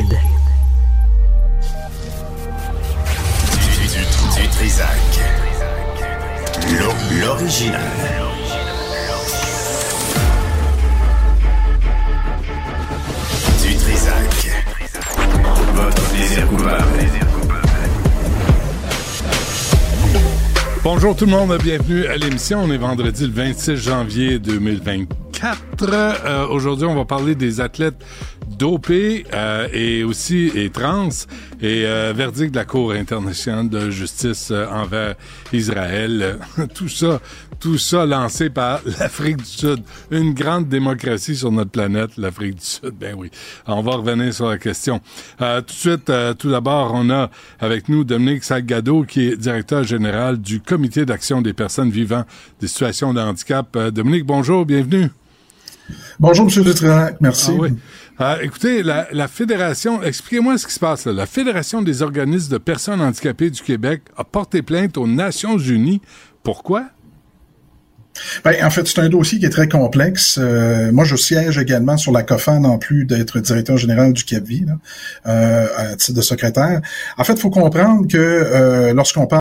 Du, Trisac. L'original. Du Trisac. Votre plaisir coupable. Bonjour tout le monde, bienvenue à l'émission. On est vendredi le 26 janvier 2024. Euh, Aujourd'hui, on va parler des athlètes dopés euh, et aussi et trans et euh, verdict de la Cour internationale de justice euh, envers Israël. tout ça, tout ça lancé par l'Afrique du Sud, une grande démocratie sur notre planète, l'Afrique du Sud. Ben oui, on va revenir sur la question. Euh, tout de suite, euh, tout d'abord, on a avec nous Dominique Salgado, qui est directeur général du Comité d'action des personnes vivant des situations de handicap. Dominique, bonjour, bienvenue. Bonjour, M. Dutrac, merci. Ah oui. Euh, écoutez, la, Fédération, expliquez-moi ce qui se passe là. La Fédération des organismes de personnes handicapées du Québec a porté plainte aux Nations Unies. Pourquoi? Ben, en fait, c'est un dossier qui est très complexe. Euh, moi, je siège également sur la COFAN, en plus d'être directeur général du CAPVI, euh, à titre de secrétaire. En fait, il faut comprendre que euh, lorsqu'on parle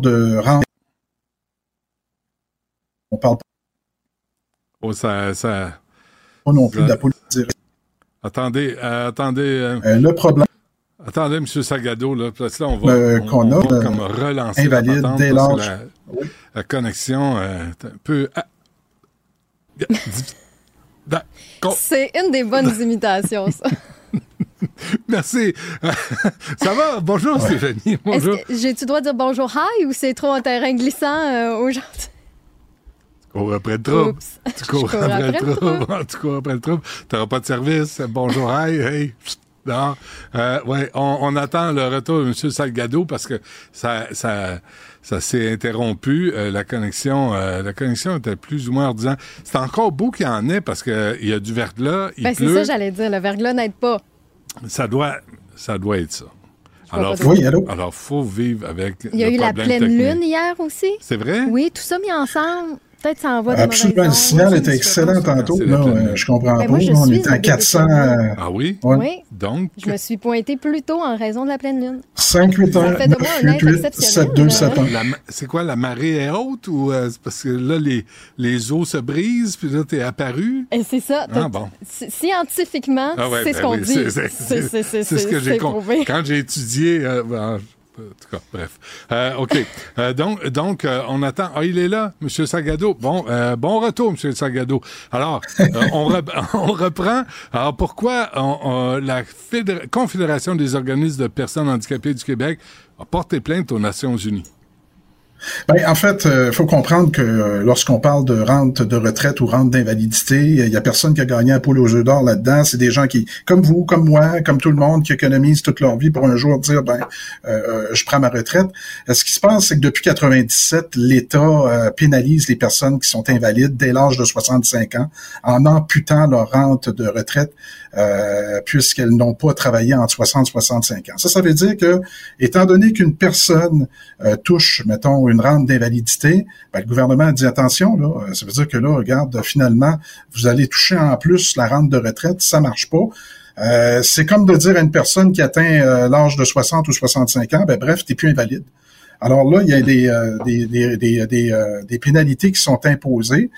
de on parle Oh, ça, ça... pas non plus Ça- de la politique. Attendez, euh, attendez, euh, Euh, le problème attendez, Monsieur Sagado, là, parce que là, on va, Euh, on- a, va euh, comme relancer invalide dès. La, Oui. la connexion euh, est un peu... ah. C'est une des bonnes imitations, ça. Merci. ça va? Bonjour, Stéphanie. Est-ce Bonjour. que j'ai-tu le droit de dire bonjour hi ou c'est trop un terrain glissant euh, aujourd'hui? Cours après le trouble. Oups. Tu cours après, après le le trouble. tu cours après le trouble. T'auras pas de service. Bonjour, hey. Psst, Non. Euh, ouais, on, on attend le retour de M. Salgado parce que ça, ça, ça s'est interrompu. Euh, la connexion, euh, la connexion était plus ou moins ordinaire. C'est encore beau qu'il y en ait parce que il y a du verglas, il Ben, c'est ça, j'allais dire. Le verglas n'aide pas. ça doit, ça doit être ça. Alors, faut, Oui, allô? alors, faut vivre avec. Il y a le eu la pleine technique. lune hier aussi. C'est vrai? Oui, tout ça mis ensemble. Peut-être ça envoie des Absolument, le signal était excellent tantôt. Pleine euh, je comprends Ben, pas. moi, je on était à 400, bébé euh, Ah oui? ouais. Oui, Donc, je me suis pointée plus tôt en raison de la pleine lune. 5, 8, 1, Ça fait de 9, moi un 8, être 8, exceptionnel, 7, 2, 7, 1. La ma- c'est quoi, la marée est haute ou euh, c'est parce que là, les, les eaux se brisent, puis là, t'es apparu? Et c'est ça. Ah, bon. Scientifiquement, Ah ouais, c'est ben ce qu'on oui, dit. c'est- ce que j'ai compris. prouvé. Quand j'ai étudié, euh, ben, en tout cas, bref. Euh, OK. Euh, donc, donc euh, on attend. Ah, il est là, M. Sagado. Bon, euh, bon retour, M. Sagado. Alors, euh, on, rep- on reprend. Alors, pourquoi la Fédé- Confédération des organismes de personnes handicapées du Québec a porté plainte aux Nations unies? Ben, en fait, il faut comprendre que euh, lorsqu'on parle de rente de retraite ou rente d'invalidité, il y a personne qui a gagné un poule aux œufs d'or là-dedans. C'est des gens qui, comme vous, comme moi, comme tout le monde, qui économisent toute leur vie pour un jour dire, ben, euh, euh, je prends ma retraite. Euh, ce qui se passe, c'est que depuis 97, l'État euh, pénalise les personnes qui sont invalides dès l'âge de 65 ans en amputant leur rente de retraite euh, puisqu'elles n'ont pas travaillé entre 60 et 65 ans. Ça, ça veut dire que, étant donné qu'une personne euh, touche, mettons, une rente d'invalidité, ben, le gouvernement a dit attention, là, euh, ça veut dire que là, regarde, finalement, vous allez toucher en plus la rente de retraite, ça marche pas. Euh, c'est comme de dire à une personne qui atteint euh, l'âge de 60 ou 65 ans, ben bref, t'es plus invalide. Alors là, il y a des, euh, des, des, des, des, euh, des pénalités qui sont imposées.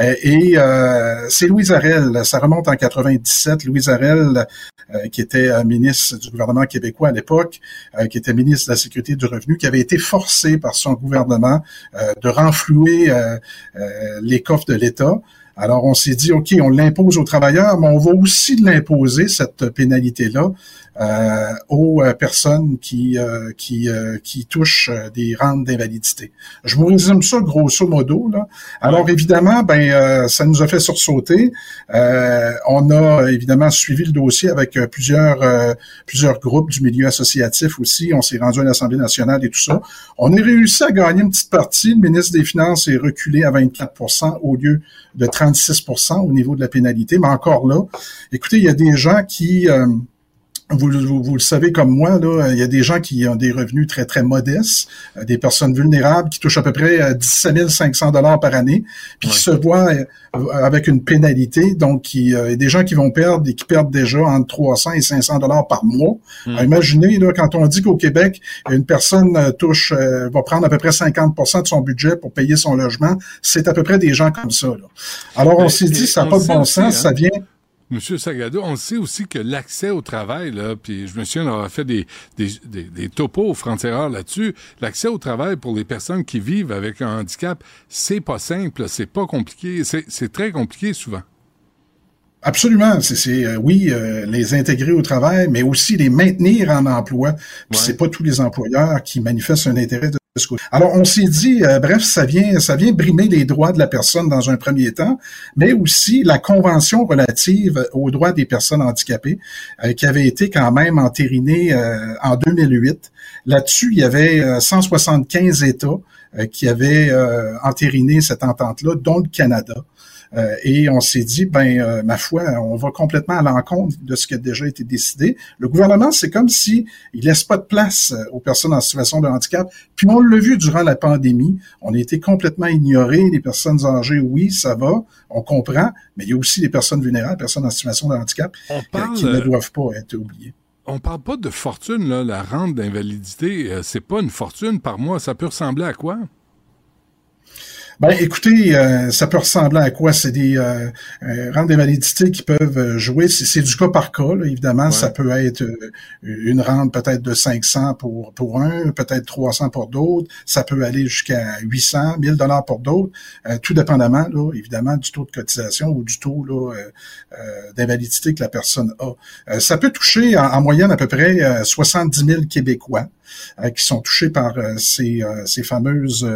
Euh, et euh, c'est Louise Arel, ça remonte en 97. Louise Arel, euh, qui était euh, ministre du gouvernement québécois à l'époque, euh, qui était ministre de la Sécurité du Revenu, qui avait été forcé par son gouvernement euh, de renflouer euh, euh, les coffres de l'État. Alors, on s'est dit, OK, on l'impose aux travailleurs, mais on va aussi l'imposer, cette pénalité-là, euh, aux euh, personnes qui, euh, qui, euh, qui touchent euh, des rentes d'invalidité. Je vous résume ça grosso modo. Là. Alors, évidemment, ben, euh, ça nous a fait sursauter. Euh, on a évidemment suivi le dossier avec plusieurs, euh, plusieurs groupes du milieu associatif aussi. On s'est rendu à l'Assemblée nationale et tout ça. On a réussi à gagner une petite partie. Le ministre des Finances est reculé à 24% au lieu de 36% au niveau de la pénalité. Mais encore là, écoutez, il y a des gens qui... euh, vous, vous, le savez comme moi, là, il y a des gens qui ont des revenus très, très modestes, euh, des personnes vulnérables qui touchent à peu près 17 500 dollars par année, puis qui se voient euh, avec une pénalité. Donc, il y a des gens qui vont perdre et qui perdent déjà entre 300 et 500 dollars par mois. Hmm. imaginez, là, quand on dit qu'au Québec, une personne euh, touche, va prendre à peu près 50% de son budget pour payer son logement, c'est à peu près des gens comme ça. Là. Alors, on s'est dit, ça n'a pas de bon sens, ça hein. vient Monsieur Sagado, on sait aussi que l'accès au travail, là, puis je me souviens d'avoir fait des, des, des, topos aux frontières là-dessus, l'accès au travail pour les personnes qui vivent avec un handicap, c'est pas simple, c'est pas compliqué, c'est très compliqué souvent. Absolument, c'est euh, oui euh, les intégrer au travail, mais aussi les maintenir en emploi. Puis c'est pas tous les employeurs qui manifestent un intérêt de alors, on s'est dit, euh, bref, ça vient, brimer les droits de la personne dans un premier temps, mais aussi la convention relative aux droits des personnes handicapées, euh, qui avait été quand même entérinée euh, en 2008. Là-dessus, il y avait 175 États qui avaient entériné cette entente-là, dont le Canada. Euh, et on s'est dit, ben euh, ma foi, on va complètement à l'encontre de ce qui a déjà été décidé. Le gouvernement, c'est comme si il laisse pas de place euh, aux personnes en situation de handicap. Puis on l'a vu durant la pandémie, on a été complètement ignorés. Les personnes âgées, oui, ça va, on comprend, mais il y a aussi les personnes vulnérables, personnes en situation de handicap, qui ne doivent pas être oubliées on parle pas de fortune, là, la rente d'invalidité. c'est pas une fortune par mois. Ça peut ressembler à quoi? Ben, écoutez, euh, ça peut ressembler à quoi? C'est des euh, euh rentes d'invalidité qui peuvent euh, jouer. C'est du cas par cas, évidemment. Ça peut être une rente peut-être de 500 pour pour un, peut-être 300 pour d'autres. Ça peut aller jusqu'à 800, 1000 dollars pour d'autres, tout dépendamment, là, évidemment, du taux de cotisation ou du taux d'invalidité que la personne a. ça peut toucher en, moyenne à peu près 70 000 Québécois. Euh, qui sont touchés par euh, ces, euh, ces fameuses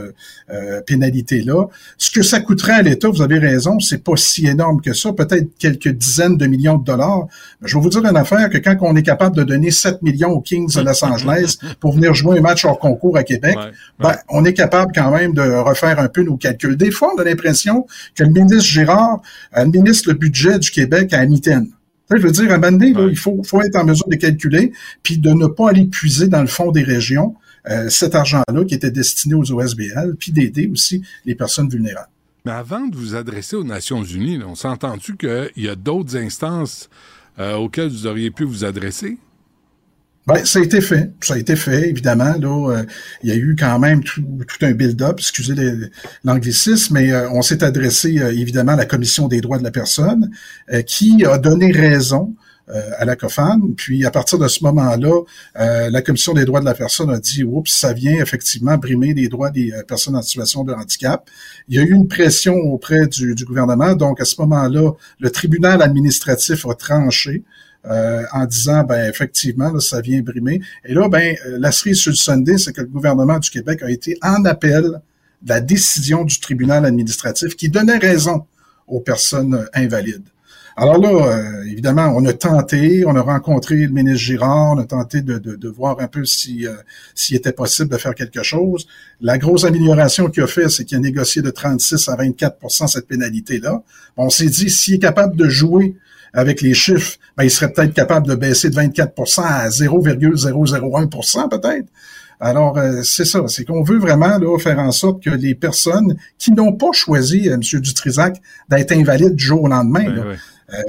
pénalités-là. Ce que ça coûterait à l'État, vous avez raison, c'est pas si énorme que ça, peut-être quelques dizaines de millions de dollars. Mais je vais vous dire une affaire, que quand on est capable de donner 7 millions aux Kings de Los Angeles pour venir jouer un match hors concours à Québec, Ben, on est capable quand même de refaire un peu nos calculs. Des fois, on a l'impression que le ministre Girard administre le budget du Québec à mitaine. Je veux dire, à un il faut, faut être en mesure de calculer, puis de ne pas aller puiser dans le fond des régions euh, cet argent-là qui était destiné aux OSBL, puis d'aider aussi les personnes vulnérables. Mais avant de vous adresser aux Nations Unies, on s'est entendu qu'il y a d'autres instances euh, auxquelles vous auriez pu vous adresser? Ben, ça a été fait. Ça a été fait, évidemment. Là, euh, il y a eu quand même tout, un build-up, excusez l'anglicisme, mais euh, on s'est adressé euh, évidemment à la Commission des droits de la personne, qui a donné raison à la COFAN. Puis à partir de ce moment-là, la Commission des droits de la personne a dit oups, ça vient effectivement brimer les droits des personnes en situation de handicap. Il y a eu une pression auprès du, du gouvernement. Donc à ce moment-là, le tribunal administratif a tranché. Euh, en disant, ben effectivement, ça vient brimer. Et là, ben euh, la cerise sur le Sunday, c'est que le gouvernement du Québec a été en appel de la décision du tribunal administratif qui donnait raison aux personnes invalides. Alors là, euh, évidemment, on a tenté, on a rencontré le ministre Girard, on a tenté de, de, voir un peu si s'il était possible de faire quelque chose. La grosse amélioration qu'il a fait, c'est qu'il a négocié de 36 à 24% cette pénalité-là. On s'est dit, s'il est capable de jouer avec les chiffres, ben, il serait peut-être capable de baisser de 24% à 0,001% peut-être. Alors, euh, c'est ça, c'est qu'on veut vraiment là, faire en sorte que les personnes qui n'ont pas choisi, euh, M. Dutrisac, d'être invalides du jour au lendemain,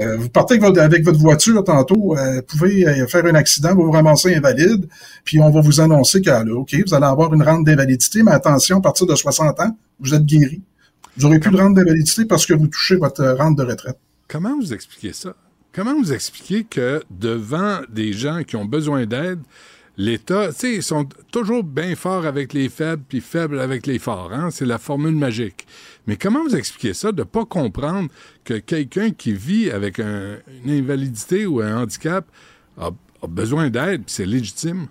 euh, vous partez avec votre, voiture tantôt, vous pouvez faire un accident, vous vous ramassez invalide, puis on va vous annoncer que, là, OK, vous allez avoir une rente d'invalidité, mais attention, à partir de 60 ans, vous êtes guéri. Vous aurez plus de rente d'invalidité parce que vous touchez votre rente de retraite. Comment vous expliquez ça? Comment vous expliquez que devant des gens qui ont besoin d'aide, l'État, tu sais, ils sont toujours bien forts avec les faibles puis faibles avec les forts, hein? C'est la formule magique. Mais comment vous expliquez ça de ne pas comprendre que quelqu'un qui vit avec une invalidité ou un handicap a, besoin d'aide, puis c'est légitime?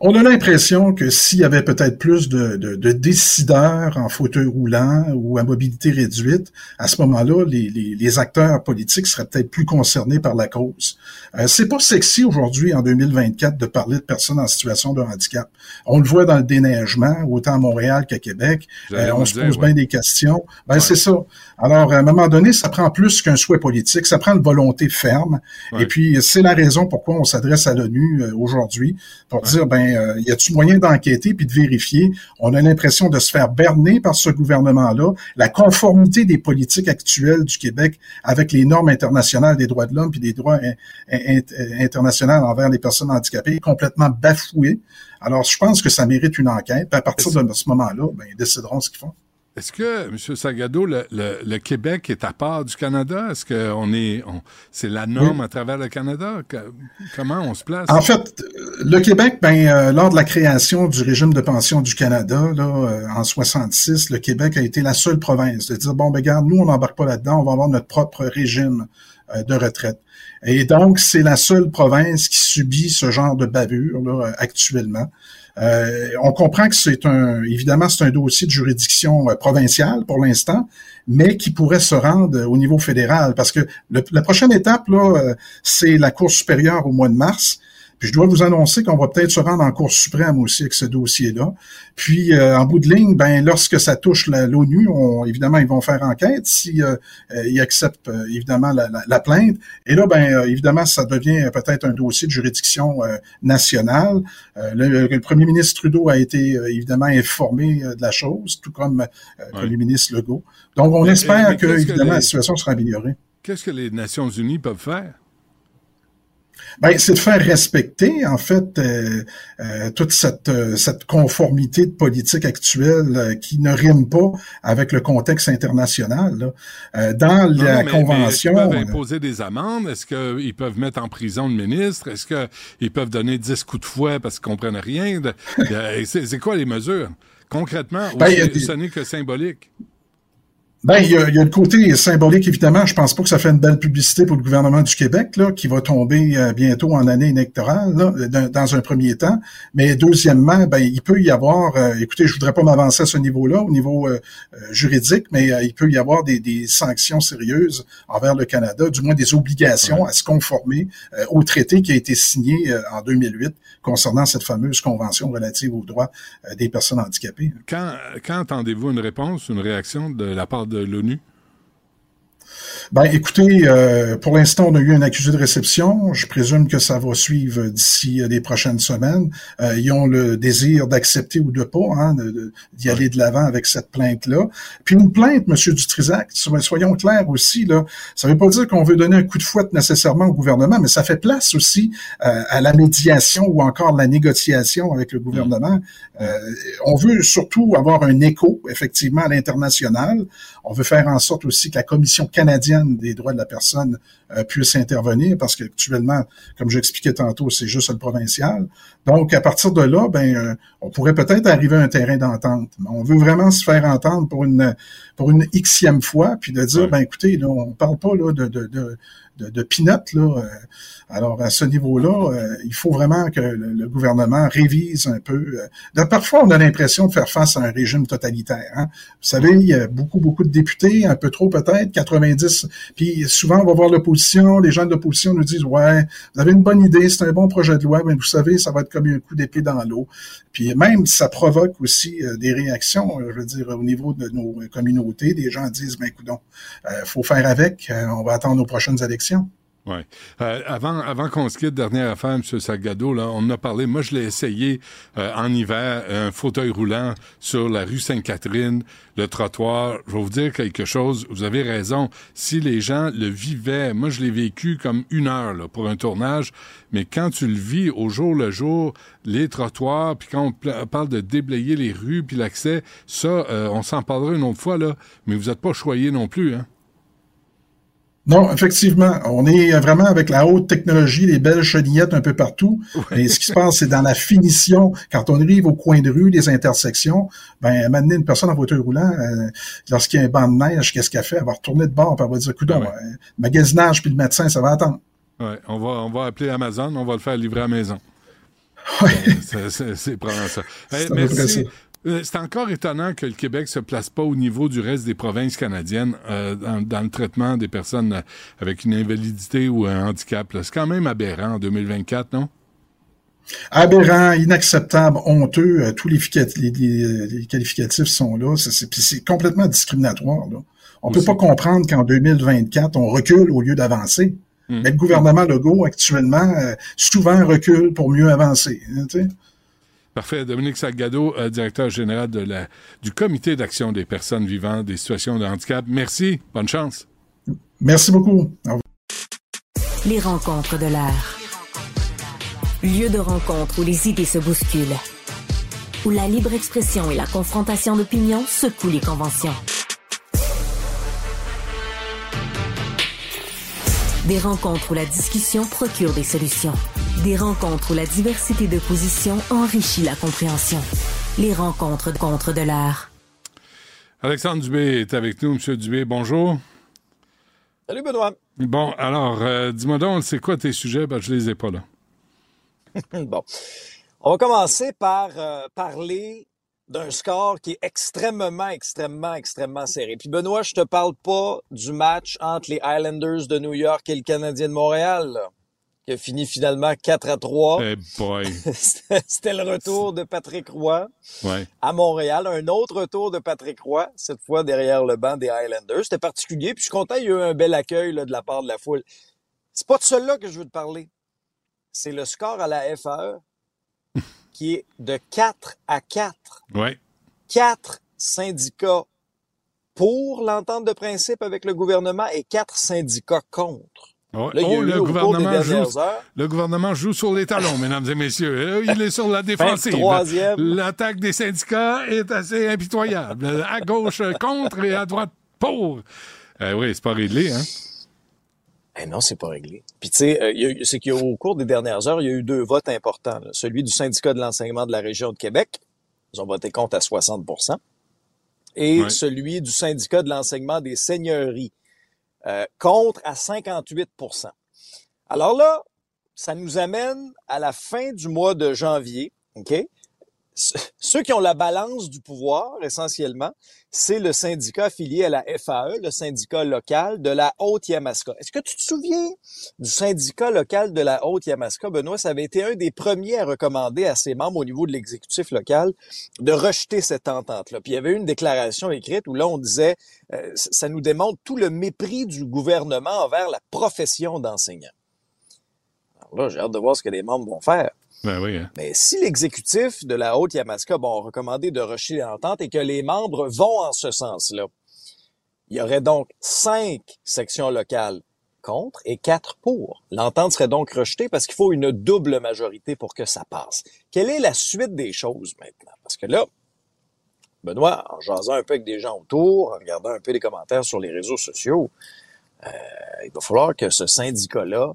On a l'impression que s'il y avait peut-être plus de, de, décideurs en fauteuil roulant ou à mobilité réduite, à ce moment-là, les, les, acteurs politiques seraient peut-être plus concernés par la cause. Euh, c'est pas sexy aujourd'hui, en 2024, de parler de personnes en situation de handicap. On le voit dans le déneigement, autant à Montréal qu'à Québec. Euh, on se pose bien des questions. Ben c'est ça. Alors, à un moment donné, ça prend plus qu'un souhait politique, ça prend une volonté ferme. Et puis, c'est la raison pourquoi on s'adresse à l'ONU euh, aujourd'hui pour dire, ben, euh, y a-t-il moyen d'enquêter puis de vérifier? On a l'impression de se faire berner par ce gouvernement-là. La conformité des politiques actuelles du Québec avec les normes internationales des droits de l'homme puis des droits internationaux envers les personnes handicapées est complètement bafouée. Alors, je pense que ça mérite une enquête. à partir de ce moment-là, ben, ils décideront ce qu'ils font. Est-ce que, M. Sagado, le, Québec est à part du Canada? Est-ce que on est, c'est la norme à travers le Canada? comment on se place? En fait, le Québec, ben, euh, lors de la création du régime de pension du Canada, là, euh, en 66, le Québec a été la seule province de dire, bon, ben, regarde, nous, on n'embarque pas là-dedans, on va avoir notre propre régime euh, de retraite. Et donc, c'est la seule province qui subit ce genre de bavure là, actuellement. Euh, on comprend que c'est un, évidemment, c'est un dossier de juridiction euh, provinciale pour l'instant, mais qui pourrait se rendre au niveau fédéral, parce que la prochaine étape là, euh, c'est la Cour supérieure au mois de mars je dois vous annoncer qu'on va peut-être se rendre en Cour suprême aussi avec ce dossier-là. Puis, euh, en bout de ligne, ben lorsque ça touche l'ONU, évidemment, ils vont faire enquête si euh, euh, ils acceptent évidemment la, plainte. Et là, ben évidemment, ça devient peut-être un dossier de juridiction nationale. Le, premier ministre Trudeau a été évidemment informé de la chose, tout comme le premier ministre Legault. Donc, on espère que, évidemment, la situation sera améliorée. Qu'est-ce que les Nations Unies peuvent faire? Ben, c'est de faire respecter en fait euh, euh, toute cette, euh, cette conformité de politique actuelle qui ne rime pas avec le contexte international. dans la convention, ils peuvent imposer des amendes. Est-ce qu'ils peuvent mettre en prison le ministre? Est-ce qu'ils peuvent donner 10 coups de fouet parce qu'ils comprennent rien C'est quoi les mesures? Concrètement ben, ce n'est que symbolique? Ben, il y, a, il y, a, le côté symbolique, évidemment. Je pense pas que ça fait une belle publicité pour le gouvernement du Québec, là, qui va tomber euh, bientôt en année électorale, là, dans, un premier temps. Mais deuxièmement, ben, il peut y avoir, euh, écoutez, je voudrais pas m'avancer à ce niveau-là, au niveau euh, juridique, mais il peut y avoir des, des, sanctions sérieuses envers le Canada, du moins des obligations à se conformer au traité qui a été signé en 2008 concernant cette fameuse convention relative aux droits des personnes handicapées. Quand, quand entendez-vous une réponse, une réaction de la part de de l'ONU? Ben, écoutez, euh, pour l'instant, on a eu un accusé de réception. Je présume que ça va suivre d'ici euh, les prochaines semaines. Euh, ils ont le désir d'accepter ou de pas, hein, d'y aller de l'avant avec cette plainte-là. Puis une plainte, Monsieur Dutrisac, soyons clairs aussi, là, ça veut pas dire qu'on veut donner un coup de fouette nécessairement au gouvernement, mais ça fait place aussi à la médiation ou encore la négociation avec le gouvernement. on veut surtout avoir un écho, effectivement, à l'international. On veut faire en sorte aussi que la Commission canadienne des droits de la personne euh, puisse intervenir parce qu'actuellement, comme j'expliquais tantôt, c'est juste le provincial. Donc, à partir de là, ben, euh, on pourrait peut-être arriver à un terrain d'entente. On veut vraiment se faire entendre pour une pour une xème fois, puis de dire, ben écoutez, là, on parle pas là de, de, de de, de là. Euh, alors, à ce niveau-là, euh, il faut vraiment que le, gouvernement révise un peu. Euh. parfois, on a l'impression de faire face à un régime totalitaire. Hein. Vous savez, il y a beaucoup, beaucoup de députés, un peu trop peut-être, 90. Puis souvent, on va voir l'opposition. Les gens de l'opposition nous disent, ouais, vous avez une bonne idée, c'est un bon projet de loi, mais vous savez, ça va être comme un coup d'épée dans l'eau. Puis même, ça provoque aussi des réactions, je veux dire, au niveau de nos communautés. Des gens disent, ben écoute, il faut faire avec, on va attendre nos prochaines élections oui. Euh, avant avant qu'on se quitte, dernière affaire, M. Sagado, là, on a parlé. Moi, je l'ai essayé euh, en hiver, un fauteuil roulant sur la rue Sainte-Catherine, le trottoir. Je vais vous dire quelque chose. Vous avez raison. Si les gens le vivaient, moi, je l'ai vécu comme une heure là, pour un tournage, mais quand tu le vis au jour le jour, les trottoirs, puis quand on parle de déblayer les rues, puis l'accès, ça, euh, on s'en parlera une autre fois, là, mais vous n'êtes pas choyé non plus, hein? Non, effectivement, on est vraiment avec la haute technologie, les belles chenillettes un peu partout. Et ce qui se passe, c'est dans la finition. Quand on arrive au coin de rue, les intersections, ben, maintenant, une personne en voiture roulant, euh, lorsqu'il y a un banc de neige, qu'est-ce qu'elle fait? Elle va retourner de bord, puis elle va dire, écoute, ouais. magasinage, puis le médecin, ça va attendre. Oui, on va, on va appeler Amazon, on va le faire livrer à la maison. C'est probablement ça. merci. Euh, c'est encore étonnant que le Québec se place pas au niveau du reste des provinces canadiennes euh, dans, le traitement des personnes avec une invalidité ou un handicap. C'est quand même aberrant en 2024, non? Aberrant, inacceptable, honteux, euh, tous les, les, qualificatifs sont là. C'est complètement discriminatoire. Là. On ne peut pas comprendre qu'en 2024, on recule au lieu d'avancer. Hmm. Mais le gouvernement Legault, actuellement, souvent recule pour mieux avancer. Hein, Parfait. Dominique Salgado, euh, directeur général de la, du Comité d'action des personnes vivant des situations de handicap. Merci. Bonne chance. Merci beaucoup. Les rencontres de l'air. Lieu de rencontre où les idées se bousculent. Où la libre expression et la confrontation d'opinions secouent les conventions. Des rencontres où la discussion procure des solutions. Des rencontres où la diversité de positions enrichit la compréhension. Les rencontres contre de l'art. Alexandre Dubé est avec nous. Monsieur Dubé, bonjour. Salut Benoît. Bon, alors, euh, dis-moi donc, c'est quoi tes sujets? Ben, je les ai pas là. bon. On va commencer par euh, parler d'un score qui est extrêmement, extrêmement, extrêmement serré. Puis Benoît, je te parle pas du match entre les Islanders de New York et le Canadien de Montréal. Là qui a fini finalement 4 à 3. C'était le retour de Patrick Roy à Montréal. Un autre retour de Patrick Roy, cette fois derrière le banc des Highlanders. C'était particulier. Puis je suis content, il y a eu un bel accueil là, de la part de la foule. C'est pas de cela que je veux te parler. C'est le score à la FAE qui est de 4 à 4. Ouais. 4 syndicats pour l'entente de principe avec le gouvernement et quatre syndicats contre. Oh, le, gouvernement joue, le gouvernement joue sur les talons, mesdames et messieurs. Euh, il est sur la défensive. L'attaque des syndicats est assez impitoyable. À gauche contre et à droite pour. Euh, oui, c'est pas réglé, hein? Eh non, c'est pas réglé. Puis tu sais, euh, c'est qu'au cours des dernières heures, il y a eu deux votes importants. Celui du syndicat de l'enseignement de la région de Québec, ils ont voté contre à 60% et celui du syndicat de l'enseignement des seigneuries, euh, contre à 58% Alors là, ça nous amène à la fin du mois de janvier, OK? Ceux qui ont la balance du pouvoir, essentiellement, c'est le syndicat affilié à la FAE, le syndicat local de la Haute-Yamaska. Est-ce que tu te souviens du syndicat local de la Haute-Yamaska? Benoît, ça avait été un des premiers à recommander à ses membres au niveau de l'exécutif local de rejeter cette entente-là. Puis il y avait une déclaration écrite où là, on disait, euh, ça nous démontre tout le mépris du gouvernement envers la profession d'enseignant. Alors là, j'ai hâte de voir ce que les membres vont faire. Ben hein. Mais si l'exécutif de la Haute-Yamaska bon, recommandé de rejeter l'entente et que les membres vont en ce sens-là, il y aurait donc cinq sections locales contre et quatre pour. L'entente serait donc rejetée parce qu'il faut une double majorité pour que ça passe. Quelle est la suite des choses maintenant? Parce que là, Benoît, en jasant un peu avec des gens autour, en regardant un peu les commentaires sur les réseaux sociaux, euh, il va falloir que ce syndicat-là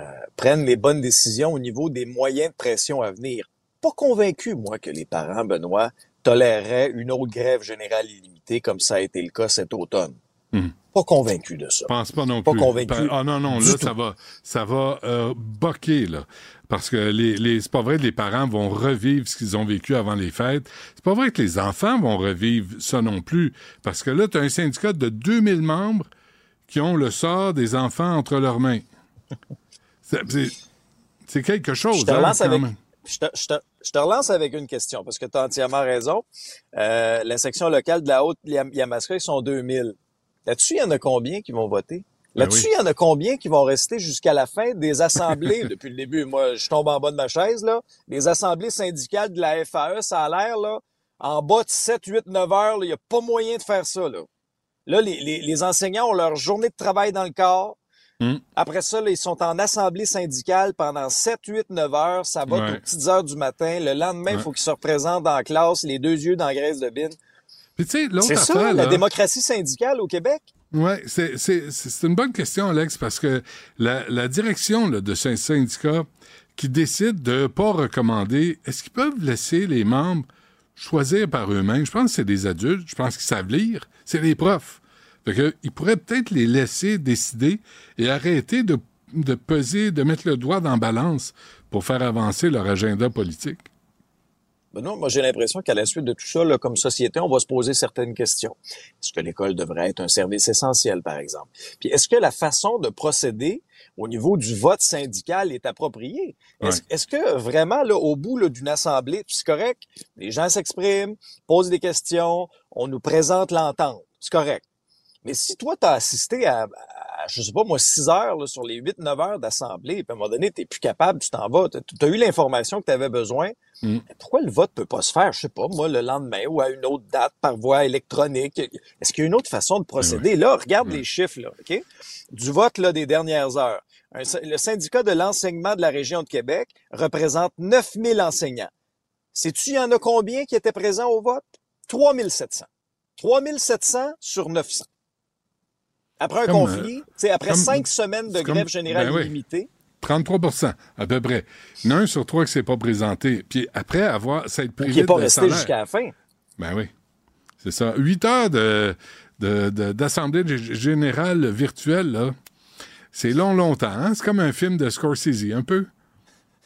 euh, prennent les bonnes décisions au niveau des moyens de pression à venir. Pas convaincu, moi, que les parents, Benoît, toléreraient une autre grève générale illimitée comme ça a été le cas cet automne. Hmm. Pas convaincu de ça. Je pense pas non plus. Pas convaincu. Ah non, non, là, ça va, ça va euh, boquer, là. Parce que les, les c'est pas vrai que les parents vont revivre ce qu'ils ont vécu avant les fêtes. C'est pas vrai que les enfants vont revivre ça non plus. Parce que là, tu as un syndicat de 2000 membres qui ont le sort des enfants entre leurs mains. C'est quelque chose. Je te, hein, relance avec, je, te, je, te, relance avec une question, parce que tu as entièrement raison. Euh, la section locale de la Haute-Yamaska, ils sont 2000. Là-dessus, il y en a combien qui vont voter? Ben Là-dessus, il y en a combien qui vont rester jusqu'à la fin des assemblées? Depuis le début? Moi, je tombe en bas de ma chaise, là. Les assemblées syndicales de la FAE, ça a l'air, là, en bas de 7, 8, 9 heures, il n'y a pas moyen de faire ça, là. Là, les, les, les, enseignants ont leur journée de travail dans le corps. Hmm. Après ça, ils sont en assemblée syndicale pendant 7, 8, 9 heures. Ça va aux petites heures du matin. Le lendemain, il faut qu'ils se représentent dans la classe, les deux yeux dans la graisse de bine. C'est ça, la démocratie syndicale au Québec? Oui, c'est une bonne question, Alex, parce que la, la direction là, de ce syndicat qui décide de ne pas recommander, est-ce qu'ils peuvent laisser les membres choisir par eux-mêmes? Je pense que c'est des adultes, je pense qu'ils savent lire, c'est les profs. Il pourrait peut-être les laisser décider et arrêter de, de peser, de mettre le doigt dans la balance pour faire avancer leur agenda politique. Ben non, moi j'ai l'impression qu'à la suite de tout ça, là, comme société, on va se poser certaines questions. Est-ce que l'école devrait être un service essentiel, par exemple? Puis est-ce que la façon de procéder au niveau du vote syndical est appropriée? Est-ce que vraiment, là, au bout d'une assemblée, c'est correct, les gens s'expriment, posent des questions, on nous présente l'entente, c'est correct. Mais si toi, tu as assisté à, à, je sais pas moi, 6 heures là, sur les 8-9 heures d'assemblée, puis à un moment donné, tu plus capable, tu t'en vas, tu as eu l'information que tu avais besoin, Mm. pourquoi le vote peut pas se faire, je sais pas, moi, le lendemain ou à une autre date par voie électronique? Est-ce qu'il y a une autre façon de procéder? Là, regarde les chiffres, là, OK? Du vote là, des dernières heures. Un le syndicat de l'enseignement de la région de Québec représente 9000 enseignants. Sais-tu, il y en a combien qui étaient présents au vote? 3700. 3700 sur 900. Après un Comme, conflit, après comme- cinq semaines de grève comme- générale ben oui. illimitée, 33% à peu près. Il y en a un sur trois qui s'est pas présenté. Puis après avoir, être privé qui n'est pas resté jusqu'à la fin. Ben oui. C'est ça. Huit heures de, de- de- d'assemblée générale virtuelle, là. C'est long, longtemps. hein? C'est comme un film de Scorsese, un peu.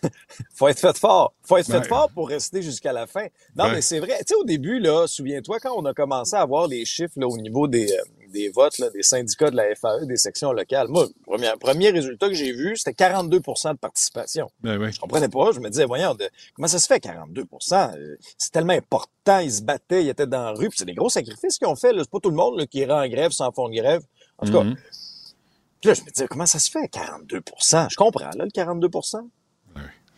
faut être fait fort. faut être fait fort pour rester jusqu'à la fin. Non, Ouais. mais c'est vrai. Tu sais, au début, là, souviens-toi, quand on a commencé à voir les chiffres là, au niveau des, euh, des votes, là, des syndicats de la FAE, des sections locales, moi, premier, premier résultat que j'ai vu, c'était 42% de participation. Ben oui. Je comprenais pas. Je me disais, voyons, de- comment ça se fait 42% Euh, C'est tellement important. Ils se battaient, ils étaient dans la rue. c'est des gros sacrifices qu'ils ont fait. C'est pas tout le monde là, qui ira en grève sans fond de grève. En tout cas, Mhm. puis là, je me disais, comment ça se fait 42% Je comprends, là, le 42%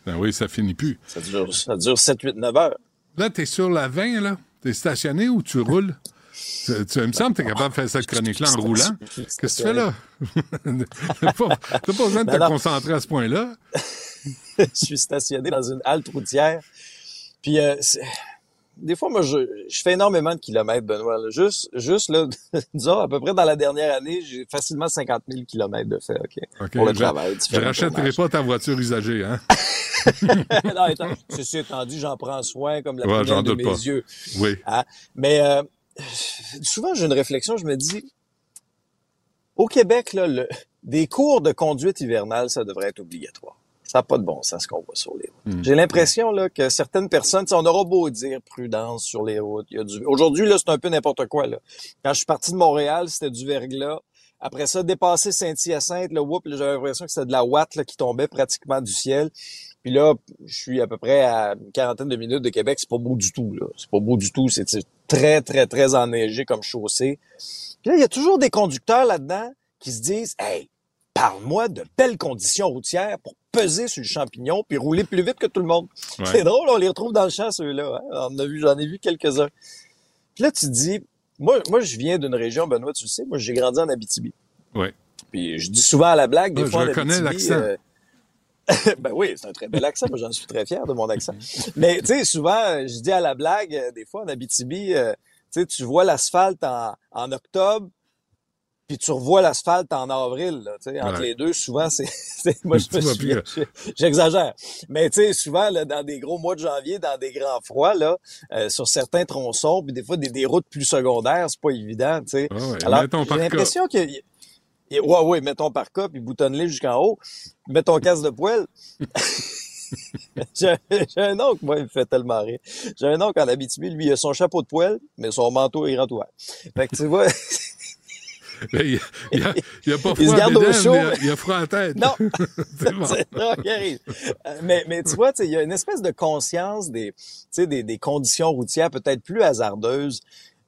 Ben oui, ça finit plus. Ça dure, ça dure 7, 8, 9 heures. Là, t'es sur la 20, là. T'es stationné ou tu roules? Tu, tu- il me semble que t'es capable de faire cette chronique-là en roulant. Qu'est-ce que tu fais là? T'as pas, pas besoin de te Ben concentrer à ce point-là. je suis stationné dans une halte routière. Puis euh, des fois, moi, je, je fais énormément de kilomètres, Benoît. là. Juste, juste là, disons, à peu près dans la dernière année, j'ai facilement 50 000 kilomètres de fait, OK? Pour le je- travail. Je rachèterai pas ta voiture usagée, hein? non, étant, ceci étant dit, j'en prends soin comme la Ouais, de mes pas. yeux. Oui. Hein? Mais euh, souvent, j'ai une réflexion, je me dis, au Québec, là, le- des cours de conduite hivernale, ça devrait être obligatoire. Ça n'a pas de bon sens ce qu'on voit sur les routes. Hmm. J'ai l'impression là, que certaines personnes, on aura beau dire prudence sur les routes. il y a du... Aujourd'hui, là, c'est un peu n'importe quoi. Là. Quand je suis parti de Montréal, c'était du verglas. Après ça, dépasser Saint-Hyacinthe, le whoop, j'avais l'impression que c'était de la ouate là, qui tombait pratiquement du ciel. Puis là, je suis à peu près à une quarantaine de minutes de Québec. C'est pas beau du tout, là. C'est pas beau du tout. C'est très, très, très enneigé comme chaussée. Puis là, il y a toujours des conducteurs là-dedans qui se disent, hey, parle-moi de belles conditions routières pour peser sur le champignon puis rouler plus vite que tout le monde. Ouais. C'est drôle, on les retrouve dans le champ, ceux-là. hein. J'en ai vu quelques-uns. Puis là, tu te dis, moi, moi, je viens d'une région, Benoît, tu le sais, moi, j'ai grandi en Abitibi. Oui. Puis je dis souvent à la blague, des Ouais, fois, je en Abitibi, euh, ben oui, c'est un très bel accent. Moi, j'en suis très fier de mon accent. Mais tu sais, souvent, je dis à la blague, euh, des fois en Abitibi, euh, tu vois l'asphalte en, en octobre, puis tu revois l'asphalte en avril. Là, entre les deux, souvent, c'est, moi, je me j'exagère. Mais tu sais, souvent, là, dans des gros mois de janvier, dans des grands froids, là, euh, sur certains tronçons, puis des fois des, des routes plus secondaires, c'est pas évident. Tu sais. Ah ouais, Alors, j'ai l'impression que et- Ouais, ouais, mets ton parka, puis boutonne-les jusqu'en haut. Mets ton casque de poêle. j'ai un oncle, moi, il me fait tellement rire. J'ai un oncle en Abitibi, lui, il a son chapeau de poêle, mais son manteau est grand ouvert. Fait que tu vois, Mais il il a, il a pas Il se froid garde au chaud, mais il a- il a froid à la tête. non, arrive. Euh, Mais, mais tu vois, il y a une espèce de conscience des conditions routières peut-être plus hasardeuses.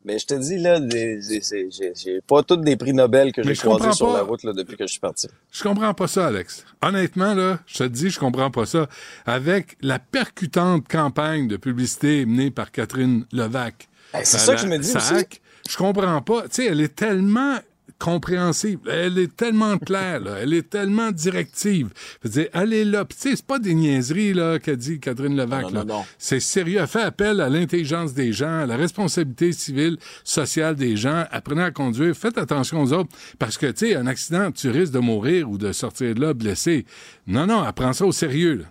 Mais je te dis, là, j'ai- pas toutes des prix Nobel que j'ai croisés sur la route là, depuis que je suis parti. Je comprends pas ça, Alex. Honnêtement, là, je te dis, je comprends pas ça. Avec la percutante campagne de publicité menée par Catherine Levac. Ben, c'est à ça la que je me dis SAC, Je comprends pas. Tu sais, elle est tellement compréhensible. Elle est tellement claire, là. Elle est tellement directive. Je veux dire, allez là. Puis, tu sais, c'est pas des niaiseries, là, qu'a dit Catherine Levac, Non, non, non. C'est sérieux. Elle fait appel à l'intelligence des gens, à la responsabilité civile, sociale des gens. Apprenez à conduire. Faites attention aux autres. Parce que, tu sais, un accident, tu risques de mourir ou de sortir de là blessé. Non, non, elle prend ça au sérieux, là.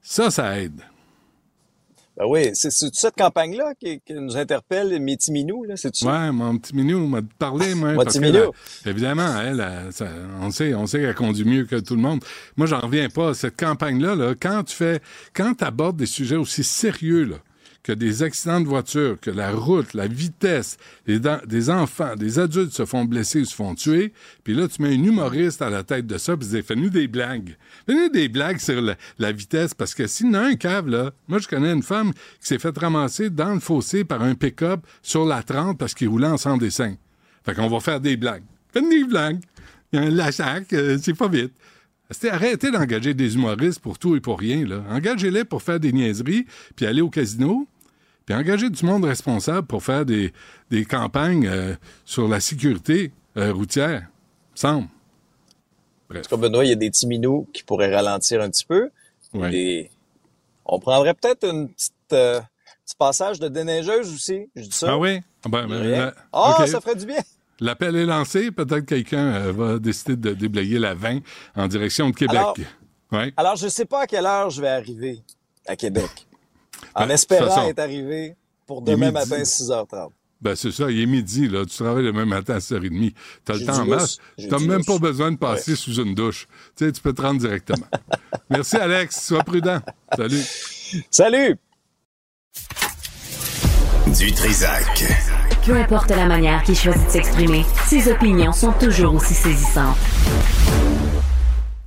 Ça, ça aide. Ben oui, c'est cette campagne-là qui, qui nous interpelle, Métis Minou, là, c'est-tu? Ouais, mon petit minou m'a parlé, moi. Parce que, là, évidemment, elle, elle, ça- on sait, on sait qu'elle conduit mieux que tout le monde. Moi, j'en reviens pas. Cette campagne-là, là, quand tu fais, quand tu abordes des sujets aussi sérieux, là, que des accidents de voiture, que la route, la vitesse, les des enfants, des adultes se font blesser, se font tuer, puis là, tu mets un humoriste à la tête de ça, puis tu dis, fais-nous des blagues. Fais-nous des blagues sur la, vitesse, parce que s'il y en a un cave, là, moi, je connais une femme qui s'est fait ramasser dans le fossé par un pick-up sur la 30 parce qu'il roulait en sans dessin. Fait qu'on va faire des blagues. Faites des blagues. Il y a un lachac, euh, c'est pas vite. Arrêtez d'engager des humoristes pour tout et pour rien. Engagez-les pour faire des niaiseries, puis aller au casino, puis engagez du monde responsable pour faire des, des campagnes euh, sur la sécurité euh, routière. Semble. Bref. Comme Benoît, il y a des petits minous qui pourraient ralentir un petit peu. Des- On prendrait peut-être petite, euh, petit passage de déneigeuse aussi. Je dis ça. Ah oui? Ah ben, la- OK. ça ferait du bien. L'appel est lancé. Peut-être quelqu'un euh, va décider de déblayer la 20 en direction de Québec. Alors- ouais. Alors, je sais pas à quelle heure je vais arriver à Québec. En Ben, de espérant façon, être arrivé pour est demain midi. matin, 6h30. Ben, c'est ça, il est midi, là. Tu travailles le même matin à 6h30. T'as le temps en masse. T'as même lousse. pas besoin de passer sous une douche. Tu sais, tu peux te rendre directement. Merci, Alex. Sois prudent. Salut. Salut! Du Trisac. Peu importe la manière qu'il choisit de s'exprimer, ses opinions sont toujours aussi saisissantes.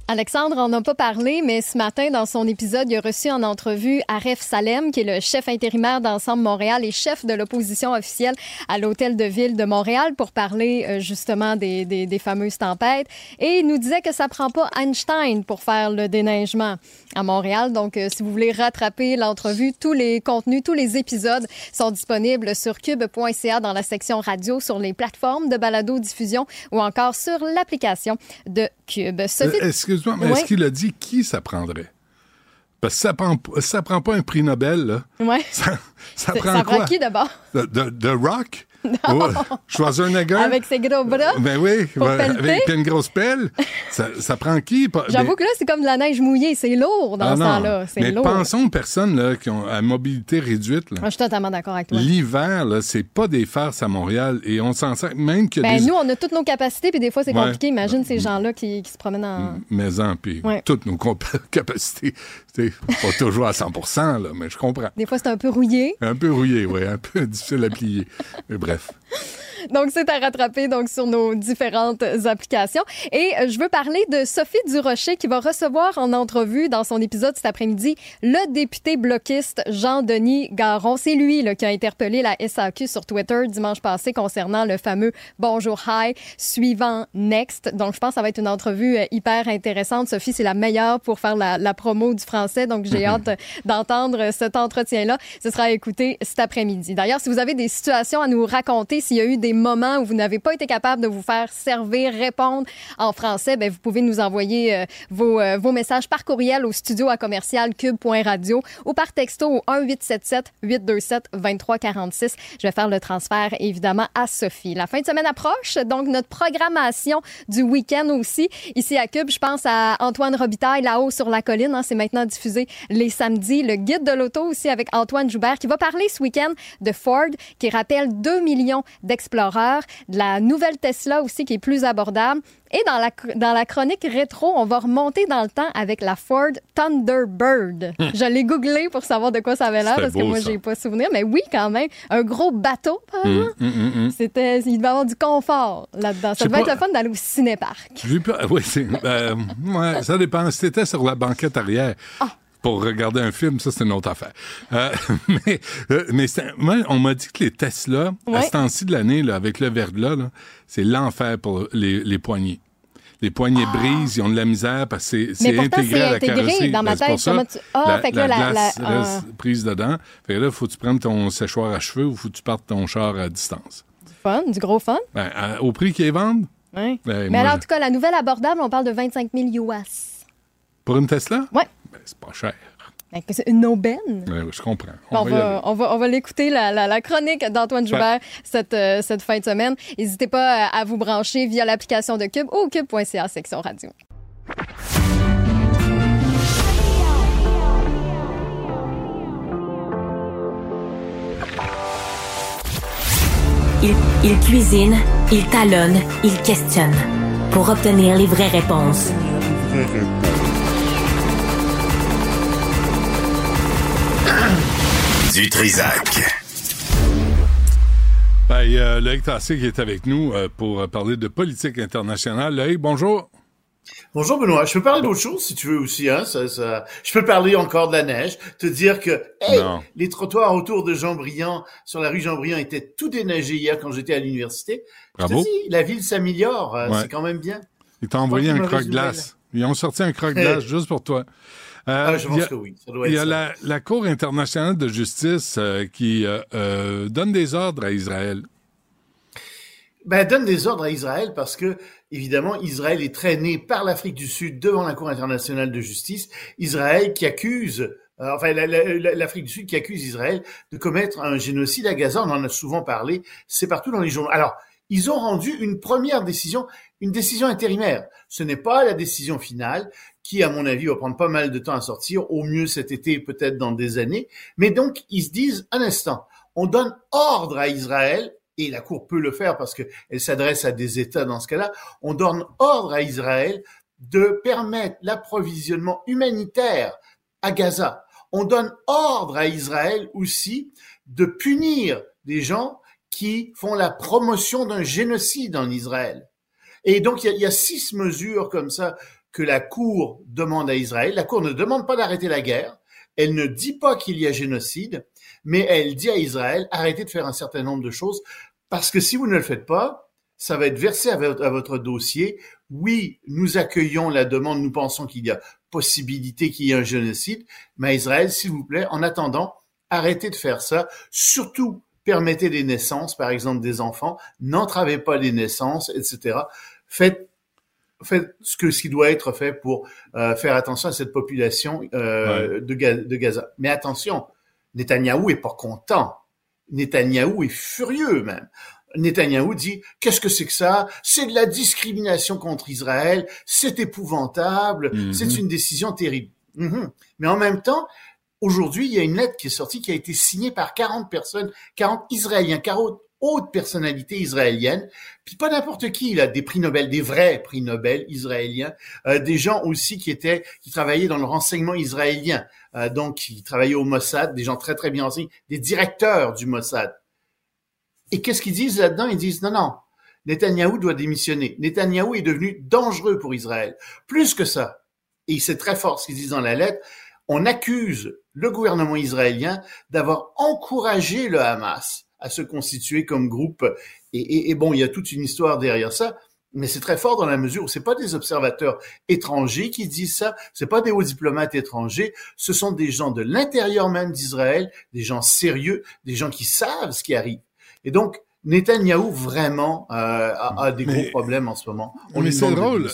Alexandre en a pas parlé, mais ce matin, dans son épisode, il a reçu en entrevue Aref Salem, qui est le chef intérimaire d'Ensemble Montréal et chef de l'opposition officielle à l'Hôtel de Ville de Montréal pour parler euh, justement des, fameuses tempêtes. Et il nous disait que ça prend pas Einstein pour faire le déneigement à Montréal. Donc, euh, si vous voulez rattraper l'entrevue, tous les contenus, tous les épisodes sont disponibles sur cube.ca dans la section radio, sur les plateformes de balado-diffusion ou encore sur l'application de Cube. Sophie, Euh, Excuse-moi, mais Ouais. est-ce qu'il a dit qui ça prendrait? Parce que ça prend, ça prend pas un prix Nobel, là. ouais. Ça, ça prend ça quoi? prend qui d'abord? De, de- de Rock? Oh, Schwarzenegger? Avec ses gros bras? Ben oui, Pour avec une grosse pelle. ça, ça prend qui? J'avoue ben- que là, c'est comme de la neige mouillée. C'est lourd dans Ah ce non. temps-là. C'est Mais lourd. pensons aux personnes là, qui ont à mobilité réduite. là. Moi, je suis totalement d'accord avec toi. L'hiver, là, c'est pas des farces à Montréal et on s'en sert même que Ben, des nous, on a toutes nos capacités, puis des fois, c'est Ouais. compliqué. Imagine ces gens-là qui, qui se promènent en. maisons puis Ouais. toutes nos capacités. Sais, pas toujours à 100 là, mais je comprends. Des fois, c'est un peu rouillé. Un peu rouillé, oui, un peu difficile à plier. Mais bref. Cliff. Donc, c'est à rattraper donc sur nos différentes applications. Et euh, je veux parler de Sophie Durocher qui va recevoir en entrevue dans son épisode cet après-midi le député bloquiste Jean-Denis Garon. C'est lui là, qui a interpellé la SAQ sur Twitter dimanche passé concernant le fameux Bonjour Hi suivant Next. Donc, je pense que ça va être une entrevue euh, hyper intéressante. Sophie, c'est la meilleure pour faire la, la promo du français. Donc, j'ai hâte d'entendre cet entretien-là. Ce sera à écouter cet après-midi. D'ailleurs, si vous avez des situations à nous raconter, s'il y a eu des moments où vous n'avez pas été capable de vous faire servir, répondre en français, ben, vous pouvez nous envoyer euh, vos, euh, vos messages par courriel au studio à commercial cube.radio ou par texto au 1877 827 2346. Je vais faire le transfert évidemment à Sophie. La fin de semaine approche, donc notre programmation du week-end aussi. Ici à Cube, je pense à Antoine Robitaille là-haut sur la colline. hein, c'est maintenant diffusé les samedis. Le guide de l'auto aussi avec Antoine Joubert qui va parler ce week-end de Ford qui rappelle 2 millions de la nouvelle Tesla aussi qui est plus abordable. Et dans la, dans la chronique rétro, on va remonter dans le temps avec la Ford Thunderbird. Je l'ai googlé pour savoir de quoi ça avait l'air C'était parce que moi, j'ai pas souvenir. Mais oui, quand même. Un gros bateau. Hum, hum, hum. C'était, il devait avoir du confort là-dedans. Ça devait être pas. le fun d'aller au cinéparc. Pas- Oui, c'est. euh, ouais, ça dépend. Si t'étais sur la banquette arrière. Ah. Pour regarder un film, ça, c'est une autre affaire. Euh, mais euh, mais c'est- moi, on m'a dit que les Tesla, Ouais. à ce temps-ci de l'année, là, avec le verglas, là, c'est l'enfer pour les, les poignées. Les poignées brisent, ils ont de la misère parce que c'est Mais c'est pourtant, intégré c'est à la intégré carrosserie. dans ma Ben, c'est tête. pour ça, tu- Ah, la, fait que la la- glace la- reste prise dedans. Fait que là, faut que tu prennes ton séchoir à cheveux ou faut que tu partes ton char à distance. Fun, du gros fun. Ben, à- au prix qu'ils vendent, Ouais. ben, Mais moi, alors, en tout cas, la nouvelle abordable, on parle de 25 000 US. pour une Tesla, Ouais c'est pas cher. C'est une aubaine. Je comprends. On, va, on, va, on va, l'écouter, la, la, chronique d'Antoine Joubert cette, euh, cette fin de semaine. N'hésitez pas euh, à vous brancher via l'application de Cube ou cube.ca section radio. Il, il cuisine, il talonne, il questionne pour obtenir les vraies réponses. Du Trisac. Ben, il y a Loïc Tassé qui est avec nous euh, pour parler de politique internationale. Loïc, bonjour. Bonjour Benoît, je peux parler d'autre chose si tu veux aussi, hein? Ça, ça... Je peux parler encore de la neige, te dire que hey, les trottoirs autour de Jean-Briand, sur la rue Jean-Briand, étaient tout déneigés hier quand j'étais à l'université. Je te dis, la ville s'améliore, euh, c'est quand même bien. Ils t'ont envoyé un croque-glace. Ils ont sorti un croque-glace juste pour toi. Euh, ah, je pense que oui. Ça doit il y a la, la, Cour internationale de justice euh, qui euh, donne des ordres à Israël. Ben, donne des ordres à Israël parce que, évidemment, Israël est traîné par l'Afrique du Sud devant la Cour internationale de justice. Israël qui accuse, euh, enfin, l'Afrique du Sud qui accuse Israël de commettre un génocide à Gaza. On en a souvent parlé. C'est partout dans les journaux. Alors, ils ont rendu une première décision, une décision intérimaire. Ce n'est pas la décision finale qui, à mon avis, va prendre pas mal de temps à sortir, au mieux cet été, peut-être dans des années. Mais donc, ils se disent, un instant, on donne ordre à Israël et la Cour peut le faire parce qu'elle s'adresse à des États dans ce cas-là, on donne ordre à Israël de permettre l'approvisionnement humanitaire à Gaza. On donne ordre à Israël aussi de punir des gens qui font la promotion d'un génocide en Israël. Et donc, il y, a, y, a, six mesures comme ça que la Cour demande à Israël. La Cour ne demande pas d'arrêter la guerre. Elle ne dit pas qu'il y a génocide mais elle dit à Israël, arrêtez de faire un certain nombre de choses, parce que si vous ne le faites pas, ça va être versé à votre, dossier. Oui, nous accueillons la demande, nous pensons qu'il y a possibilité qu'il y ait un génocide, mais Israël, s'il vous plaît, en attendant, arrêtez de faire ça. Surtout, permettez des naissances, par exemple des enfants, n'entravez pas les naissances, etc. Faites faites ce, que, ce qui doit être fait pour euh, faire attention à cette population euh, de, de Gaza. Mais attention, Netanyahou est pas content. Netanyahou est furieux même. Netanyahou dit qu'est-ce que c'est que ça? C'est de la discrimination contre Israël, c'est épouvantable, mhm. c'est une décision terrible. Mhm. Mais en même temps, aujourd'hui, il y a une lettre qui est sortie qui a été signée par 40 personnes, 40 Israéliens, 40 haute personnalité israélienne, puis pas n'importe qui, là, des prix Nobel, des vrais prix Nobel israéliens, euh, des gens aussi qui étaient, qui travaillaient dans le renseignement israélien, euh, donc qui travaillaient au Mossad, des gens très très bien renseignés, des directeurs du Mossad. Et qu'est-ce qu'ils disent là-dedans? Ils disent non non, Netanyahou doit démissionner. Netanyahou est devenu dangereux pour Israël. Plus que ça, et c'est très fort ce qu'ils disent dans la lettre, on accuse le gouvernement israélien d'avoir encouragé le Hamas à se constituer comme groupe. Et, bon, il y a toute une histoire derrière ça, mais c'est très fort dans la mesure où c'est pas des observateurs étrangers qui disent ça, c'est pas des hauts diplomates étrangers, ce sont des gens de l'intérieur même d'Israël, des gens sérieux, des gens qui savent ce qui arrive. Et donc, Netanyahou vraiment euh, a, des gros problèmes en ce moment. On mais c'est drôle,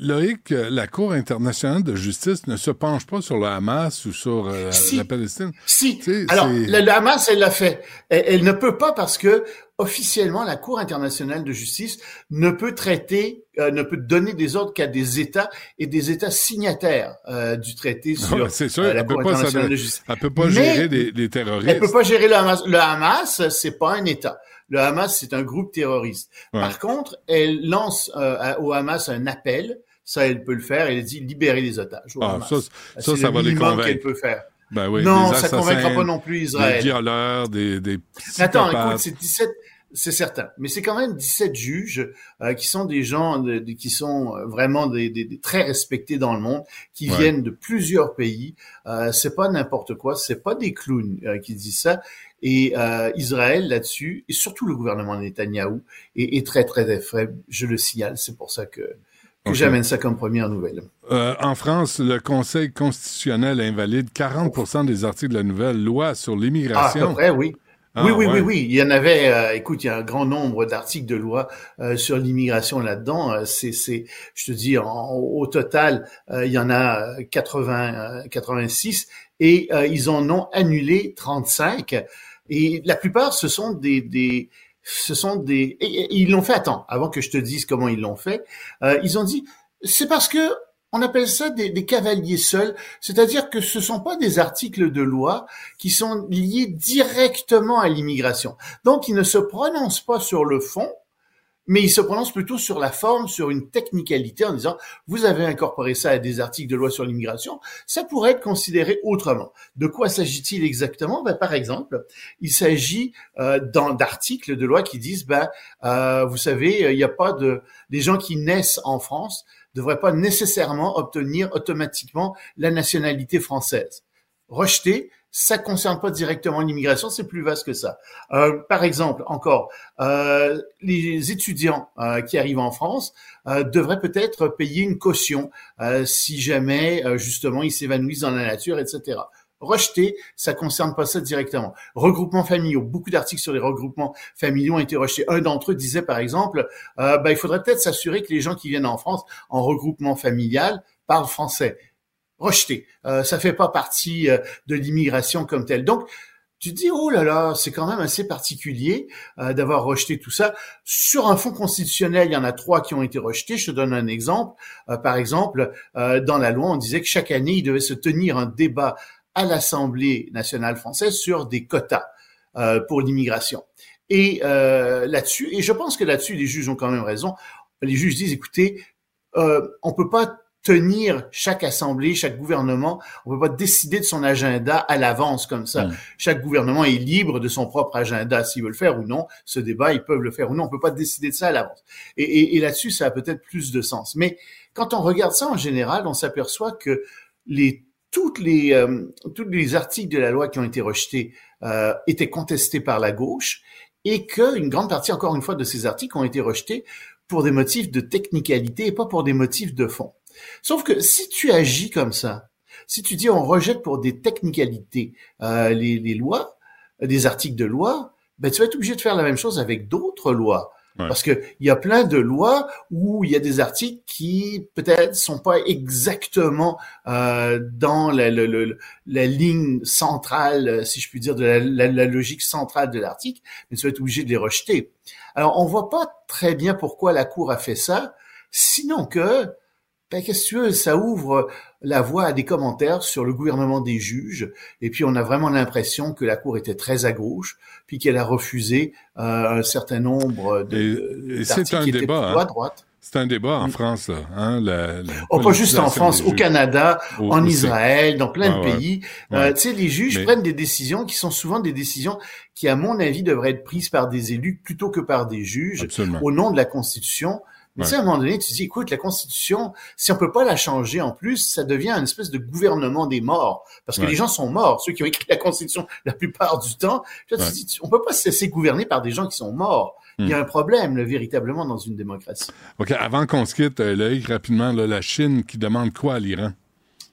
Loïc, la Cour internationale de justice ne se penche pas sur le Hamas ou sur euh, la Palestine. Si. Alors, le, Hamas, elle l'a fait. Elle, ne peut pas parce que officiellement, la Cour internationale de justice ne peut traiter, euh, ne peut donner des ordres qu'à des États et des États signataires du traité sur la Cour internationale de justice. Elle peut pas gérer des, des, terroristes. Elle peut pas gérer le Hamas. Le Hamas, c'est pas un État. Le Hamas, c'est un groupe terroriste. Par contre, elle lance euh, au Hamas un appel. Ça, elle peut le faire. Elle dit libérer les otages. Ah, ça, ça, ça va les convaincre. qu'elle peut faire. Ben oui, non, ça convaincra pas non plus Israël. Des violeurs, des, des Attends, écoute, c'est 17, c'est certain. Mais c'est quand même 17 juges euh, qui sont des gens de, qui sont euh, vraiment des, des, très respectés dans le monde, qui viennent de plusieurs pays. Euh, c'est pas n'importe quoi, c'est pas des clowns euh, qui disent ça. Et euh, Israël là-dessus, et surtout le gouvernement Netanyahou, est, est très très faible. Je le signale. C'est pour ça que, que j'amène ça comme première nouvelle. Euh, en France, le Conseil constitutionnel invalide 40% des articles de la nouvelle loi sur l'immigration. Ah, à peu près, oui. Ah, oui, oui, oui, oui. Il y en avait. Euh, écoute, il y a un grand nombre d'articles de loi euh, sur l'immigration là-dedans. Euh, c'est, c'est, je te dis, au total, il y en a 80, 86, et ils en ont annulé 35. Et la plupart, ce sont des, des ce sont des, ils l'ont fait. Attends, avant que je te dise comment ils l'ont fait, euh, ils ont dit, c'est parce que On appelle ça des, des cavaliers seuls, c'est-à-dire que ce sont pas des articles de loi qui sont liés directement à l'immigration. Donc, ils ne se prononcent pas sur le fond, mais il se prononce plutôt sur la forme, sur une technicalité en disant vous avez incorporé ça à des articles de loi sur l'immigration, ça pourrait être considéré autrement. De quoi s'agit-il exactement? Ben, Par exemple, il s'agit euh, d'articles de loi qui disent ben, euh, vous savez, il n'y a pas de les gens qui naissent en France devraient pas nécessairement obtenir automatiquement la nationalité française. Rejeté, ça concerne pas directement l'immigration, c'est plus vaste que ça. Euh, par exemple, encore, euh, les étudiants euh, qui arrivent en France euh, devraient peut-être payer une caution euh, si jamais justement ils s'évanouissent dans la nature, etc. Rejeté, ça concerne pas ça directement. Regroupements familiaux, beaucoup d'articles sur les regroupements familiaux ont été rejetés. Un d'entre eux disait par exemple, ben, il faudrait peut-être s'assurer que les gens qui viennent en France en regroupement familial parlent français rejeté. Euh, ça fait pas partie euh, de l'immigration comme telle. Donc, tu te dis, oh là là, c'est quand même assez particulier euh, d'avoir rejeté tout ça. Sur un fonds constitutionnel, il y en a trois qui ont été rejetés. Je te donne un exemple. Euh, par exemple, dans la loi, on disait que chaque année, il devait se tenir un débat à l'Assemblée nationale française sur des quotas pour l'immigration. Et là-dessus, et je pense que là-dessus, les juges ont quand même raison. Les juges disent, écoutez, on peut pas tenir chaque assemblée, chaque gouvernement. On peut pas décider de son agenda à l'avance comme ça. Chaque gouvernement est libre de son propre agenda s'il veut le faire ou non. Ce débat, ils peuvent le faire ou non. On peut pas décider de ça à l'avance. Et, et, et là-dessus, ça a peut-être plus de sens. Mais quand on regarde ça en général, on s'aperçoit que les toutes les euh, tous les articles de la loi qui ont été rejetés euh, étaient contestés par la gauche et qu'une grande partie, encore une fois, de ces articles ont été rejetés pour des motifs de technicalité et pas pour des motifs de fond. Sauf que si tu agis comme ça, si tu dis on rejette pour des technicalités euh, les, les, lois, des articles de loi, ben tu vas être obligé de faire la même chose avec d'autres lois. Parce que il y a plein de lois où il y a des articles qui peut-être sont pas exactement euh, dans la, la, la, ligne centrale, si je puis dire, de la, logique centrale de l'article, mais tu vas être obligé de les rejeter. Alors on voit pas très bien pourquoi la Cour a fait ça, sinon que ben, qu'est-ce que tu veux, ça ouvre la voie à des commentaires sur le gouvernement des juges, et puis on a vraiment l'impression que la Cour était très à gauche, puis qu'elle a refusé euh, un certain nombre de c'est un débat, à droite. C'est un débat en mm. France, là, hein, la, oh, pas juste en France, au Canada, en Israël, dans plein de pays. Euh, tu sais, les juges prennent des décisions qui sont souvent des décisions qui, à mon avis, devraient être prises par des élus plutôt que par des juges, au nom de la Constitution. Mais à un moment donné, tu dis, écoute, la Constitution, si on peut pas la changer en plus, ça devient une espèce de gouvernement des morts. Parce que les gens sont morts, ceux qui ont écrit la Constitution la plupart du temps. Tu dis, on peut pas se laisser gouverner par des gens qui sont morts. Il y a hmm. un problème, véritablement, dans une démocratie. OK, avant qu'on se quitte, euh, Loïc, rapidement, la Chine qui demande quoi à l'Iran?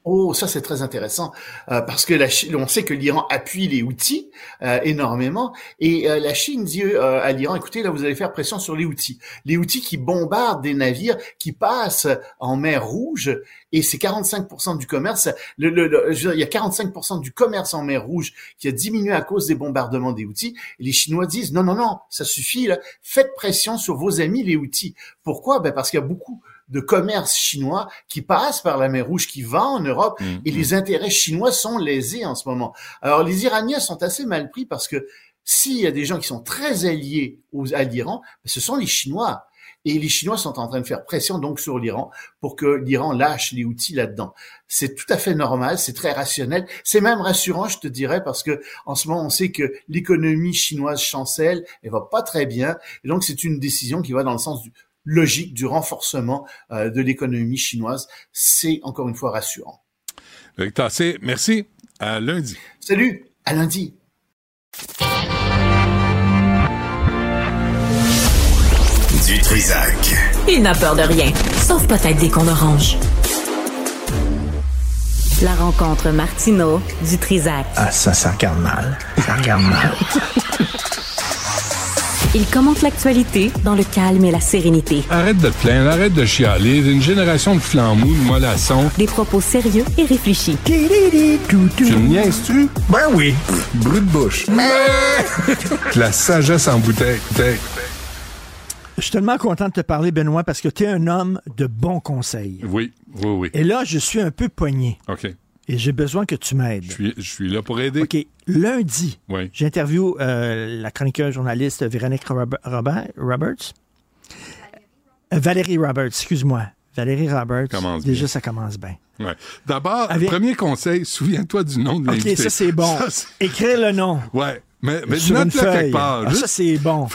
Oh, ça c'est très intéressant euh, parce que la Chine, on sait que l'Iran appuie les outils euh, énormément et euh, la Chine dit à l'Iran écoutez là vous allez faire pression sur les outils, les outils qui bombardent des navires qui passent en mer Rouge et c'est 45% du commerce. Le, le, il y a 45% du commerce en mer Rouge qui a diminué à cause des bombardements des outils. Et les Chinois disent non non non ça suffit là, faites pression sur vos amis les outils. Pourquoi? Ben parce qu'il y a beaucoup de commerce chinois qui passe par la mer Rouge, qui va en Europe, mm, et les mm. intérêts chinois sont lésés en ce moment. Alors les Iraniens sont assez mal pris parce que s'il y a des gens qui sont très alliés aux, à l'Iran, ben, ce sont les Chinois. Et les Chinois sont en train de faire pression donc sur l'Iran pour que l'Iran lâche les outils là-dedans. C'est tout à fait normal, c'est très rationnel, c'est même rassurant, je te dirais, parce que en ce moment on sait que l'économie chinoise chancelle, elle va pas très bien, et donc c'est une décision qui va dans le sens du logique du renforcement euh, de l'économie chinoise. C'est encore une fois rassurant. Tassé, merci. À lundi. Salut, à lundi. Du Trisac. Il n'a peur de rien, sauf peut-être des qu'on orange. La rencontre Martino du Trisac. Ah, ça, ça regarde mal. Ça regarde mal. Il commente l'actualité dans le calme et la sérénité. Arrête de te plaindre, arrête de chialer. Une génération de flambous, de mollassons. Des propos sérieux et réfléchis. Tu me niaises-tu? Ben oui. Brut de bouche. la sagesse en bouteille. Je suis tellement content de te parler, Benoît, parce que tu es un homme de bons conseils. Oui, Oui, oui. Et là, je suis un peu poigné. OK. Et j'ai besoin que tu m'aides. Je suis, je suis là pour aider. OK. Lundi, Oui. j'interviewe euh, la chroniqueuse journaliste Véronique Rob- Robert- Roberts. Euh, Valérie Roberts, excuse-moi. Valérie Roberts. Commence Déjà, bien. ça commence bien. Ouais. D'abord, Avec- premier conseil, souviens-toi du nom de OK, l'invité. ça, c'est bon. Ça, Écrire le nom ouais. Mais, mais sur note-le feuille. quelque part. Ah, ça, c'est bon.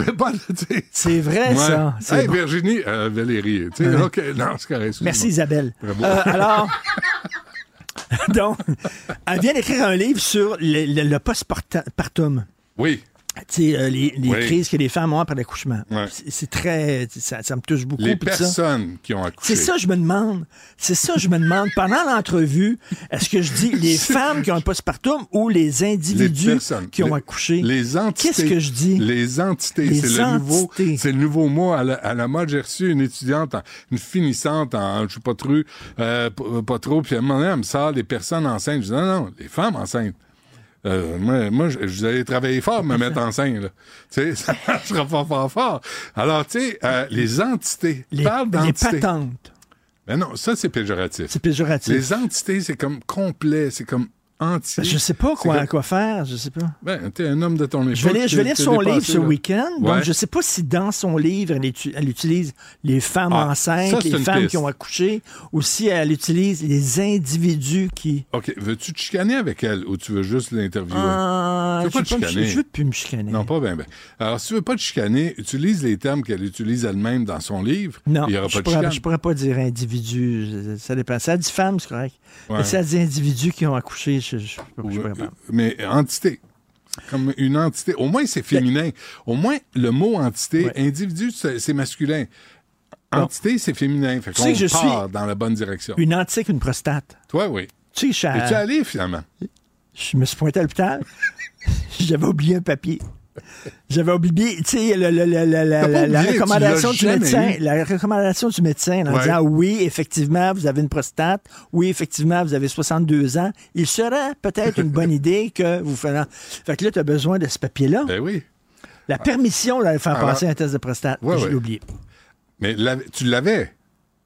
C'est vrai, Ouais. ça. C'est Hey, bon. Virginie, euh, Valérie. Ouais. OK, non, c'est correct. Merci, Isabelle. Euh, alors, donc, elle vient d'écrire un livre sur le, le- le postpartum. Oui. Euh, les, les Oui. crises que les femmes ont après l'accouchement. Ouais. C'est très. Ça, ça me touche beaucoup. Les ça. personnes qui ont accouché. C'est ça, je me demande. C'est ça, je me demande. Pendant l'entrevue, est-ce que je dis les femmes qui ont un postpartum ou les individus qui ont accouché? Les entités. Qu'est-ce que je dis? Les entités. C'est le nouveau, c'est le nouveau mot à la, à la mode. J'ai reçu une étudiante, en- une finissante en, je sais pas trop, euh, pas trop, puis à un moment donné, elle me sort les personnes enceintes. Je dis, non, non, les femmes enceintes. Euh, moi, moi, je, je vais aller travailler fort me mettre enceinte, là. Tu sais, ça marchera pas fort fort. Alors, tu sais, euh, les entités. Les, Parle les d'entités. patentes. Mais non, ça, c'est péjoratif. C'est péjoratif. Les entités, c'est comme complet, c'est comme entier. Ben, je sais pas quoi, comme- quoi faire, je sais pas. Ben, t'es un homme de ton époque. Je vais lire, je vais son dépassé, livre ce week-end. Donc, Ouais. je ne sais pas si dans son livre, elle, elle utilise les femmes Ah, enceintes, ça, les femmes piste. qui ont accouché, ou si elle utilise les individus qui. OK. Veux-tu te chicaner avec elle ou tu veux juste l'interviewer? Ah, Tu veux pas je te chicaner? Je veux plus me chicaner. Non, pas bien, bien. Alors, si tu veux pas te chicaner, utilise les termes qu'elle utilise elle-même dans son livre. Non, Il n'y aura je pas de pourrais, je pas dire individu. je- Ça dépend. Ça dit femmes, c'est correct. Ouais. Mais ça dit individus qui ont accouché, je, je, pas. mais entité. Comme une entité. Au moins, c'est féminin. Au moins, le mot entité, Ouais. individu, c'est masculin. Entité, c'est féminin. Fait Tu sais qu'on que je part suis- dans la bonne direction. Une antique, une prostate. Toi, oui. Tu sais, je, Es-tu allé, finalement? je me suis pointé à l'hôpital. J'avais oublié un papier. J'avais oublié, tu sais, la, recommandation du médecin. La recommandation du médecin en Ouais. disant oui, effectivement, vous avez une prostate. Oui, effectivement, vous avez 62 ans. Il serait peut-être une bonne idée que vous fassiez. Fait que là, tu as besoin de ce papier-là. Ben oui. La permission d'aller faire Alors- passer un test de prostate. Ouais, je ouais. l'ai oublié. Mais tu l'avais?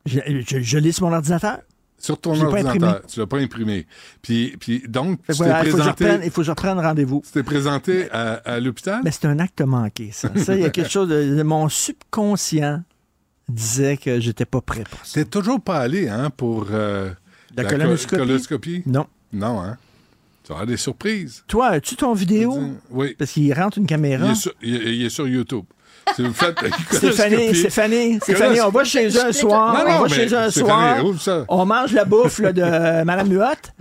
Je, je, je l'ai sur mon ordinateur. Sur ton ordinateur, tu l'as pas imprimé. Puis, puis donc, tu voilà, il faut présenté, reprenne- il faut que je reprenne rendez-vous. tu t'es présenté à, à l'hôpital? Mais c'est un acte manqué, ça. Ça, il y a quelque chose de, de- mon subconscient disait que j'étais pas prêt pour ça. T'es toujours pas allé, hein, pour euh, La co- colonoscopie? coloscopie? Non. Non, hein? Tu auras des surprises. Toi, as-tu ton vidéo? Oui. Parce qu'il rentre une Il caméra. est, sur, il est- il est sur YouTube. Si vous faites une Stéphanie, Stéphanie, Stéphanie, on va chez eux un soir. Non, on va mais chez eux un soir. On mange la bouffe là, de Mme Muotte.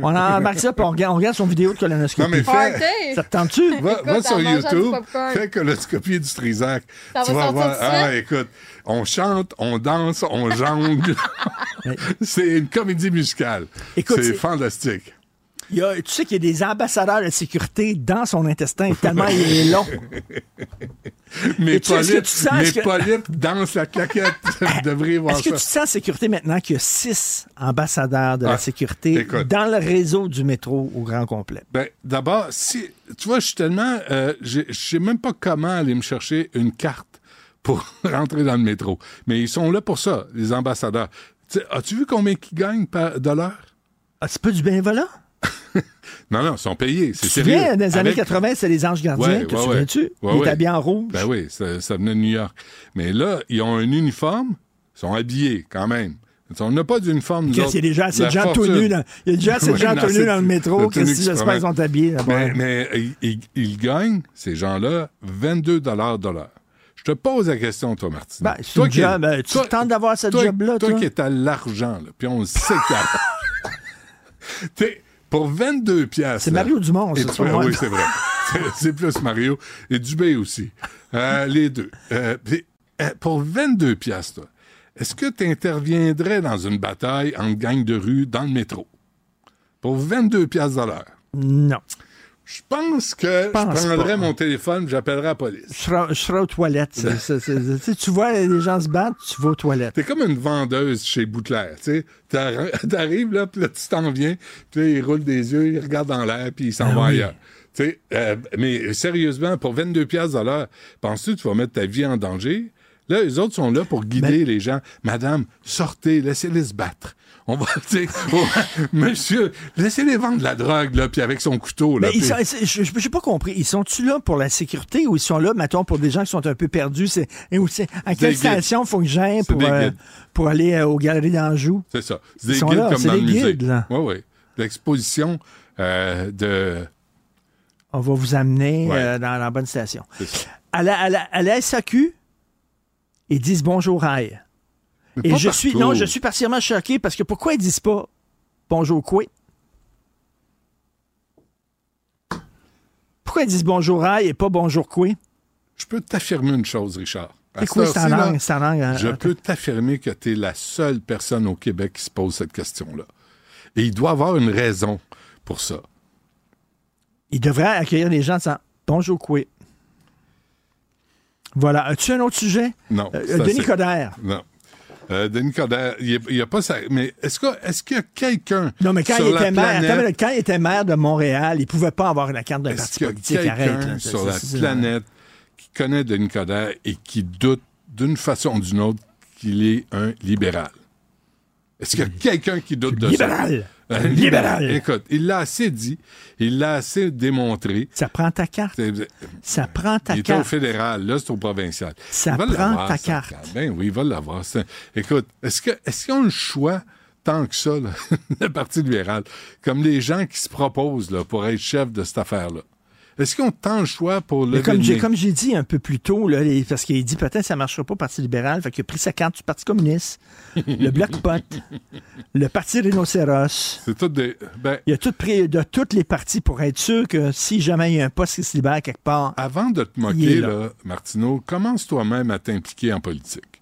On embarque ça, puis on regarde, on regarde son vidéo de colonoscopie. Non, mais fais, OK. Ça te tente-tu? va, Écoute, va en sur YouTube, fais coloscopie du Trisac. Ça tu va vas voir. tout de suite? Ah, écoute, on chante, on danse, on jongle. c'est une comédie musicale. C'est- fantastique. Il y a- tu sais qu'il y a des ambassadeurs de sécurité dans son intestin, tellement il est long. Mais que sens mais danse la claquette. Devriez voir Est-ce que tu te sens en sécurité maintenant qu'il y a six ambassadeurs de Ah, la sécurité écoute. dans le réseau du métro au grand complet? Ben, d'abord, si tu vois, je suis tellement, euh, je sais même pas comment aller me chercher une carte pour rentrer dans le métro. Mais ils sont là pour ça, les ambassadeurs. As-tu vu combien ils gagnent par, de l'heure? Ah, c'est pas du bénévolat? Non, non, ils sont payés. C'est Tu te sérieux. souviens, dans les années Avec- 80, c'est les anges gardiens. Ouais, te ouais, souviens-tu? ouais. Il Ouais, est ouais. habillé en rouge. Ben oui, ça, ça venait de New York. Mais là, ils ont un uniforme, ils sont habillés quand même. On n'a pas d'uniforme, qu'il y a déjà assez de gens tout nus dans, il y a déjà assez de gens tout nus dans le métro. Qu'est-ce que j'espère qu'ils sont habillés là-bas? Mais, mais ils, ils- ils gagnent, ces gens-là, 22 de l'heure. Je te pose la question, toi, Martin. Ben, une qui job, euh, tu tentes d'avoir cette toi, job-là, Toi toi? qui es à l'argent, là, puis on le sait qu'il y a- T'sais, Pour 22 piastres. C'est Mario Dumont, ça, c'est moi. Oui, c'est vrai. C'est- plus Mario. Et Dubé aussi. Euh, les deux. Euh, euh, pour 22 piastres, toi, est-ce que tu interviendrais dans une bataille entre gangs de rue dans le métro? Pour 22 piastres de l'heure? Non. Je pense que Pense je prendrais pas. mon téléphone, j'appellerais la police. Je serai, je serai aux toilettes. C'est- tu vois les gens se battre, tu vas aux toilettes. T'es comme une vendeuse chez Boutelaire, tu sais. T'arri- T'arrives là, puis là, tu t'en viens, puis là, il roule des yeux, il regarde dans l'air, puis il s'en Ah va oui. ailleurs. Euh, mais sérieusement, pour 22 piastres à l'heure, penses-tu que tu vas mettre ta vie en danger? Là, les autres sont là pour guider les gens. Madame, sortez, laissez-les se battre. On va, oh, monsieur, laissez-les vendre de la drogue, là, puis avec son couteau, là. Mais ils sont- je n'ai pas compris. Ils sont-tu là pour la sécurité ou ils sont là, mettons, pour des gens qui sont un peu perdus? C'est, à quelle station faut que j'aille pour, euh, pour aller euh, aux galeries d'Anjou? C'est ça. C'est Ils des sont guides là, comme dans des guides. Oui, oui. L'exposition euh, de. On va vous amener Ouais. dans la bonne station. la, à la- à la SAQ, ils disent bonjour, aïe. Mais Et je suis, non, je suis partiellement choqué parce que pourquoi ils disent pas bonjour, quoi? Pourquoi ils disent bonjour, aïe et pas bonjour, quoi? Je peux t'affirmer une chose, Richard. C'est quoi, cette langue, hein? Je peux t'affirmer que tu es la seule personne au Québec qui se pose cette question-là. Et il doit avoir une raison pour ça. Il devrait accueillir les gens en disant bonjour, quoi? Voilà. As-tu un autre sujet? Non. Euh, Denis. Coderre. Non. Euh, Denis Coderre, il n'y a, pas ça. Mais est-ce que- est-ce qu'il y a quelqu'un. Non, mais quand sur il la était maire, planète- attends quand il était maire de Montréal, il pouvait pas avoir la carte d'un Est-ce parti qu'il y a politique. quelqu'un sur la planète qui connaît Denis Coderre et qui doute d'une façon ou d'une autre qu'il est un libéral? Est-ce qu'il y a quelqu'un qui doute de Libéral! ça? Un Libéral! Écoute, il l'a assez dit, il l'a assez démontré. Ça prend ta carte. C'est- Ça prend ta Il était au carte. fédéral, là, c'est au provincial. Ça va prend ta carte. Ben oui, il va l'avoir. Écoute, est-ce qu'ils ont le choix tant que ça, là, le Parti libéral, comme les gens qui se proposent là, pour être chef de cette affaire-là? Est-ce qu'ils ont tant le choix pour le comme j'ai, comme j'ai dit un peu plus tôt, là, les- parce qu'il dit peut-être que ça ne marchera pas au Parti libéral, fait qu'il a pris sa carte du Parti communiste, le Bloc Pot, le Parti Rhinocéros. C'est tout des. Ben, Il a tout pris de tous les partis pour être sûr que si jamais il y a un poste qui se libère quelque part, avant de te moquer, là. là, Martineau, commence toi-même à t'impliquer en politique.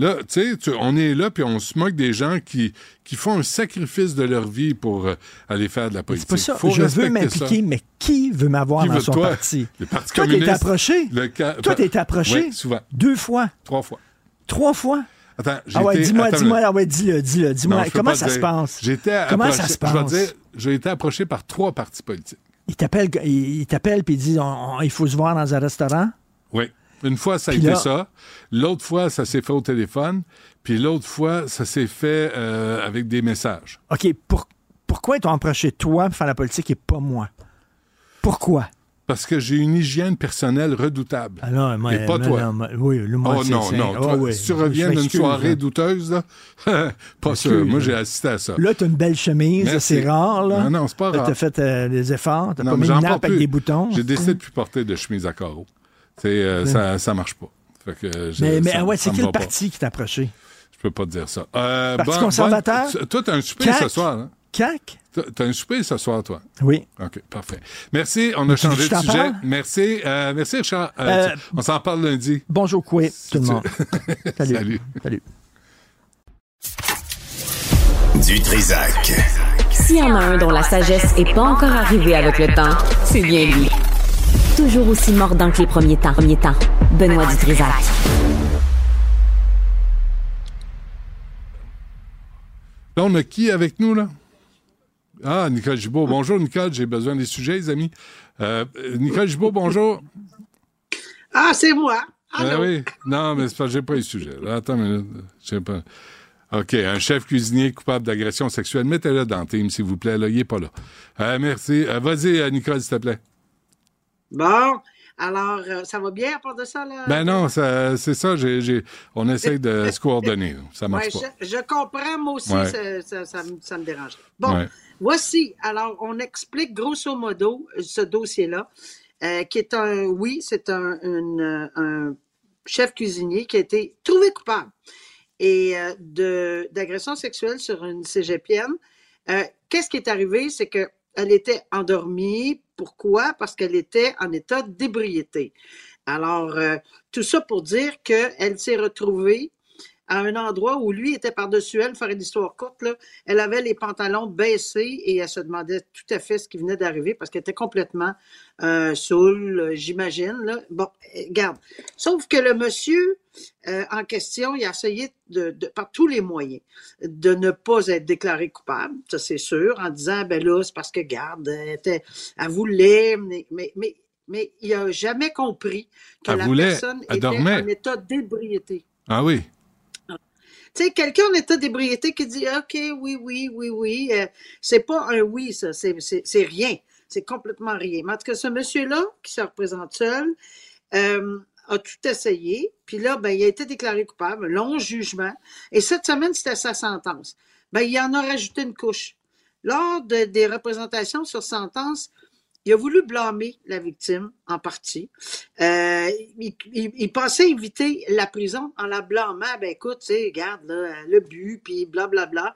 Là, tu sais, on est là, puis on se moque des gens qui, qui font un sacrifice de leur vie pour euh, aller faire de la c'est politique. pas ça. Faut je veux m'impliquer, mais qui veut m'avoir dans veut son toi? parti? Le Parti Toi, t'es communiste. approché? Le ca- Toi, t'es approché? Oui, souvent. Deux fois, Trois fois. trois fois? Attends, j'ai Ah ouais, été- dis-moi, dis-moi, ah ouais, dis-le, dis-le, dis-moi. Comment ça se passe? Comment approché- ça se Je vais passe? dire, j'ai été approché par trois partis politiques. Il t'appelle, il, il t'appelle puis il dit on- on- il faut se voir dans un restaurant? Oui. Une fois, ça a Puis été là- ça. L'autre fois, ça s'est fait au téléphone. Puis l'autre fois, ça s'est fait euh, avec des messages. OK, pour- pourquoi ils t'ont approché toi pour faire la politique et pas moi? Pourquoi? Parce que j'ai une hygiène personnelle redoutable. Ah non, moi, Et pas toi. non, moi- oui, le oh non, non. ah Toi, oui, si tu reviens d'une soirée douteuse, là, pas sûr. Moi, j'ai assisté à ça. Là, t'as une belle chemise, c'est rare, là. Non, non, c'est pas rare. T'as fait euh, des efforts, Non, pas mais mis une nappe avec des boutons. J'ai décidé de plus porter de chemise à carreaux. Euh, ça, ça marche pas. Fait que, euh, je- Mais, mais ça- ah ouais, c'est quel pas. parti qui t'a approché? Je peux pas te dire ça. Euh, Parti bon- conservateur? bon- toi, t'as un souper ce soir, hein? CAC? T'as- un souper ce soir, toi? Oui. OK, parfait. Merci, on a Tu changé de sujet? parle? Merci, euh, merci Richard. Euh, Euh, on s'en parle lundi. Bonjour, quoi, tout le monde. Salut. Salut. Salut. Du Trisac. S'il y en a un dont la sagesse est pas encore arrivée avec le temps, c'est bien lui. Toujours aussi mordant que les premiers temps. Premiers temps. Benoît Dutrisac. Là, on a qui avec nous, là? Ah, Nicole Gibault. Bonjour, Nicole. J'ai besoin des sujets, les amis. Euh, Nicole Gibault, bonjour. Ah, c'est moi. Ah oui. Non, mais c'est pas, j'ai pas les sujets. Là, attends une minute. J'ai pas. OK. Un chef cuisinier coupable d'agression sexuelle. Mettez-le dans le team, s'il vous plaît. Là, il est pas là. Euh, merci. Euh, vas-y, Nicole, s'il te plaît. Bon, alors, euh, ça va bien à part de ça, là? Ben non, ça- c'est ça. on essaye de se coordonner. Ça marche Ouais, pas. je, je comprends, moi aussi, Ouais. ça, ça- ça me- ça me dérangerait. Bon, Ouais. voici, alors, on explique grosso modo euh, ce dossier-là, euh, qui est un, oui, c'est un, une, un chef cuisinier qui a été trouvé coupable et euh, d'agression sexuelle sur une cégepienne. Euh, Qu'est-ce qui est arrivé? C'est que elle était endormie. Pourquoi? Parce qu'elle était en état d'ébriété. Alors, euh, tout ça pour dire qu'elle s'est retrouvée à un endroit où lui était par-dessus elle, faire une histoire courte, là, elle avait les pantalons baissés et elle se demandait tout à fait ce qui venait d'arriver parce qu'elle était complètement euh, saoule, euh, j'imagine. Bon, euh, garde. Sauf que le monsieur euh, en question, il a essayé de, de- par tous les moyens de ne pas être déclaré coupable, ça c'est sûr, en disant, ben là, c'est parce que, garde, elle, était, elle voulait, mais, mais, mais, mais il n'a jamais compris que Elle la voulait, personne était dormait. en état d'ébriété. Ah oui. Tu quelqu'un en état d'ébriété qui dit OK, oui, oui, oui, oui, euh, c'est pas un oui, ça, c'est rien. C'est complètement rien. Mais en tout cas, ce monsieur-là, qui se représente seul, euh, a tout essayé. Puis là, ben, il a été déclaré coupable, long jugement. Et cette semaine, c'était sa sentence. Ben, il en a rajouté une couche. Lors des représentations sur sentence, il a voulu blâmer la victime en partie. Euh, il, pensait éviter la prison en la blâmant. Ben écoute, tu sais, regarde le but, puis blablabla.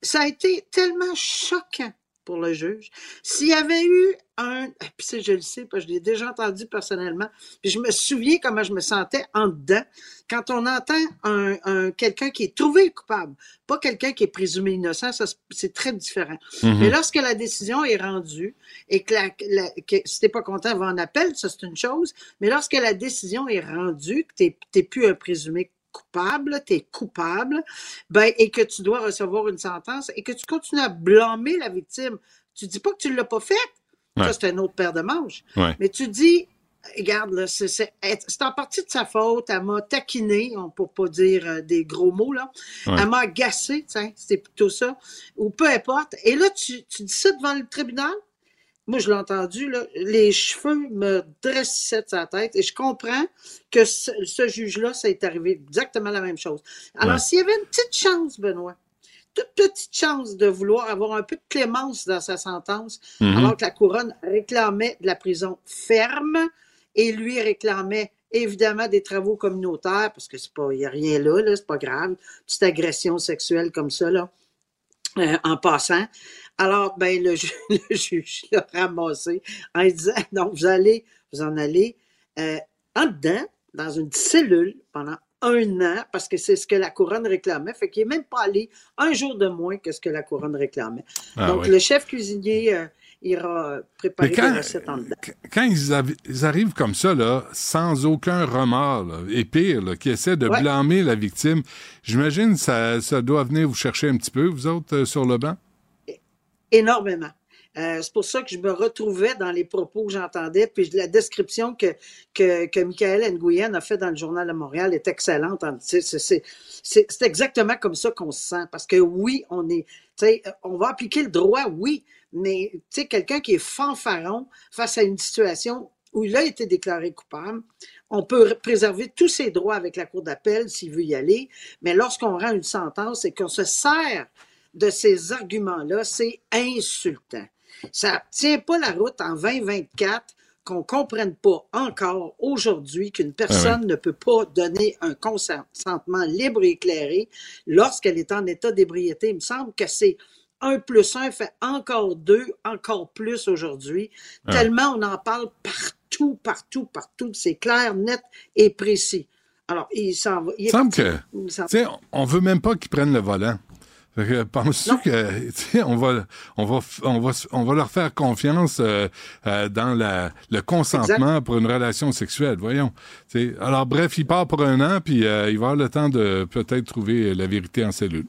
Ça a été tellement choquant pour le juge. S'il y avait eu un, puis je le sais, parce que je l'ai déjà entendu personnellement, puis je me souviens comment je me sentais en dedans quand on entend un, quelqu'un qui est trouvé coupable, pas quelqu'un qui est présumé innocent, ça c'est très différent. Mm-hmm. Mais lorsque la décision est rendue et que, la, que si t'es pas content, va en appel, ça c'est une chose, mais lorsque la décision est rendue, que t'es plus un présumé coupable, tu es coupable, ben, et que tu dois recevoir une sentence et que tu continues à blâmer la victime. Tu dis pas que tu ne l'as pas fait. Ça, c'est un autre paire de manches. Mais tu dis, regarde, c'est en partie de sa faute. Elle m'a taquiné, on peut pas dire euh, des gros mots, là. Elle m'a agacé, c'est plutôt ça. Ou peu importe. Et là, tu, tu dis ça devant le tribunal? Moi, je l'ai entendu, là, les cheveux me dressaient de sa tête et je comprends que ce, juge-là, ça est arrivé exactement la même chose. Alors, s'il y avait une petite chance, Benoît, toute petite chance de vouloir avoir un peu de clémence dans sa sentence, mm-hmm. alors que la couronne réclamait de la prison ferme et lui réclamait évidemment des travaux communautaires, parce que c'est pas, il n'y a rien là, là c'est pas grave, petite agression sexuelle comme ça, là, euh, en passant. Alors, ben, le, juge l'a ramassé en disant, non, vous allez, vous en allez euh, en dedans, dans une cellule pendant un an, parce que c'est ce que la couronne réclamait. Fait qu'il n'est même pas allé un jour de moins que ce que la couronne réclamait. Ah Donc, le chef cuisinier euh, ira préparer quand, des recettes en dedans. Quand ils, arrivent comme ça, là, sans aucun remords, et pire, qui essaient de blâmer la victime, j'imagine ça, ça doit venir vous chercher un petit peu, vous autres, euh, sur le banc? Énormément. Euh, c'est pour ça que je me retrouvais dans les propos que j'entendais, puis la description que, que, que Michael Nguyen a fait dans le Journal de Montréal est excellente. C'est exactement comme ça qu'on se sent, parce que oui, on est, on va appliquer le droit, oui, mais quelqu'un qui est fanfaron face à une situation où il a été déclaré coupable, on peut préserver tous ses droits avec la Cour d'appel s'il veut y aller, mais lorsqu'on rend une sentence et qu'on se sert de ces arguments-là, c'est insultant. Ça tient pas la route en 2024 qu'on comprenne pas encore aujourd'hui qu'une personne ah ne peut pas donner un consentement libre et éclairé lorsqu'elle est en état d'ébriété. Il me semble que c'est un plus un fait encore deux, encore plus aujourd'hui. Ah. Tellement on en parle partout, partout, partout. C'est clair, net et précis. Alors, il s'en va. Il semble que, on veut même pas qu'ils prennent le volant. Penses-tu que on va, on va, on va, on va leur faire confiance euh, euh, dans la, le consentement pour une relation sexuelle, voyons. alors bref, il part pour un an, puis euh, il va avoir le temps de peut-être trouver la vérité en cellule.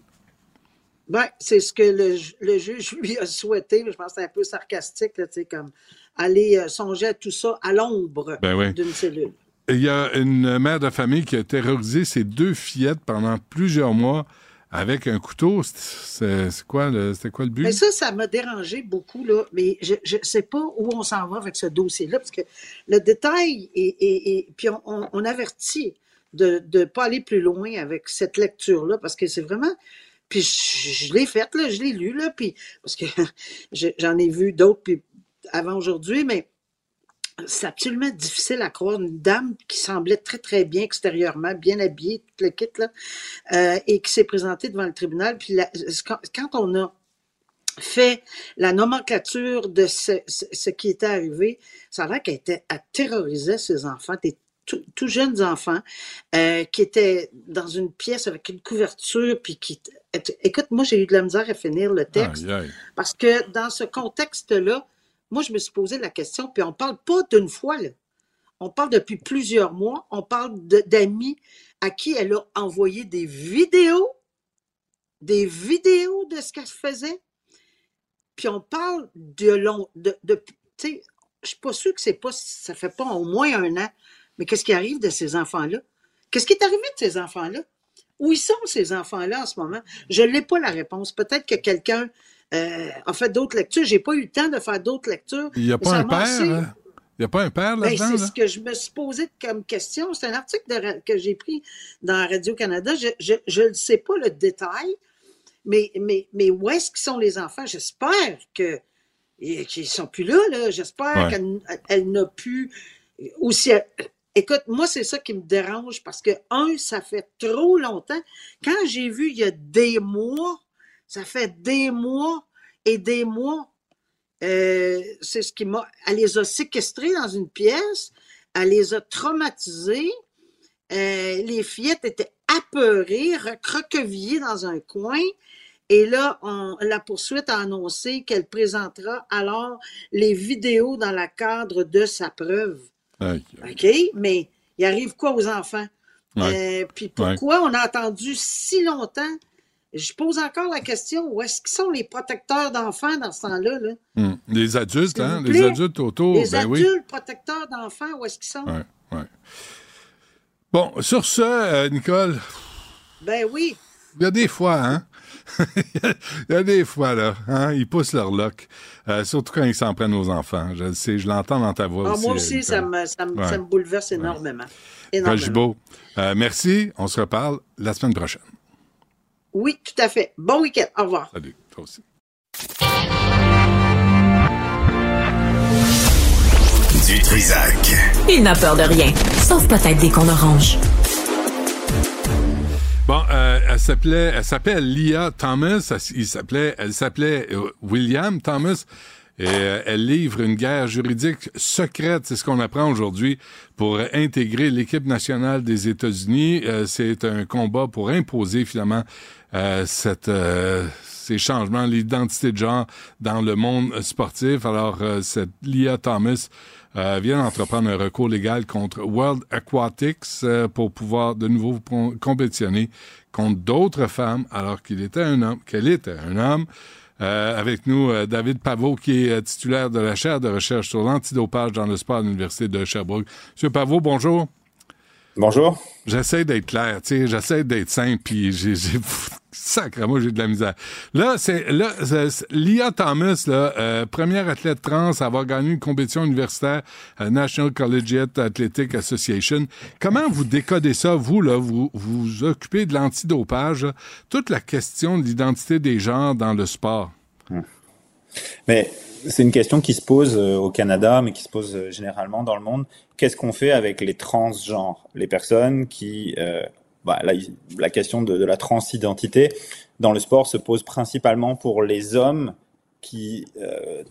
Ben, c'est ce que le, le, juge lui a souhaité, mais je pense que c'est un peu sarcastique, là, comme aller songer à tout ça à l'ombre ben d'une cellule. Il y a une mère de famille qui a terrorisé ses deux fillettes pendant plusieurs mois avec un couteau, c'est quoi, le, quoi le but? Mais ça, ça m'a dérangé beaucoup, là. Mais je ne sais pas où on s'en va avec ce dossier-là, parce que le détail, et, puis on, avertit de ne pas aller plus loin avec cette lecture-là, parce que c'est vraiment... Puis je, l'ai faite, là, je l'ai lu, là, puis... Parce que j'en ai vu d'autres avant aujourd'hui, mais c'est absolument difficile à croire. Une dame qui semblait très, très bien extérieurement, bien habillée, tout le kit, là, euh, et qui s'est présentée devant le tribunal. Puis quand, on a fait la nomenclature de ce, qui était arrivé, ça a l'air qu'elle était à terroriser ses enfants, des tout, jeunes enfants, euh, qui étaient dans une pièce avec une couverture, puis qui... Écoute, moi, j'ai eu de la misère à finir le texte, parce que dans ce contexte-là, moi, je me suis posé la question, puis on parle pas d'une fois, là. On parle depuis plusieurs mois, on parle d'amis à qui elle a envoyé des vidéos, des vidéos de ce qu'elle faisait. Puis on parle de long, de, de tu sais, je suis pas sûre que c'est pas, ça fait pas au moins un an, mais qu'est-ce qui arrive de ces enfants-là? Qu'est-ce qui est arrivé de ces enfants-là? Où ils sont, ces enfants-là, en ce moment? Je n'ai pas la réponse. Peut-être que quelqu'un euh, a fait d'autres lectures. J'ai pas eu le temps de faire d'autres lectures. Il n'y a pas un père? Hein? Il n'y a pas un père ben, là-dedans? c'est ce que je me suis posé comme question. C'est un article que j'ai pris dans Radio-Canada. Je ne sais pas le détail, mais, mais, mais où est-ce qu'ils sont les enfants? J'espère que qu'ils sont plus là. là. J'espère qu'elle n'a pu aussi. Écoute, moi, c'est ça qui me dérange parce que, un, ça fait trop longtemps. Quand j'ai vu il y a des mois, ça fait des mois et des mois euh, c'est ce qui m'a. Elle les a séquestrés dans une pièce, elle les a traumatisés. Euh, les fillettes étaient apeurées, recroquevillées dans un coin. Et là, la poursuite a annoncé qu'elle présentera alors les vidéos dans le cadre de sa preuve. OK? Mais il arrive quoi aux enfants? Euh, puis pourquoi on a attendu si longtemps je pose encore la question, où est-ce qu'ils sont les protecteurs d'enfants dans ce temps-là? Là? Hmm. Les adultes, hein? Les adultes autour. Les ben adultes protecteurs d'enfants, où est-ce qu'ils sont? Ouais, ouais. Bon, sur ce, euh, Nicole. Ben oui. Il y a des fois, hein? Il y a des fois, là, hein, ils poussent leur loc. Euh, surtout quand ils s'en prennent aux enfants. Je le sais, je l'entends dans ta voix ah, aussi. Moi aussi, ça me, ça, me, ça me, bouleverse énormément. énormément. Euh, merci. On se reparle la semaine prochaine. Oui, tout à fait. Bon week-end. Au revoir. Salut, toi aussi. Du Trisac. Il n'a peur de rien, sauf peut-être des qu'on orange. Bon, euh, elle s'appelait, elle s'appelle Leah Thomas. Il s'appelait, elle s'appelait euh, William Thomas. Et euh, elle livre une guerre juridique secrète, c'est ce qu'on apprend aujourd'hui, pour intégrer l'équipe nationale des États-Unis. Euh, c'est un combat pour imposer finalement euh, cette, ces changements, l'identité de genre dans le monde sportif. Alors, cette Leah Thomas vient d'entreprendre un recours légal contre World Aquatics pour pouvoir de nouveau compétitionner contre d'autres femmes alors qu'il était un homme, qu'elle était un homme. Euh, avec nous, euh, David Pavot, qui est euh, titulaire de la chaire de recherche sur l'antidopage dans le sport à l'Université de Sherbrooke. Monsieur Pavot, bonjour. Bonjour. J'essaie d'être clair, tu sais, j'essaie d'être simple, puis j'ai, j'ai moi j'ai de la misère. Là, c'est là, Lia Thomas, là, euh, première athlète trans à avoir gagné une compétition universitaire à National Collegiate Athletic Association. Comment vous décodez ça, vous là, vous vous occupez de l'antidopage, toute la question de l'identité des genres dans le sport. Mais c'est une question qui se pose euh, au Canada, mais qui se pose euh, généralement dans le monde. Qu'est-ce qu'on fait avec les transgenres, les personnes qui euh, bah, la, la, question de, de, la transidentité dans le sport se pose principalement pour les hommes qui, euh,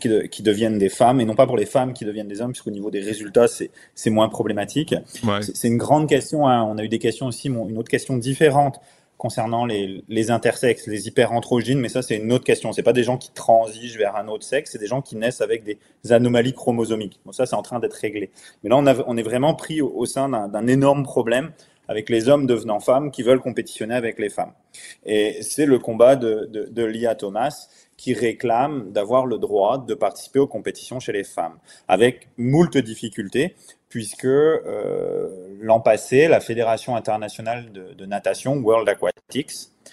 qui, qui, deviennent des femmes et non pas pour les femmes qui deviennent des hommes, puisqu'au niveau des résultats, c'est moins problématique. Ouais. C'est une grande question. Hein. On a eu des questions aussi, une autre question différente concernant les, les intersexes, les hyperandrogynes, mais ça c'est une autre question. C'est pas des gens qui transigent vers un autre sexe, c'est des gens qui naissent avec des anomalies chromosomiques. Bon, ça c'est en train d'être réglé. Mais là on, a, on est vraiment pris au, sein d'un énorme problème avec les hommes devenant femmes qui veulent compétitionner avec les femmes. Et c'est le combat de, de, de Lia Thomas qui réclame d'avoir le droit de participer aux compétitions chez les femmes, avec moult difficultés, puisque euh, l'an passé, la Fédération internationale de, natation, World Aquatics,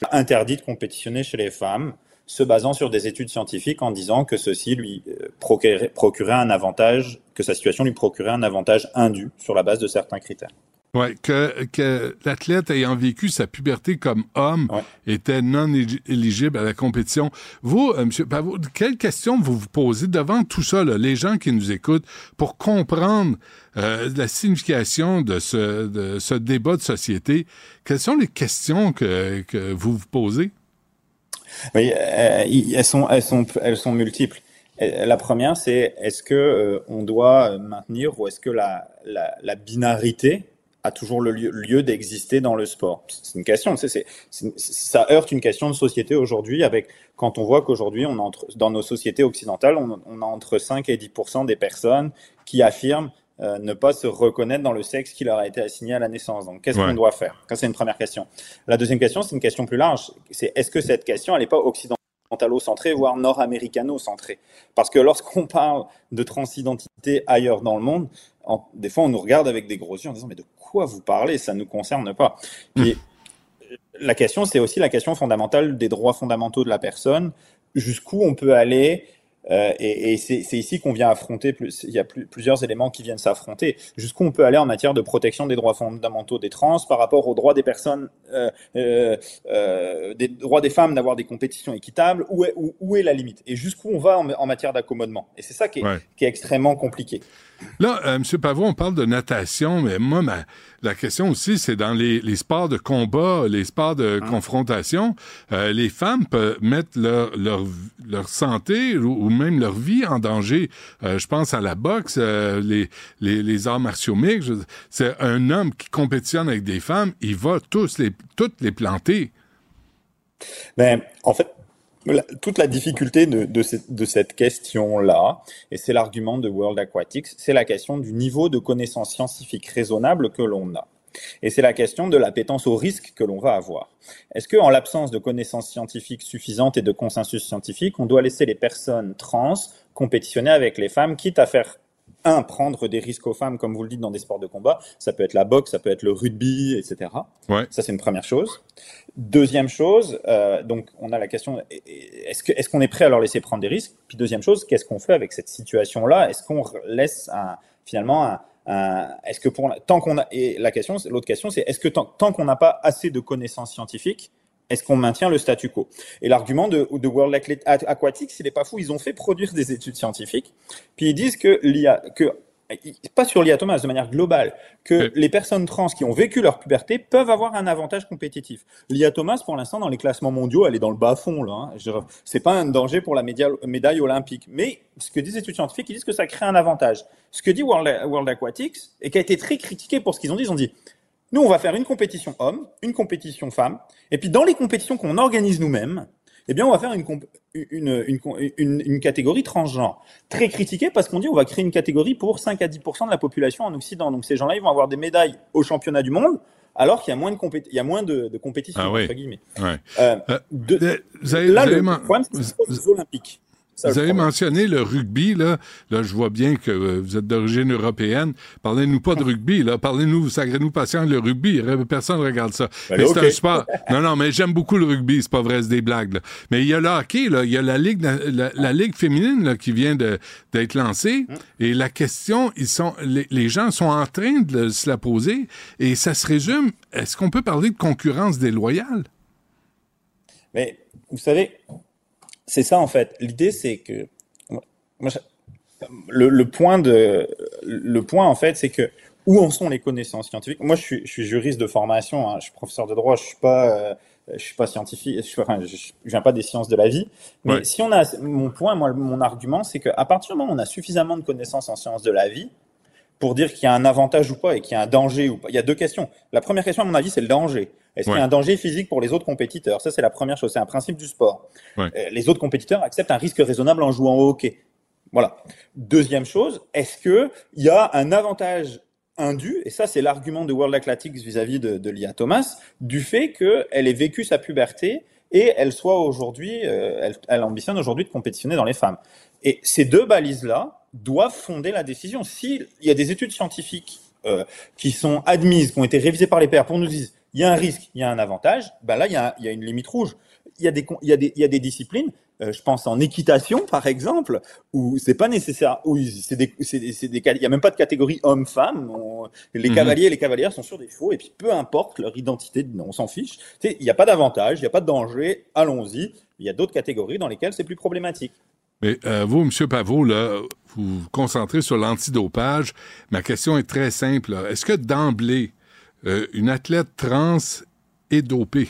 a interdit de compétitionner chez les femmes, se basant sur des études scientifiques en disant que ceci lui euh, procurait un avantage, que sa situation lui procurait un avantage indu sur la base de certains critères. Oui, que, que l'athlète ayant vécu sa puberté comme homme ouais. était non éligible à la compétition. Vous, euh, M. Pavot, quelles questions vous vous posez devant tout ça, là, les gens qui nous écoutent, pour comprendre euh, la signification de ce, de ce débat de société? Quelles sont les questions que, que vous vous posez? Oui, euh, elles, sont, elles, sont, elles sont multiples. La première, c'est est-ce que euh, on doit maintenir ou est-ce que la, la, la binarité a toujours le lieu, lieu d'exister dans le sport C'est une question, c'est, c'est, ça heurte une question de société aujourd'hui avec quand on voit qu'aujourd'hui, on entre, dans nos sociétés occidentales, on, on, a entre 5 et 10 des personnes qui affirment euh, ne pas se reconnaître dans le sexe qui leur a été assigné à la naissance. Donc, qu'est-ce ouais. qu'on doit faire? Ça, c'est une première question. La deuxième question, c'est une question plus large. C'est est-ce que cette question, elle n'est pas occidentalo-centrée, voire nord-américano-centrée? Parce que lorsqu'on parle de transidentité ailleurs dans le monde, en, des fois, on nous regarde avec des gros yeux en disant mais de quoi vous parlez Ça ne nous concerne pas. Et la question, c'est aussi la question fondamentale des droits fondamentaux de la personne. Jusqu'où on peut aller euh, et, et c'est ici qu'on vient affronter, plus, il y a plus, plusieurs éléments qui viennent s'affronter. Jusqu'où on peut aller en matière de protection des droits fondamentaux des trans par rapport aux droits des personnes, euh, euh, des droits des femmes d'avoir des compétitions équitables, où est, où, où est la limite? Et jusqu'où on va en, en matière d'accommodement? Et c'est ça qui est, Ouais. qui est extrêmement compliqué. Là, euh, M. Pavot, on parle de natation, mais moi, ma- la question aussi, c'est dans les, les sports de combat, les sports de confrontation, euh, les femmes peuvent mettre leur, leur, leur santé ou, ou même leur vie en danger. Euh, je pense à la boxe, euh, les, les, les arts martiaux mixtes. C'est un homme qui compétitionne avec des femmes, il va tous les, toutes les planter. Ben, en fait, toute la difficulté de, cette- question-là, et c'est l'argument de World Aquatics, c'est la question du niveau de connaissance scientifique raisonnable que l'on a. Et c'est la question de l'appétence au risque que l'on va avoir. Est-ce que, en l'absence de connaissances scientifiques suffisantes et de consensus scientifique, on doit laisser les personnes trans compétitionner avec les femmes, quitte à faire un, prendre des risques aux femmes, comme vous le dites, dans des sports de combat. Ça peut être la boxe, ça peut être le rugby, etc. Ouais. Ça, c'est une première chose. Deuxième chose, euh, donc on a la question est-ce que est-ce qu'on est prêt à leur laisser prendre des risques? Puis deuxième chose, qu'est-ce qu'on fait avec cette situation-là? Est-ce qu'on laisse un, finalement un, est-ce que pour tant qu'on a et la question l'autre question c'est est-ce que tant, tant qu'on n'a pas assez de connaissances scientifiques est-ce qu'on maintient le statu quo? Et l'argument de, de World Aquatics, il est pas fou. Ils ont fait produire des études scientifiques, puis ils disent que l'IA, que pas sur l'IA Thomas, de manière globale, que les personnes trans qui ont vécu leur puberté peuvent avoir un avantage compétitif. L'IA Thomas, pour l'instant, dans les classements mondiaux, elle est dans le bas fond là. Hein. C'est pas un danger pour la médaille olympique, mais ce que disent les études scientifiques, ils disent que ça crée un avantage. Ce que dit World, World Aquatics et qui a été très critiqué pour ce qu'ils ont dit, ils ont dit nous, on va faire une compétition homme, une compétition femme, et puis dans les compétitions qu'on organise nous-mêmes, eh bien, on va faire une, comp- une, une, une, une catégorie transgenre. Très critiquée parce qu'on dit on va créer une catégorie pour 5 à 10% de la population en Occident. Donc ces gens-là, ils vont avoir des médailles au championnat du monde, alors qu'il y a moins de, compét il y a moins de, de compétition, Ah oui. entre guillemets. Ouais. Euh, Euh, de- vous avez- là, vous le avez man- problème, c'est Olympiques. Vous avez mentionné le rugby, là. Là, je vois bien que euh, vous êtes d'origine européenne. Parlez-nous pas de rugby, là. Parlez-nous, sacrez-nous patient le rugby. Personne ne regarde ça. Ben mais là, c'est ok. un sport. Non, non, mais j'aime beaucoup le rugby. C'est pas vrai, c'est des blagues, là. Mais il y a le hockey, là. Il y a la ligue, na- la, la ligue féminine, là, qui vient d'être lancée. Hum. Et la question, ils sont, les, les gens sont en train de le- se la poser. Et ça se résume. Est-ce qu'on peut parler de concurrence déloyale? Mais vous savez, c'est ça en fait. L'idée, c'est que moi, je- le, le point de le point en fait, c'est que où en sont les connaissances scientifiques? Moi, je suis, je suis juriste de formation, hein, je suis professeur de droit, je suis pas euh, je suis pas scientifique, je, suis- enfin, je, je viens pas des sciences de la vie. Mais Ouais. si on a mon point, moi, mon argument, c'est qu'à partir du moment où on a suffisamment de connaissances en sciences de la vie pour dire qu'il y a un avantage ou pas et qu'il y a un danger ou pas. Il y a deux questions. La première question, à mon avis, c'est le danger. Est-ce qu'il y a un danger physique pour les autres compétiteurs? Ça, c'est la première chose. C'est un principe du sport. Ouais. Euh, les autres compétiteurs acceptent un risque raisonnable en jouant au hockey. Voilà. Deuxième chose, est-ce que il y a un avantage indu, et ça c'est l'argument de World Athletics vis-à-vis de, de Lia Thomas, du fait qu'elle ait vécu sa puberté et elle soit aujourd'hui, euh, elle, elle ambitionne aujourd'hui de compétitionner dans les femmes. Et ces deux balises-là doivent fonder la décision. S'il y a des études scientifiques euh, qui sont admises, qui ont été révisées par les pairs pour nous dire il y a un risque, il y a un avantage, ben là il y a, il y a une limite rouge. Il y a des, con- il y a des, il y a des disciplines, euh, je pense en équitation par exemple, où c'est pas nécessaire, où il- c'est des, c'est des, c'est des, il y a même pas de catégorie homme-femme. Les Mhm. cavaliers et les cavalières sont sur des chevaux et puis peu importe leur identité, on s'en fiche. Tu sais, il n'y a pas d'avantage, il n'y a pas de danger, allons-y. Il y a d'autres catégories dans lesquelles c'est plus problématique. Mais euh, vous, M. Pavot, là, vous vous concentrez sur l'antidopage. Ma question est très simple. là. Est-ce que d'emblée, euh, une athlète trans est dopée?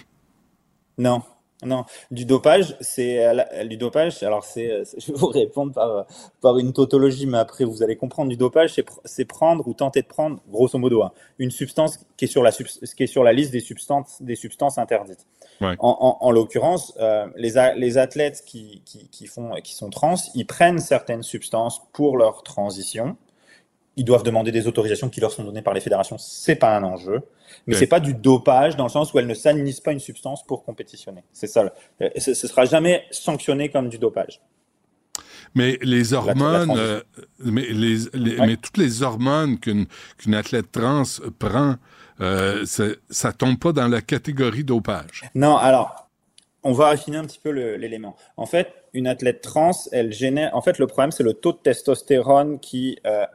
Non, non. Du dopage, c'est euh, la- du dopage. Alors c'est, euh, je vais vous répondre par euh, par une tautologie, mais après vous allez comprendre. Du dopage, c'est pr- c'est prendre ou tenter de prendre, grosso modo, hein, une substance qui est sur la subs- qui est sur la liste des substances des substances interdites. Ouais. En, en, en l'occurrence, euh, les a- les athlètes qui qui qui font qui sont trans, ils prennent certaines substances pour leur transition. Ils doivent demander des autorisations qui leur sont données par les fédérations. C'est pas un enjeu, mais Ouais. c'est pas du dopage dans le sens où elles ne s'administrent pas une substance pour compétitionner. C'est ça. euh, Ce, ce sera jamais sanctionné comme du dopage. Mais les hormones, euh, mais, les, les- Ouais. mais toutes les hormones qu'une athlète trans prend, euh, ça tombe pas dans la catégorie dopage. Non, alors, on va affiner un petit peu l'élément. En fait, une athlète trans, elle génère. En fait, le problème, c'est le taux de testostérone qui, euh,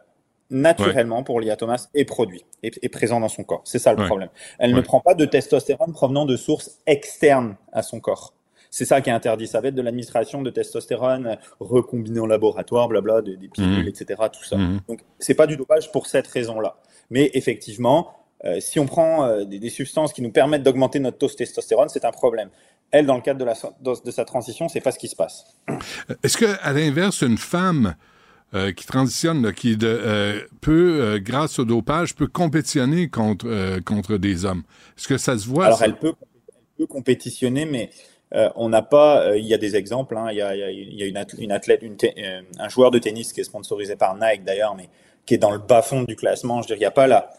naturellement, pour Lia Thomas, est produit, est, est présent dans son corps. C'est ça le Ouais. problème. Elle ne prend pas de testostérone provenant de sources externes à son corps. C'est ça qui est interdit. Ça va être de l'administration de testostérone euh, recombinée en laboratoire, blabla, des, des pilules, Mhm. etc. Tout ça. Mhm. Donc, c'est pas du dopage pour cette raison-là. Mais effectivement, euh, si on prend euh, des, des substances qui nous permettent d'augmenter notre taux de testostérone, c'est un problème. Elle, dans le cadre de, la, de, de sa transition, c'est pas ce qui se passe. Est-ce que, à l'inverse, une femme euh, qui transitionne, là, qui de, euh, peut, euh, grâce au dopage, peut compétitionner contre contre des hommes Est-ce que ça se voit Alors, ça? elle peut, elle peut compétitionner, mais on n'a pas. il y a des exemples. hein. il y a, il y une, athlète, une un joueur de tennis qui est sponsorisé par Nike d'ailleurs, mais qui est dans le bas fond du classement. Je veux dire, il n'y a pas la,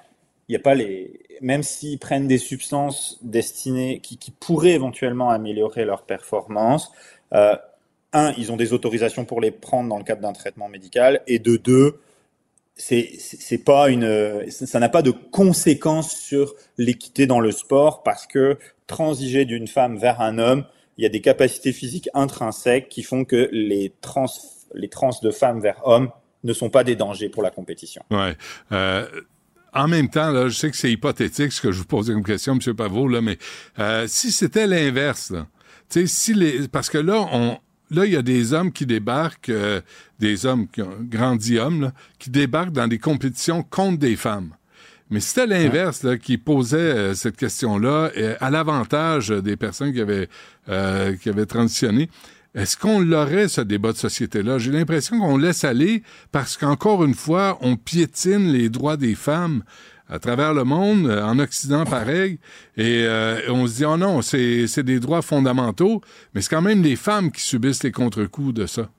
il y a pas les. Même s'ils prennent des substances destinées qui, qui pourraient éventuellement améliorer leur performance. Euh, un, ils ont des autorisations pour les prendre dans le cadre d'un traitement médical, et de deux, c'est pas une ça n'a pas de conséquences sur l'équité dans le sport parce que transiger d'une femme vers un homme, il y a des capacités physiques intrinsèques qui font que les trans les de femmes vers hommes ne sont pas des dangers pour la compétition. Ouais. Euh, en même temps, là, je sais que c'est hypothétique ce que je vous pose comme question, M. Pavot, là, mais euh, si c'était l'inverse, si les, parce que là, on, là, il y a des hommes qui débarquent, euh, des hommes qui ont grandi hommes, là, qui débarquent dans des compétitions contre des femmes. Mais c'était l'inverse là, qui posait euh, cette question-là euh, à l'avantage des personnes qui avaient euh, qui avaient transitionné. Est-ce qu'on l'aurait, ce débat de société-là? J'ai l'impression qu'on laisse aller parce qu'encore une fois, on piétine les droits des femmes à travers le monde, euh, en Occident pareil, et euh, on se dit, oh non, c'est c'est des droits fondamentaux, mais c'est quand même les femmes qui subissent les contre-coups de ça.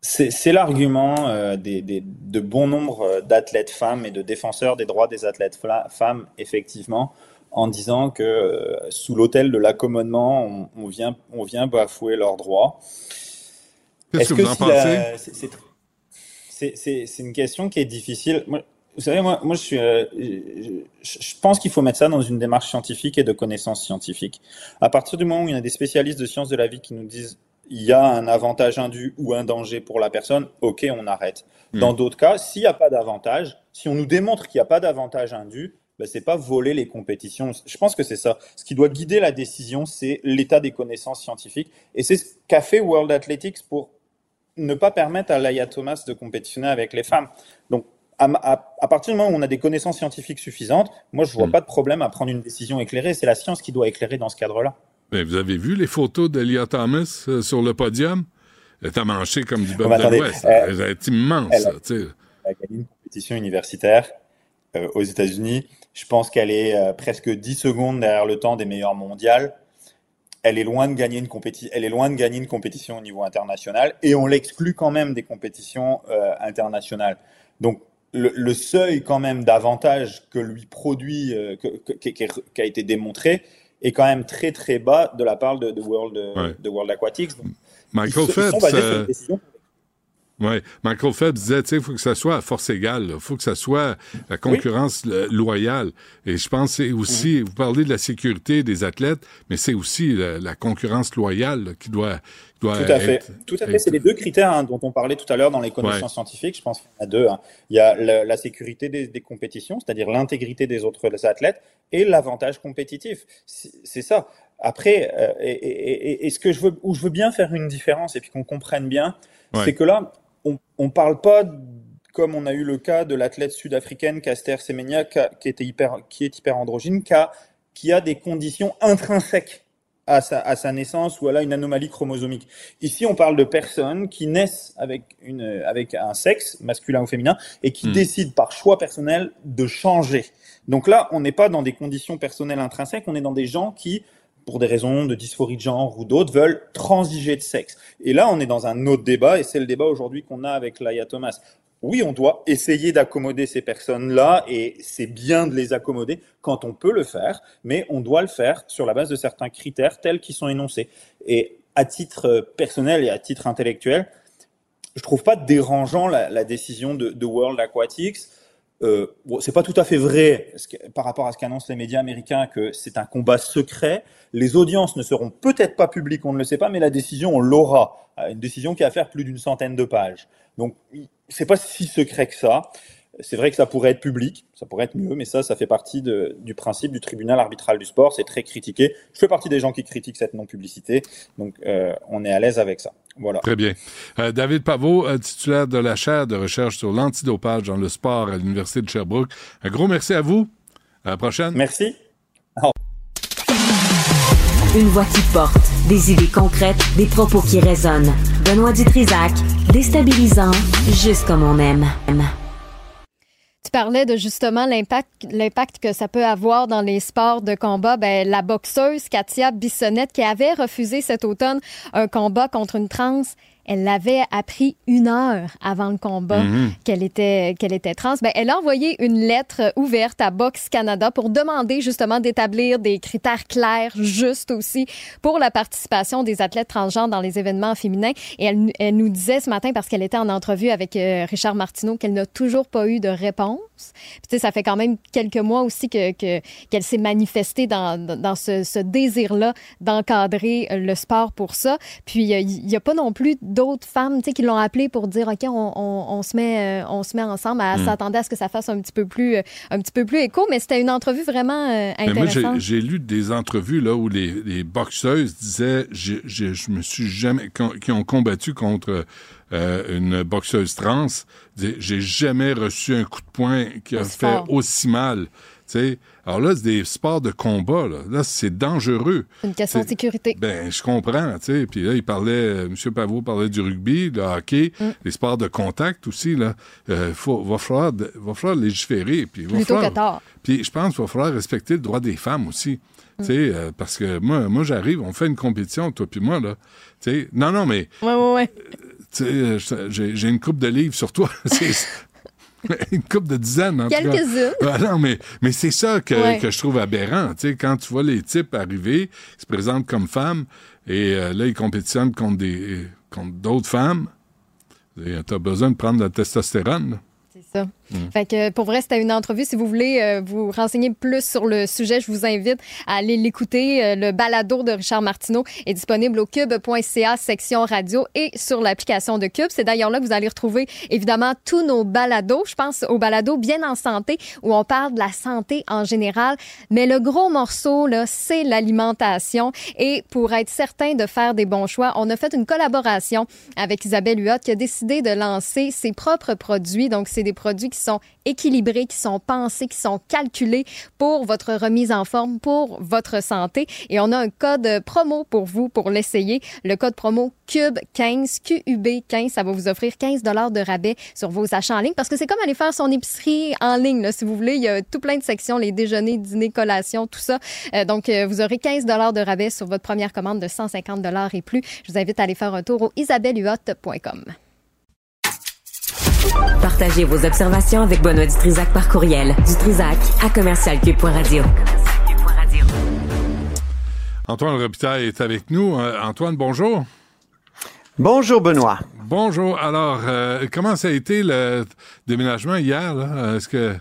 C'est c'est l'argument euh, des, des- de bon nombre d'athlètes femmes et de défenseurs des droits des athlètes fla- femmes, effectivement, en disant que euh, sous l'autel de l'accommodement, on, on vient, on vient bafouer leurs droits. Qu'est-ce Est-ce que vous en si pensez? c'est- c'est tr- c'est- C'est c'est une question qui est difficile. Moi, vous savez, moi, moi je, suis, euh, je, je pense qu'il faut mettre ça dans une démarche scientifique et de connaissance scientifique. À partir du moment où il y a des spécialistes de sciences de la vie qui nous disent il y a un avantage indu ou un danger pour la personne, ok, on arrête. Dans Mm. d'autres cas, s'il n'y a pas d'avantage, si on nous démontre qu'il n'y a pas d'avantage indu, ben, c'est pas voler les compétitions. Je pense que c'est ça. Ce qui doit guider la décision, c'est l'état des connaissances scientifiques. Et c'est ce qu'a fait World Athletics pour ne pas permettre à Laia Thomas de compétitionner avec les femmes. Donc, à, à- à partir du moment où on a des connaissances scientifiques suffisantes, moi, je vois Mm. pas de problème à prendre une décision éclairée. C'est la science qui doit éclairer dans ce cadre-là. Ben, vous avez vu les photos d'Elia Thomas euh, sur le podium? Elle est amanchée comme du bœuf mais de l'Ouest. euh, Elle est immense, elle- sais. Elle a gagné une compétition universitaire euh, aux États-Unis. Je pense qu'elle est euh, presque 10 secondes derrière le temps des meilleurs mondiales. Elle est loin de gagner une compétition. Elle est loin de gagner une compétition au niveau international et on l'exclut quand même des compétitions internationales. Donc le, le seuil quand même d'avantage que lui produit, euh, que- que- qui, a été démontré, est quand même très très bas de la part de, de World, euh, Ouais. de World Aquatics. Donc, Michael ils, sont- ils sont Phelps, sur euh, Ouais, Michael Phelps disait, tu sais, il faut que ça soit à force égale, il faut que ça soit la concurrence loyale. Et je pense c'est aussi, vous parlez de la sécurité des athlètes, mais c'est aussi la, la concurrence loyale là, qui doit Tout à fait. Tout à fait. C'est les deux critères hein, dont on parlait tout à l'heure dans les connaissances scientifiques. Je pense qu'il y en a deux. hein. Il y a la, la sécurité des, des compétitions, c'est-à-dire l'intégrité des autres athlètes, et l'avantage compétitif. C'est ça. Après, euh, et, et- et- ce que je veux, où je veux bien faire une différence et puis qu'on comprenne bien, Ouais. c'est que là, on, on parle pas comme on a eu le cas de l'athlète sud-africaine Caster Semenya, qui était hyper, qui est hyper androgyne, qui a, qui a des conditions intrinsèques à sa, à sa naissance ou a une anomalie chromosomique. Ici, on parle de personnes qui naissent avec, une, avec un sexe, masculin ou féminin, et qui Hmm. décident par choix personnel de changer. Donc là, on n'est pas dans des conditions personnelles intrinsèques, on est dans des gens qui, pour des raisons de dysphorie de genre ou d'autres, veulent transiger de sexe. Et là, on est dans un autre débat, et c'est le débat aujourd'hui qu'on a avec Laia Thomas. Oui, on doit essayer d'accommoder ces personnes-là, et c'est bien de les accommoder quand on peut le faire, mais on doit le faire sur la base de certains critères tels qu'ils sont énoncés. Et à titre euh, personnel et à titre intellectuel, je trouve pas dérangeant la, la décision de, de World Aquatics euh, bon, c'est pas tout à fait vrai par rapport à ce qu'annoncent les médias américains que c'est un combat secret. Les audiences ne seront peut-être pas publiques, on ne le sait pas, mais la décision on l'aura. Euh, une décision qui va faire plus d'une centaine de pages. Donc c'est pas si secret que ça. C'est vrai que ça pourrait être public, ça pourrait être mieux, mais ça, ça fait partie de, du principe du tribunal arbitral du sport. C'est très critiqué. Je fais partie des gens qui critiquent cette non-publicité, donc euh, on est à l'aise avec ça. Voilà. Très bien. Euh, David Pavot, euh, titulaire de la chaire de recherche sur l'antidopage dans le sport à l'Université de Sherbrooke. Un gros merci à vous. À la prochaine. Merci. Une voix qui porte, des idées concrètes, des propos qui résonnent. Benoît Dutrisac, déstabilisant, juste comme on aime. Tu parlais de justement l'impact, que ça peut avoir dans les sports de combat. Ben, la boxeuse Katia Bissonnette qui avait refusé cet automne un combat contre une trans elle l'avait appris une heure avant le combat Mhm. qu'elle était qu'elle était trans. Ben, elle a envoyé une lettre ouverte à Box Canada pour demander justement d'établir des critères clairs, justes aussi pour la participation des athlètes transgenres dans les événements féminins. Et elle, elle nous disait ce matin parce qu'elle était en entrevue avec euh, Richard Martineau qu'elle n'a toujours pas eu de réponse. Puis, tu sais, ça fait quand même quelques mois aussi que que- qu'elle s'est manifestée dans dans, ce désir-là d'encadrer euh, le sport pour ça. Puis euh, il n'y a pas non plus d'autres femmes qui l'ont appelée pour dire OK, on, on- on se met, euh, on se met ensemble. Elle Mm. s'attendait à ce que ça fasse un petit peu plus, euh, un petit peu plus écho, mais c'était une entrevue vraiment euh, Mais moi, j'ai- intéressante. j'ai lu des entrevues là où les, les boxeuses disaient je me suis jamais qui ont- combattu contre euh, une boxeuse trans j'ai jamais reçu un coup de poing qui a Aussi fait fort. aussi mal. Tu sais, alors là, c'est des sports de combat. Là, Là, c'est dangereux. C'est une question de sécurité. Ben, je comprends, sais. Puis là, il parlait, euh, M. Pavot parlait du rugby, le hockey, Mm. les sports de contact aussi, là. Euh, faut, va, falloir, va falloir légiférer. Puis va Plutôt falloir- que tard. Puis je pense qu'il va falloir respecter le droit des femmes aussi. Mm. Sais, euh, parce que moi, moi j'arrive, on fait une compétition, toi puis moi, là. Tu sais, non, non, mais, Ouais, ouais, ouais. euh, j'ai j'ai une coupe de livres sur toi. Une coupe de dizaines, en tout cas. Quelques-unes. Ah non, mais, mais c'est ça que, Ouais. que je trouve aberrant. Tu sais, quand tu vois les types arriver, ils se présentent comme femmes, et euh, là, ils compétitionnent contre des contre d'autres femmes, tu as besoin de prendre la testostérone. là. C'est ça. Fait que pour vrai, c'était une entrevue. Si vous voulez euh, vous renseigner plus sur le sujet, je vous invite à aller l'écouter. Euh, le balado de Richard Martineau est disponible au cube.ca section radio et sur l'application de Cube. C'est d'ailleurs là que vous allez retrouver évidemment tous nos balados. Je pense au balado Bien en santé où on parle de la santé en général. Mais le gros morceau, là, c'est l'alimentation. Et pour être certain de faire des bons choix, on a fait une collaboration avec Isabelle Huot qui a décidé de lancer ses propres produits. Donc, c'est des produits qui sont équilibrés, qui sont pensés, qui sont calculés pour votre remise en forme, pour votre santé. Et on a un code promo pour vous pour l'essayer. Le code promo CUBE15, QUB15, ça va vous offrir 15 dollars de rabais sur vos achats en ligne parce que c'est comme aller faire son épicerie en ligne, si vous voulez. Il y a tout plein de sections, les déjeuners, dîners, collations, tout ça. Euh, donc, euh, vous aurez 15 dollars de rabais sur votre première commande de 150 dollars et plus. Je vous invite à aller faire un tour au isabellehuot.com. Partagez vos observations avec Benoît Dutrisac par courriel. Dutrisac à commercialcube.radio. Antoine Robitaille est avec nous. Euh, Antoine, bonjour. Bonjour Benoît. Bonjour. Alors, euh, comment ça a été le déménagement hier? Est-ce que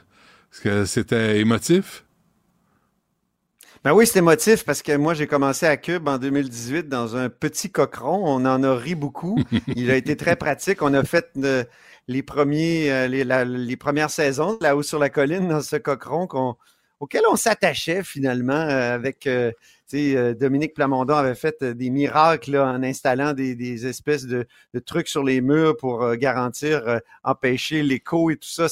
est-ce que c'était émotif? Ben oui, c'est émotif parce que moi, j'ai commencé à Cube en 2018 dans un petit cochon. On en a ri beaucoup. Il a été très pratique. On a fait euh, les, premiers, euh, les, les premières saisons là-haut sur la colline dans ce cochon qu'on- auquel on s'attachait finalement euh, avec... euh, Dominique Plamondon avait fait des miracles en installant des, espèces de, trucs sur les murs pour garantir, empêcher l'écho et tout ça.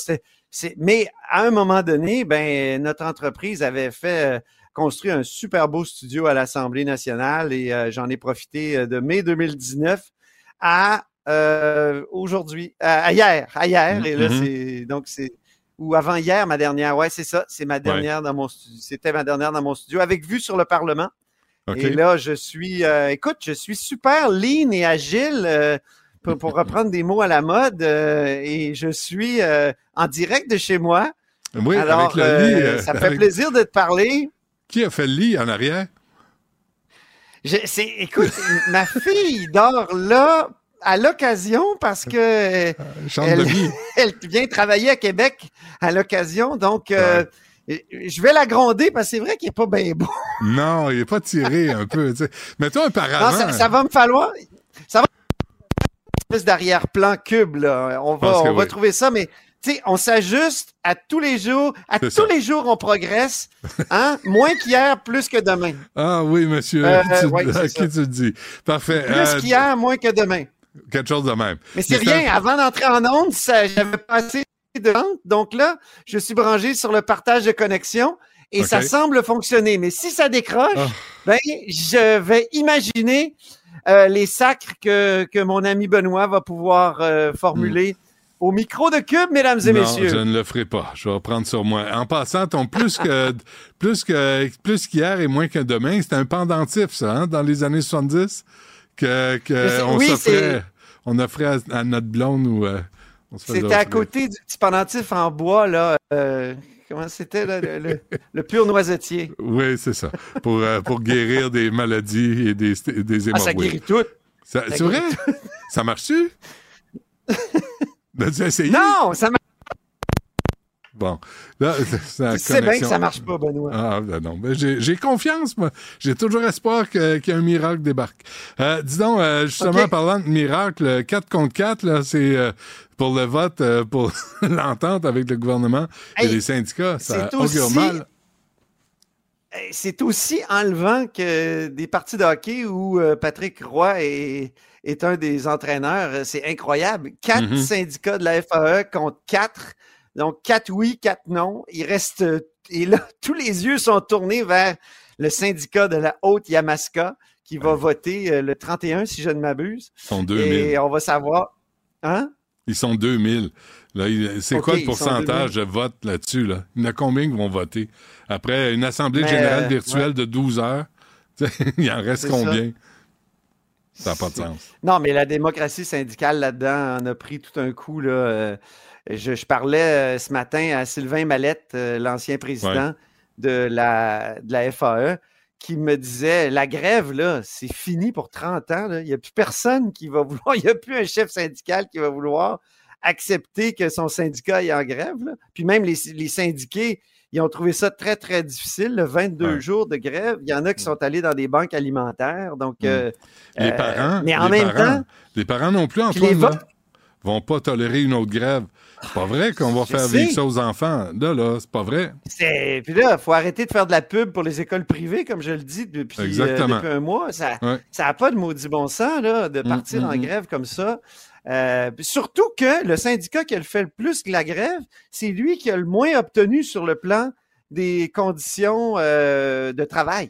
Mais à un moment donné, ben, notre entreprise avait fait... construit un super beau studio à l'Assemblée nationale et j'en ai profité de mai 2019 à euh, aujourd'hui, à hier, hier. Et là, Mhm. c'est donc c'est ou avant hier, ma dernière. Ouais, c'est ça, c'est ma dernière dans mon studio. C'était ma dernière dans mon studio avec vue sur le Parlement. Et là, je suis, euh, écoute, je suis super lean et agile. euh, pour, pour reprendre des mots à la mode, euh, et je suis euh, en direct de chez moi. Oui, Alors, avec le euh, lit. euh, ça me fait avec- plaisir de te parler. Qui a fait le lit en arrière? Je- écoute, ma fille dort là à l'occasion parce que euh, elle, elle vient travailler à Québec à l'occasion. Donc, euh, je vais la gronder parce que c'est vrai qu'il n'est pas bien beau. Non, il est pas tiré un peu. tu sais. Mets-toi un Non, paravent. ça, ça va me falloir. Ça va une espèce d'arrière-plan cube, là. On va, on va oui. trouver ça, mais tu sais, on s'ajuste à tous les jours. À tous ça. les jours, on progresse. Hein? Moins qu'hier, plus que demain. Ah oui, monsieur. Euh, Tu- ouais, c'est à ça. qui tu le dis? Parfait. Plus Euh, qu'hier, moins que demain. Quelque chose de même. Mais c'est rien. Avant d'entrer en onde, j'avais pas assez de vente. Donc là, je suis branché sur le partage de connexion et ça semble fonctionner. Mais si ça décroche, Ah. ben, je vais imaginer euh, les sacres que, que mon ami Benoît va pouvoir euh, formuler au micro de Cube, mesdames et Hmm. non, messieurs. je ne le ferai pas. Je vais prendre sur moi. En passant, ton plus que plus que plus qu'hier et moins que demain, c'était un pendentif, ça, hein, dans les années 70, que, on oui, s'offrait, on offrait à, à notre blonde ou euh, C'était à côté du petit pendentif en bois, là. euh, comment c'était, là, le, le- le pur noisetier? Oui, c'est ça. Pour, euh, pour guérir des maladies et des, des Ah, ça guérit tout. Ça- Ça C'est vrai? Ça marche-tu? As-tu essayé? Non, ça marche. Bon. Là, c'est la Tu sais bien que ça marche pas, Benoît. Ah, ben non. Ben, j'ai, confiance, moi. J'ai toujours espoir que- qu'il y ait un miracle débarque. Euh, dis donc, euh, justement, parlant de miracle, euh, 4 contre 4, là, c'est euh, pour le vote, pour l'entente avec le gouvernement et les syndicats. Ça augure aussi- mal. C'est aussi enlevant que des parties de hockey où Patrick Roy est, est un des entraîneurs. C'est incroyable. Quatre Mhm. syndicats de la FAE contre quatre. Donc, quatre oui, quatre non. Il reste. euh, Et là, tous les yeux sont tournés vers le syndicat de la Haute-Yamaska qui va voter euh, le 31, si je ne m'abuse. Ils sont 2000. Et on va savoir. Hein? Ils sont 2000. Là, il- c'est quoi le pourcentage de vote là-dessus? Là? Il y en a combien qui vont voter? Après une assemblée Mais, générale euh, virtuelle ouais. de 12 heures, il en reste combien? Ça n'a pas de sens. Non, mais la démocratie syndicale là-dedans en a pris tout un coup. Là. Euh, Je, je parlais euh, ce matin à Sylvain Mallette, euh, l'ancien président de, la, de la FAE, qui me disait la grève, là, c'est fini pour 30 ans. là. Il n'y a plus personne qui va vouloir, il n'y a plus un chef syndical qui va vouloir accepter que son syndicat est en grève. là. Puis même les, les syndiqués, ils ont trouvé ça très, très difficile, le 22 Ouais. jours de grève. Il y en a qui sont allés dans des banques alimentaires. Donc, Mm. euh, Les parents, mais en les même parents, temps, les parents non plus, les Antoine, votes- vont pas tolérer une autre grève. C'est pas vrai qu'on va Je faire sais. vivre ça aux enfants. Là, là, c'est pas vrai. C'est... Puis là, il faut arrêter de faire de la pub pour les écoles privées, comme je le dis depuis, euh, depuis un mois. Ça Ouais. n'a pas de maudit bon sens là, de Mm, partir mm, en mm. grève comme ça. Euh, surtout que le syndicat qui a le fait le plus que la grève, c'est lui qui a le moins obtenu sur le plan des conditions euh, de travail.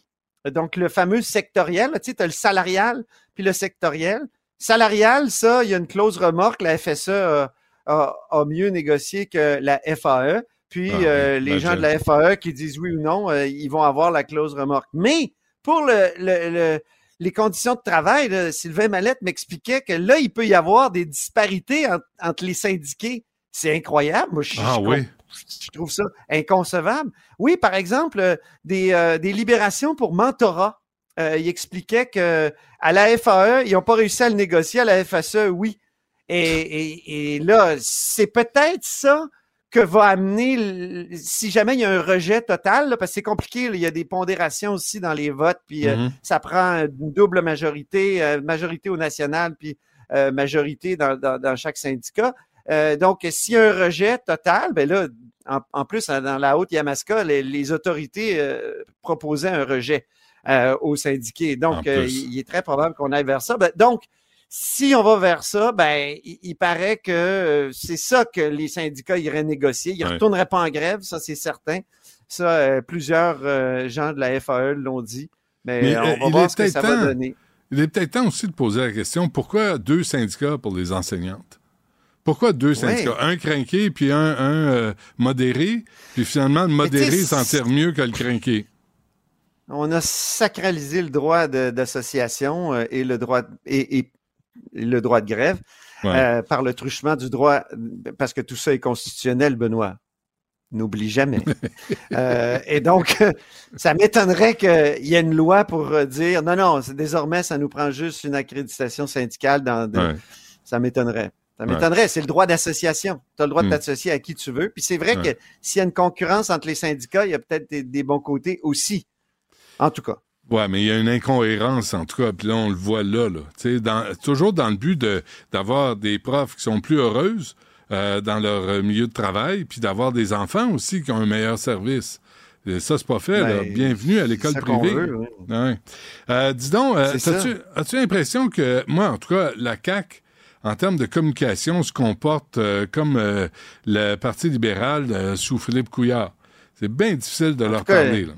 Donc, le fameux sectoriel, tu sais, tu as le salarial puis le sectoriel. Salarial, ça, il y a une clause remorque. La FSE a, a- a mieux négocié que la FAE. Puis, Ah euh, les gens de la FAE qui disent oui ou non, euh, ils vont avoir la clause remorque. Mais pour le, le- le- les conditions de travail, là, Sylvain Mallette m'expliquait que là, il peut y avoir des disparités en- entre les syndiqués. C'est incroyable. Moi, je, Ah je oui. je trouve ça inconcevable. Oui, par exemple, des, euh, des libérations pour mentorat. Euh, il expliquait que à la FAE, ils n'ont pas réussi à le négocier, à la FSE, oui. Et, et- et là, c'est peut-être ça que va amener, si jamais il y a un rejet total, là, parce que c'est compliqué, là, il y a des pondérations aussi dans les votes, puis euh, Mhm. ça prend une double majorité, euh, majorité au national, puis majorité dans, dans- dans chaque syndicat. Donc, s'il y a un rejet total, ben là, en, en plus, hein, dans la haute Yamaska, les, les autorités proposaient un rejet euh, aux syndiqués. Donc, euh, il, est très probable qu'on aille vers ça. Ben, donc, si on va vers ça, ben, il, il paraît que euh, c'est ça que les syndicats iraient négocier. Ils ne Ouais. retourneraient pas en grève, ça c'est certain. Ça, plusieurs gens de la FAE l'ont dit. Mais, Mais, on va il voir est ce que ça peut-être va temps. donner. Il est peut-être temps aussi de poser la question pourquoi deux syndicats pour les enseignantes? Pourquoi deux syndicats? Un crinqué puis un, un, euh, modéré, puis finalement le modéré s'en tire mieux que le crinqué. On a sacralisé le droit d'association euh, et le droit et, et- et le droit de grève Ouais. euh, par le truchement du droit, parce que tout ça est constitutionnel, Benoît. N'oublie jamais. Euh, et donc, ça m'étonnerait qu'il y ait une loi pour dire non, non, désormais, ça nous prend juste une accréditation syndicale dans, de- Ouais. Ça m'étonnerait. Ça Ouais. m'étonnerait. C'est le droit d'association. Tu as le droit de Hmm. t'associer à qui tu veux. Puis c'est vrai Ouais. que s'il y a une concurrence entre les syndicats, il y a peut-être des, des bons côtés aussi. En tout cas. Ouais, mais il y a une incohérence, en tout cas, puis là, on le voit là, là. Tu sais, dans, toujours dans le but de, d'avoir des profs qui sont plus heureuses euh, dans leur euh, milieu de travail, puis d'avoir des enfants aussi qui ont un meilleur service. Et ça, c'est pas fait, là. Ben, Bienvenue à l'école privée. veut, oui. Ouais. Euh, dis donc, euh, as-tu l'impression que, moi, en tout cas, la CAQ, en termes de communication, se comporte comme le Parti libéral sous Philippe Couillard? C'est bien difficile de leur cas, parler, là.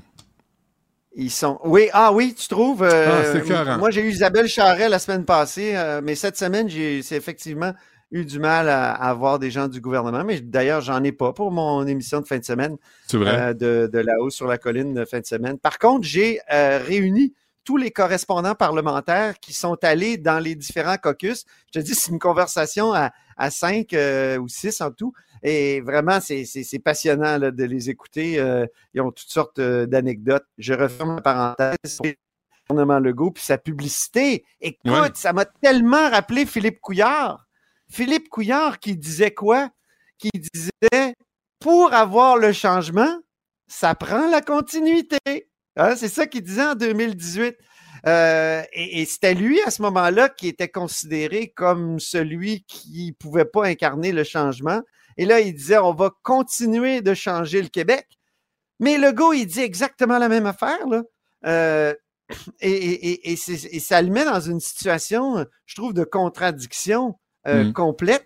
Ils sont. Oui, ah oui, tu trouves. euh, Ah, moi, j'ai eu Isabelle Charret la semaine passée, euh, mais cette semaine, j'ai effectivement eu du mal à, à avoir des gens du gouvernement. Mais d'ailleurs, j'en ai pas pour mon émission de fin de semaine C'est vrai? euh, de, de là-haut sur la colline de fin de semaine. Par contre, j'ai réuni tous les correspondants parlementaires qui sont allés dans les différents caucus. Je te dis, c'est une conversation à, à cinq euh, ou six en tout. Et vraiment, c'est passionnant là, de les écouter. Euh, ils ont toutes sortes euh, d'anecdotes. Je referme la parenthèse sur le gouvernement Legault puis sa publicité. Écoute, Ouais. ça m'a tellement rappelé Philippe Couillard. Philippe Couillard qui disait quoi? Qui disait pour avoir le changement, ça prend la continuité. Hein, c'est ça qu'il disait en 2018. Euh, et et c'était lui à ce moment-là qui était considéré comme celui qui pouvait pas incarner le changement. Et là, il disait on va continuer de changer le Québec. Mais le gars, il dit exactement la même affaire. Là. Euh, et, et- et- et c'est- et ça le met dans une situation, je trouve, de contradiction euh, Mm. complète.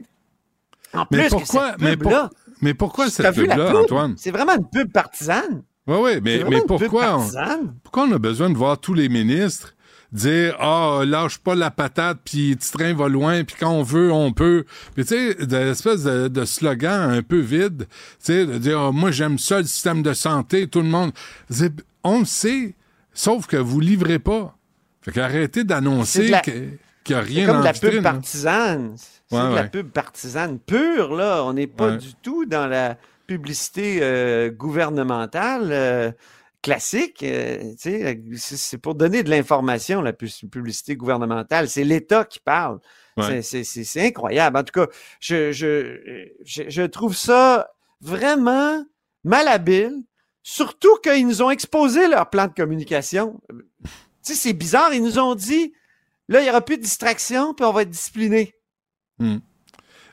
En Mais plus, que pourquoi- mais pour- pub-là, Mais pourquoi cette pub-là, pub? Antoine? C'est vraiment une pub partisane. Oui, oui, mais, mais pourquoi, on, pourquoi on a besoin de voir tous les ministres dire Ah, lâche pas la patate, puis petit train va loin, puis quand on veut, on peut. Puis tu sais, de l'espèce de, de slogan un peu vide, tu sais, de dire Ah, Moi, j'aime ça, le système de santé, tout le monde. On le sait, sauf que vous livrez pas. Fait qu'arrêtez d'annoncer la- qu'il n'y a rien comme dans la la pub hein. partisane. C'est Ouais, de la pub partisane pure, là. On n'est pas Ouais. du tout dans la publicité euh, gouvernementale euh, classique. euh, c'est pour donner de l'information, la pu- publicité gouvernementale. C'est l'État qui parle. Ouais. C'est- incroyable. En tout cas, je, je, je, je trouve ça vraiment malhabile, surtout qu'ils nous ont exposé leur plan de communication. Tu sais, c'est bizarre. Ils nous ont dit, là, il n'y aura plus de distraction, puis on va être discipliné. Hmm.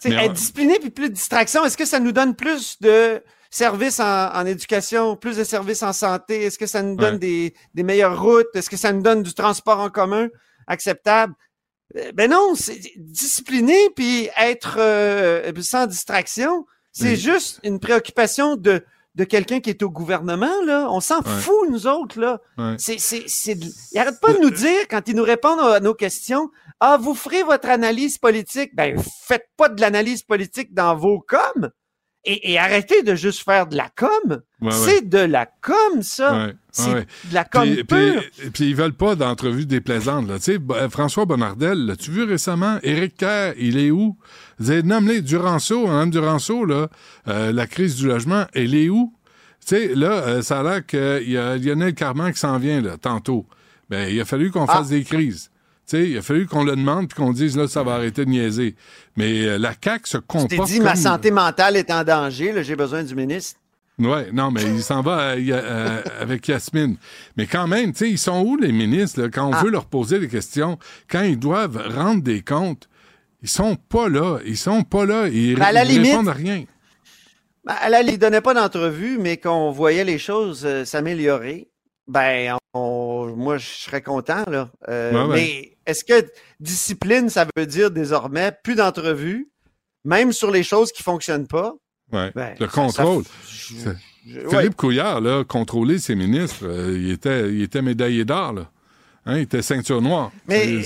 Être discipliné puis plus de distraction, est-ce que ça nous donne plus de services en, en éducation, plus de services en santé? Est-ce que ça nous donne Ouais. des, des meilleures routes? Est-ce que ça nous donne du transport en commun acceptable? Euh, Ben non, c'est discipliné puis être euh, sans distraction, c'est Oui. juste une préoccupation de, de quelqu'un qui est au gouvernement, là. On s'en Ouais. fout, nous autres, là. Ouais. C'est, c'est, c'est, de- Ils arrêtent pas de nous dire, quand ils nous répondent à nos questions, ah, vous ferez votre analyse politique. Ben, faites pas de l'analyse politique dans vos coms. Et, et arrêtez de juste faire de la com. Ouais, c'est ouais. de la com, ça. Ouais, C'est de la com Puis, pure. puis, puis ils veulent pas d'entrevues déplaisantes. Là. Tu sais, euh, François Bonnardel, l'as-tu vu récemment? Éric Kerr, il est où? Nommé Duranceau, Mme Duranceau, là, euh, la crise du logement, elle est où? Tu sais, là, euh, ça a l'air qu'il y a Lionel Carman qui s'en vient, là, tantôt. Ben, il a fallu qu'on Ah. fasse des crises. Tu il a fallu qu'on le demande puis qu'on dise, là, ça va arrêter de niaiser. Mais euh, la CAQ se Je t'ai comporte dit, comme... ma santé mentale est en danger, j'ai besoin du ministre. Ouais, non, mais il s'en va euh, euh, avec Yasmine. Mais quand même, tu sais, ils sont où les ministres là, quand on Ah. veut leur poser des questions, quand ils doivent rendre des comptes, ils sont pas là, ils sont pas là, ils, Ben, à la ils limite- répondent à rien. Ben, elle ne donnait pas d'entrevue, mais qu'on voyait les choses euh, s'améliorer, ben, on- moi, je serais content, là. Mais est-ce que discipline, ça veut dire désormais plus d'entrevues, même sur les choses qui fonctionnent pas? Ouais. Ben, le contrôle. ça- je-. Philippe Couillard, là, contrôler ses ministres, euh, il, était, il était médaillé d'or. Hein, il était ceinture noire. Mais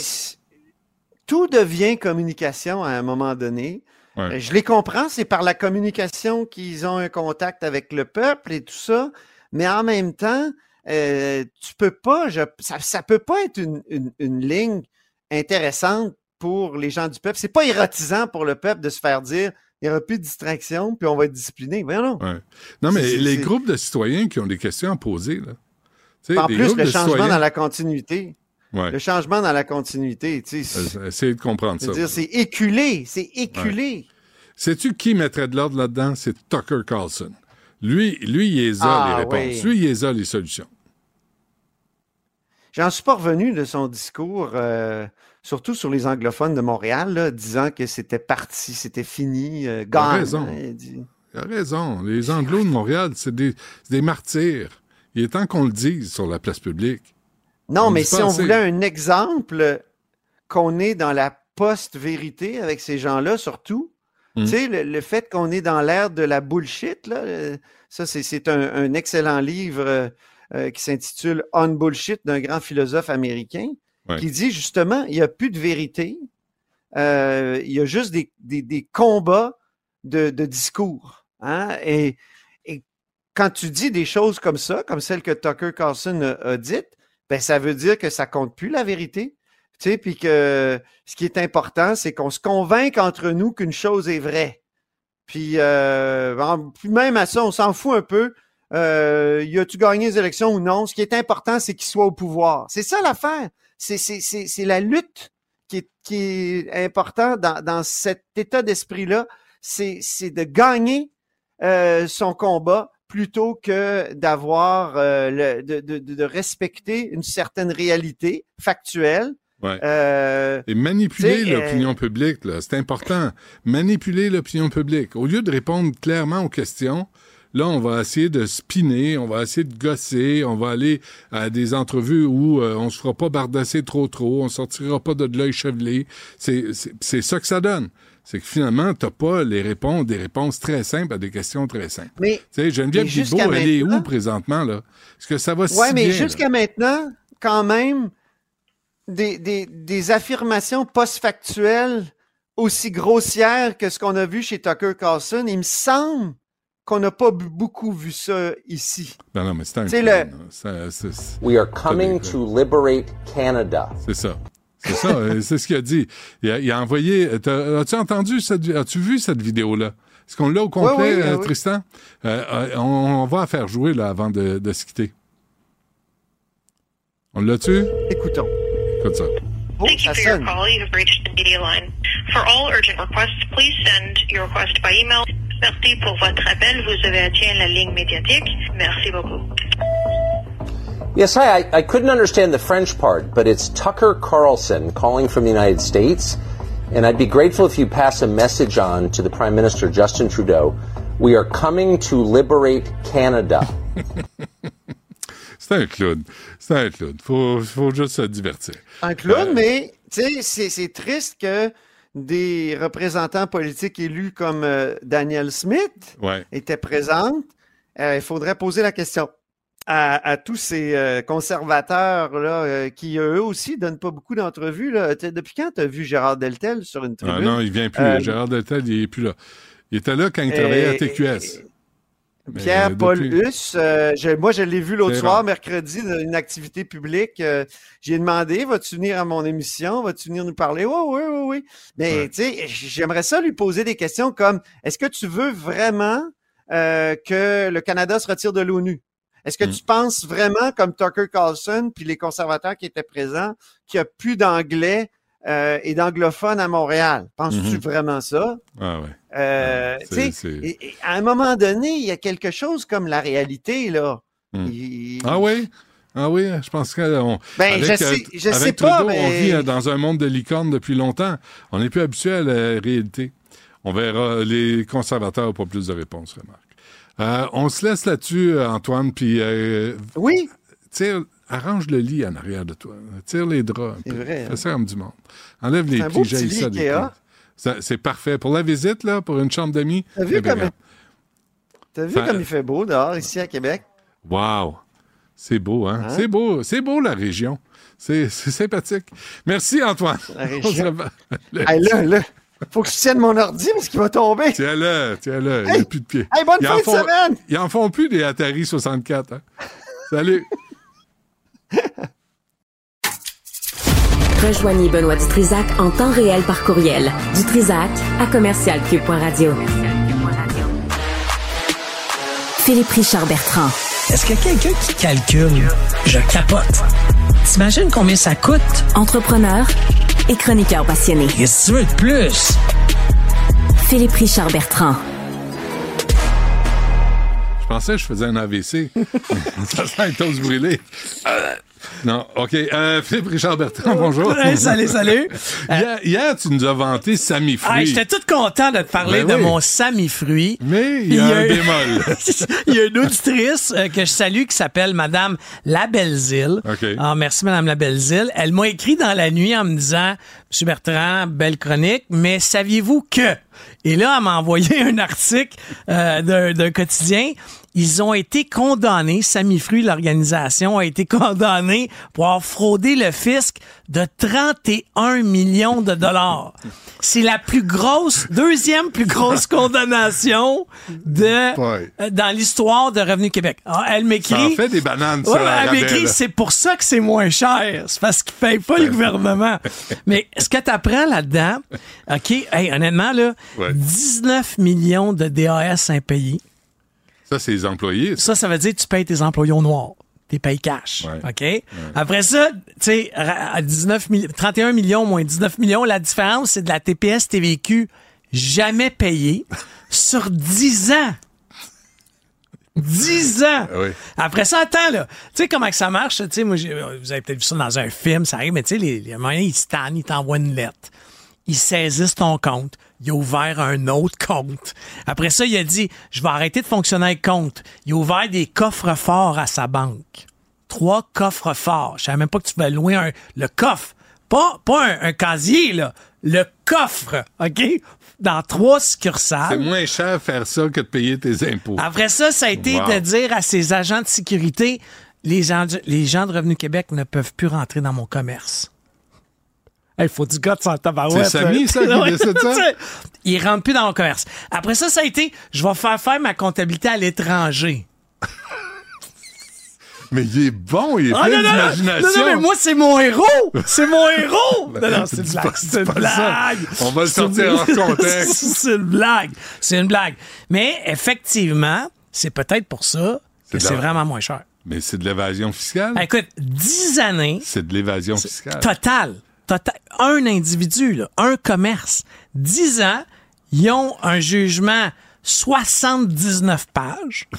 tout devient communication à un moment donné. Ouais. Je les comprends, c'est par la communication qu'ils ont un contact avec le peuple et tout ça, mais en même temps, euh, tu peux pas, je- ça, ça peut pas être une, une- une ligne intéressante pour les gens du peuple. C'est pas érotisant pour le peuple de se faire dire il n'y aura plus de distraction, puis on va être discipliné. Voyons non. Ouais. Non, mais les groupes de citoyens qui ont des questions à poser, là. En plus, le changement citoyens- dans la continuité. Ouais. Le changement dans la continuité, tu sais. Euh, Essayez de comprendre ça. c'est éculé, c'est éculé. Sais-tu qui mettrait de l'ordre là-dedans? C'est Tucker Carlson. Lui, lui, il les a Ah, les réponses. oui. Lui, il les a les solutions. J'en suis pas revenu de son discours, euh, surtout sur les anglophones de Montréal, là, disant que c'était parti, c'était fini, euh, Il a raison. hein, il dit. Il a raison. Les Anglos de Montréal, c'est des, martyrs. Il est temps qu'on le dise sur la place publique. Non, On mais si on assez. voulait un exemple qu'on est dans la post-vérité avec ces gens-là, surtout, Mm. tu sais, le, le fait qu'on est dans l'ère de la bullshit, là, euh, ça, c'est, c'est un, un excellent livre euh, euh, qui s'intitule On Bullshit d'un grand philosophe américain, Qui dit justement, il n'y a plus de vérité, euh, il y a juste des, des, combats de, discours. Hein? Et, quand tu dis des choses comme ça, comme celle que Tucker Carlson a, a dites, ben ça veut dire que ça compte plus la vérité. Tu sais, puis que ce qui est important, c'est qu'on se convainque entre nous qu'une chose est vraie. Puis, euh, même à ça, on s'en fout un peu. Euh, y a-tu gagné les élections ou non? Ce qui est important, c'est qu'il soit au pouvoir. C'est ça l'affaire. C'est, c'est, c'est, c'est la lutte qui est, qui est important dans, dans cet état d'esprit-là. C'est, c'est de gagner euh, son combat plutôt que d'avoir euh, le, de, de, de- respecter une certaine réalité factuelle. Ouais. Euh, Et manipuler l'opinion publique, là, c'est important. Manipuler l'opinion publique. Au lieu de répondre clairement aux questions, là, on va essayer de spinner, on va essayer de gosser, on va aller à des entrevues où euh, on se fera pas bardasser trop trop, on sortira pas de l'œil chevelé. C'est, ça que ça donne. C'est que finalement, t'as pas les réponses, des réponses très simples à des questions très simples. Mais, tu sais, Geneviève Guilbeault, elle est où présentement, là? Est-ce que ça va si Ouais, mais bien, jusqu'à maintenant, quand même, des, des, des affirmations post-factuelles aussi grossières que ce qu'on a vu chez Tucker Carlson, il me semble qu'on n'a pas beaucoup vu ça ici. Non, non, mais c'est un C'est clown, le-. Ça- c'est- We are coming to liberate Canada. C'est ça. C'est ça, euh, c'est ce qu'il a dit. Il a, il a envoyé. As-tu entendu cette, as-tu vu cette vidéo-là? Est-ce qu'on l'a au complet, oui, euh, oui. Tristan? Euh, euh, on, on va la faire jouer là avant de, de se quitter. On l'a-tu? Écoutons. Écoute ça. Oh, Thank you for your call. You have reached the media line. For all urgent requests, please send your request by email. Merci pour votre appel. Vous avez atteint la ligne médiatique. Merci beaucoup. Yes, hi. I, I couldn't understand the French part, but it's Tucker Carlson calling from the United States. And I'd be grateful if you pass a message on to the Prime Minister, Justin Trudeau. We are coming to liberate Canada. C'est un clown. C'est un clown. Faut, faut juste se divertir. Un clown, Euh, mais tu sais, c'est, c'est triste que des représentants politiques élus comme euh, Daniel Smith Ouais. étaient présents. Euh, il faudrait poser la question à, à tous ces euh, conservateurs là, euh, qui eux aussi donnent pas beaucoup d'entrevues. Depuis quand tu as vu Gérard Deltel sur une tribune? Ah non, il vient plus. Euh, Gérard Deltel, il est plus là. Il était là quand il travaillait à TQS. Pierre-Paul depuis- Huss, euh, je- moi je l'ai vu l'autre soir, rare. mercredi, dans une activité publique. euh, J'ai demandé, vas-tu venir à mon émission? Vas-tu venir nous parler? Oui, oui, oui, oui. Mais Ouais. tu sais, j'aimerais ça lui poser des questions comme est-ce que tu veux vraiment euh, que le Canada se retire de l'ONU? Est-ce que Mm. tu penses vraiment, comme Tucker Carlson puis les conservateurs qui étaient présents, qu'il n'y a plus d'anglais euh, et d'anglophones à Montréal? Penses-tu Mhm. vraiment ça? Ah ouais. Euh, sais, et- et à un moment donné, il y a quelque chose comme la réalité, là. Hmm. Ah oui? Ah oui, je pense que on, Ben, avec, je sais- je avec sais pas, Trudeau, on mais- vit euh, dans un monde de licornes depuis longtemps. On n'est plus habitué à la réalité. On verra. Les conservateurs n'ont pas plus de réponses, remarque. Euh, on se laisse là-dessus, euh, Antoine, puis euh, Oui, tire, arrange le lit en arrière de toi. Tire les draps C'est vrai, hein? Fais ça comme du monde. Enlève les plis, j'haïs lit ça, C'est parfait. Pour la visite, là, pour une chambre d'amis, T'as vu impeccable. comme- t'as vu comme il fait beau dehors, ici à Québec? Wow! C'est beau, hein? Hein? C'est beau, c'est beau la région. C'est sympathique. Merci Antoine. La région. Hey, là, là, faut que je tienne mon ordi parce qu'il va tomber. Tiens-le, tiens-le, il n'y a plus de pied. Hey, bonne Ils fin de font- semaine! Ils en font plus des Atari 64. Hein? Salut! Rejoignez Benoît Dutrisac en temps réel par courriel. Dutrisac à commercialcube.radio. Philippe Richard Bertrand. Est-ce qu'il y a quelqu'un qui calcule? Je capote. T'imagines combien ça coûte? Entrepreneur et chroniqueur passionné. Qu'est-ce que tu veux de plus? Philippe Richard Bertrand. Je pensais que je faisais un AVC. ça sent un toast brûlé. Euh, non, OK. Euh, Philippe Richard Bertrand, bonjour. Hey, salut, salut. Hier, hier, tu nous as vanté Sami Fruit. Ah, J'étais tout content de te parler Ben de mon Sami Fruit. Mais il y a un bémol. il y a une auditrice euh, que je salue qui s'appelle Madame Labelzile. OK. Ah, merci, Madame Labelzile. Elle m'a écrit dans la nuit en me disant Monsieur Bertrand, belle chronique, mais saviez-vous que. Et là, elle m'a envoyé un article euh, d'un quotidien. Ils ont été condamnés, Sami Fruit, l'organisation, a été condamné pour avoir fraudé le fisc de 31 millions de dollars. C'est la plus grosse, deuxième plus grosse condamnation de Ouais. euh, dans l'histoire de Revenu Québec. Ah, elle Ça m'écrit. en fait des bananes, ça, Ouais, elle m'écrit, c'est pour ça que c'est moins cher. C'est parce qu'il paye pas le gouvernement. Mais ce que tu apprends là-dedans, OK, hey, honnêtement, là, Ouais. 19 millions de DAS impayés. Ça, c'est les employés. ça. Ça, ça veut dire que tu payes tes employés au noir. T'es payes cash. OK? Après ça, tu sais, à 19 milli- 31 millions moins 19 millions, la différence, c'est de la TPS TVQ jamais payée sur 10 ans. 10 ans! Ah oui. Après ça, attends, là. Tu sais comment que ça marche? Tu sais, moi, j'ai- vous avez peut-être vu ça dans un film, ça arrive, mais tu sais, les, les moyens, ils se tannent, ils t'envoient une lettre. Ils saisissent ton compte. Il a ouvert un autre compte. Après ça, il a dit, je vais arrêter de fonctionner avec compte. Il a ouvert des coffres forts à sa banque. Trois coffres forts. Je savais même pas que tu pouvais louer un, le coffre. Pas, pas un, un casier, là. Le coffre, OK? Dans trois C'est succursales. moins cher faire ça que de payer tes impôts. Après ça, ça a été Wow. de dire à ses agents de sécurité, les gens, les gens de Revenu Québec ne peuvent plus rentrer dans mon commerce. Il faut du gars de sans tabarouette. C'est Samy, ça, qui décide ça? Il rentre plus dans mon commerce. Après ça, ça a été, je vais faire faire ma comptabilité à l'étranger. Mais il est bon, il est Ah, plein non, non, non, d'imagination. non, non, mais moi, c'est mon héros! C'est mon héros! Non, non, c'est une blague. C'est une blague. On va le sortir hors contexte. c'est une blague. C'est une blague. Mais effectivement, c'est peut-être pour ça que c'est vraiment moins cher. Mais c'est de l'évasion fiscale? Écoute, 10 années C'est de l'évasion fiscale. total. Total. Un individu, là, un commerce. 10 ans, ils ont un jugement 79 pages.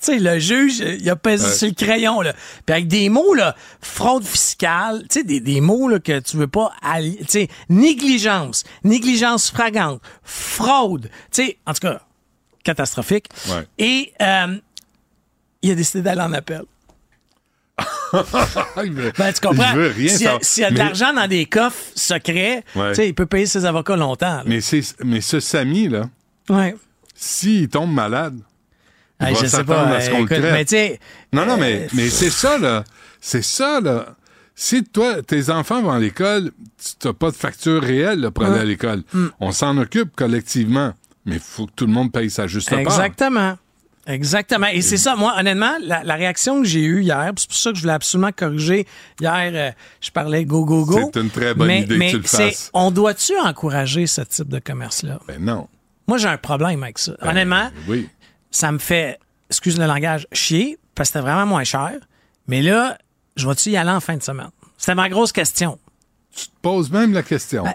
Tu sais, le juge, il a pesé Ouais. sur le crayon, là. Puis avec des mots, là, fraude fiscale, tu sais, des, des mots, là, que tu veux pas Tu sais, négligence, négligence fragante, fraude, tu sais, en tout cas, catastrophique. Ouais. Et euh, il a décidé d'aller en appel. veut, Ben, tu comprends? il veut rien S'il y a, savoir. s'il y a de l'argent dans des coffres secrets, Ouais. il peut payer ses avocats longtemps. là. Mais, c'est, mais ce Samy, là, Ouais. s'il tombe malade, il Hey, va je sais pas. à ce qu'on écoute, le traite. mais tu sais, Non, non, mais, euh, mais c'est ça, là. C'est ça, là. Si toi, tes enfants vont à l'école, tu n'as pas de facture réelle là, pour aller à l'école. Mm. On s'en occupe collectivement. Mais il faut que tout le monde paye sa juste part. Exactement. Exactement. Et c'est ça, moi, honnêtement, la, la réaction que j'ai eue hier, c'est pour ça que je voulais absolument corriger. Hier, euh, je parlais go, go, go. C'est une très bonne mais, idée que mais tu le c'est- fasses. On doit-tu encourager ce type de commerce-là? Ben non. Moi, j'ai un problème avec ça. Ben, Honnêtement, Oui. ça me fait, excuse le langage, chier, parce que c'était vraiment moins cher. Mais là, je vais-tu y aller en fin de semaine? C'était ma grosse question. Tu te poses même la question. Ben,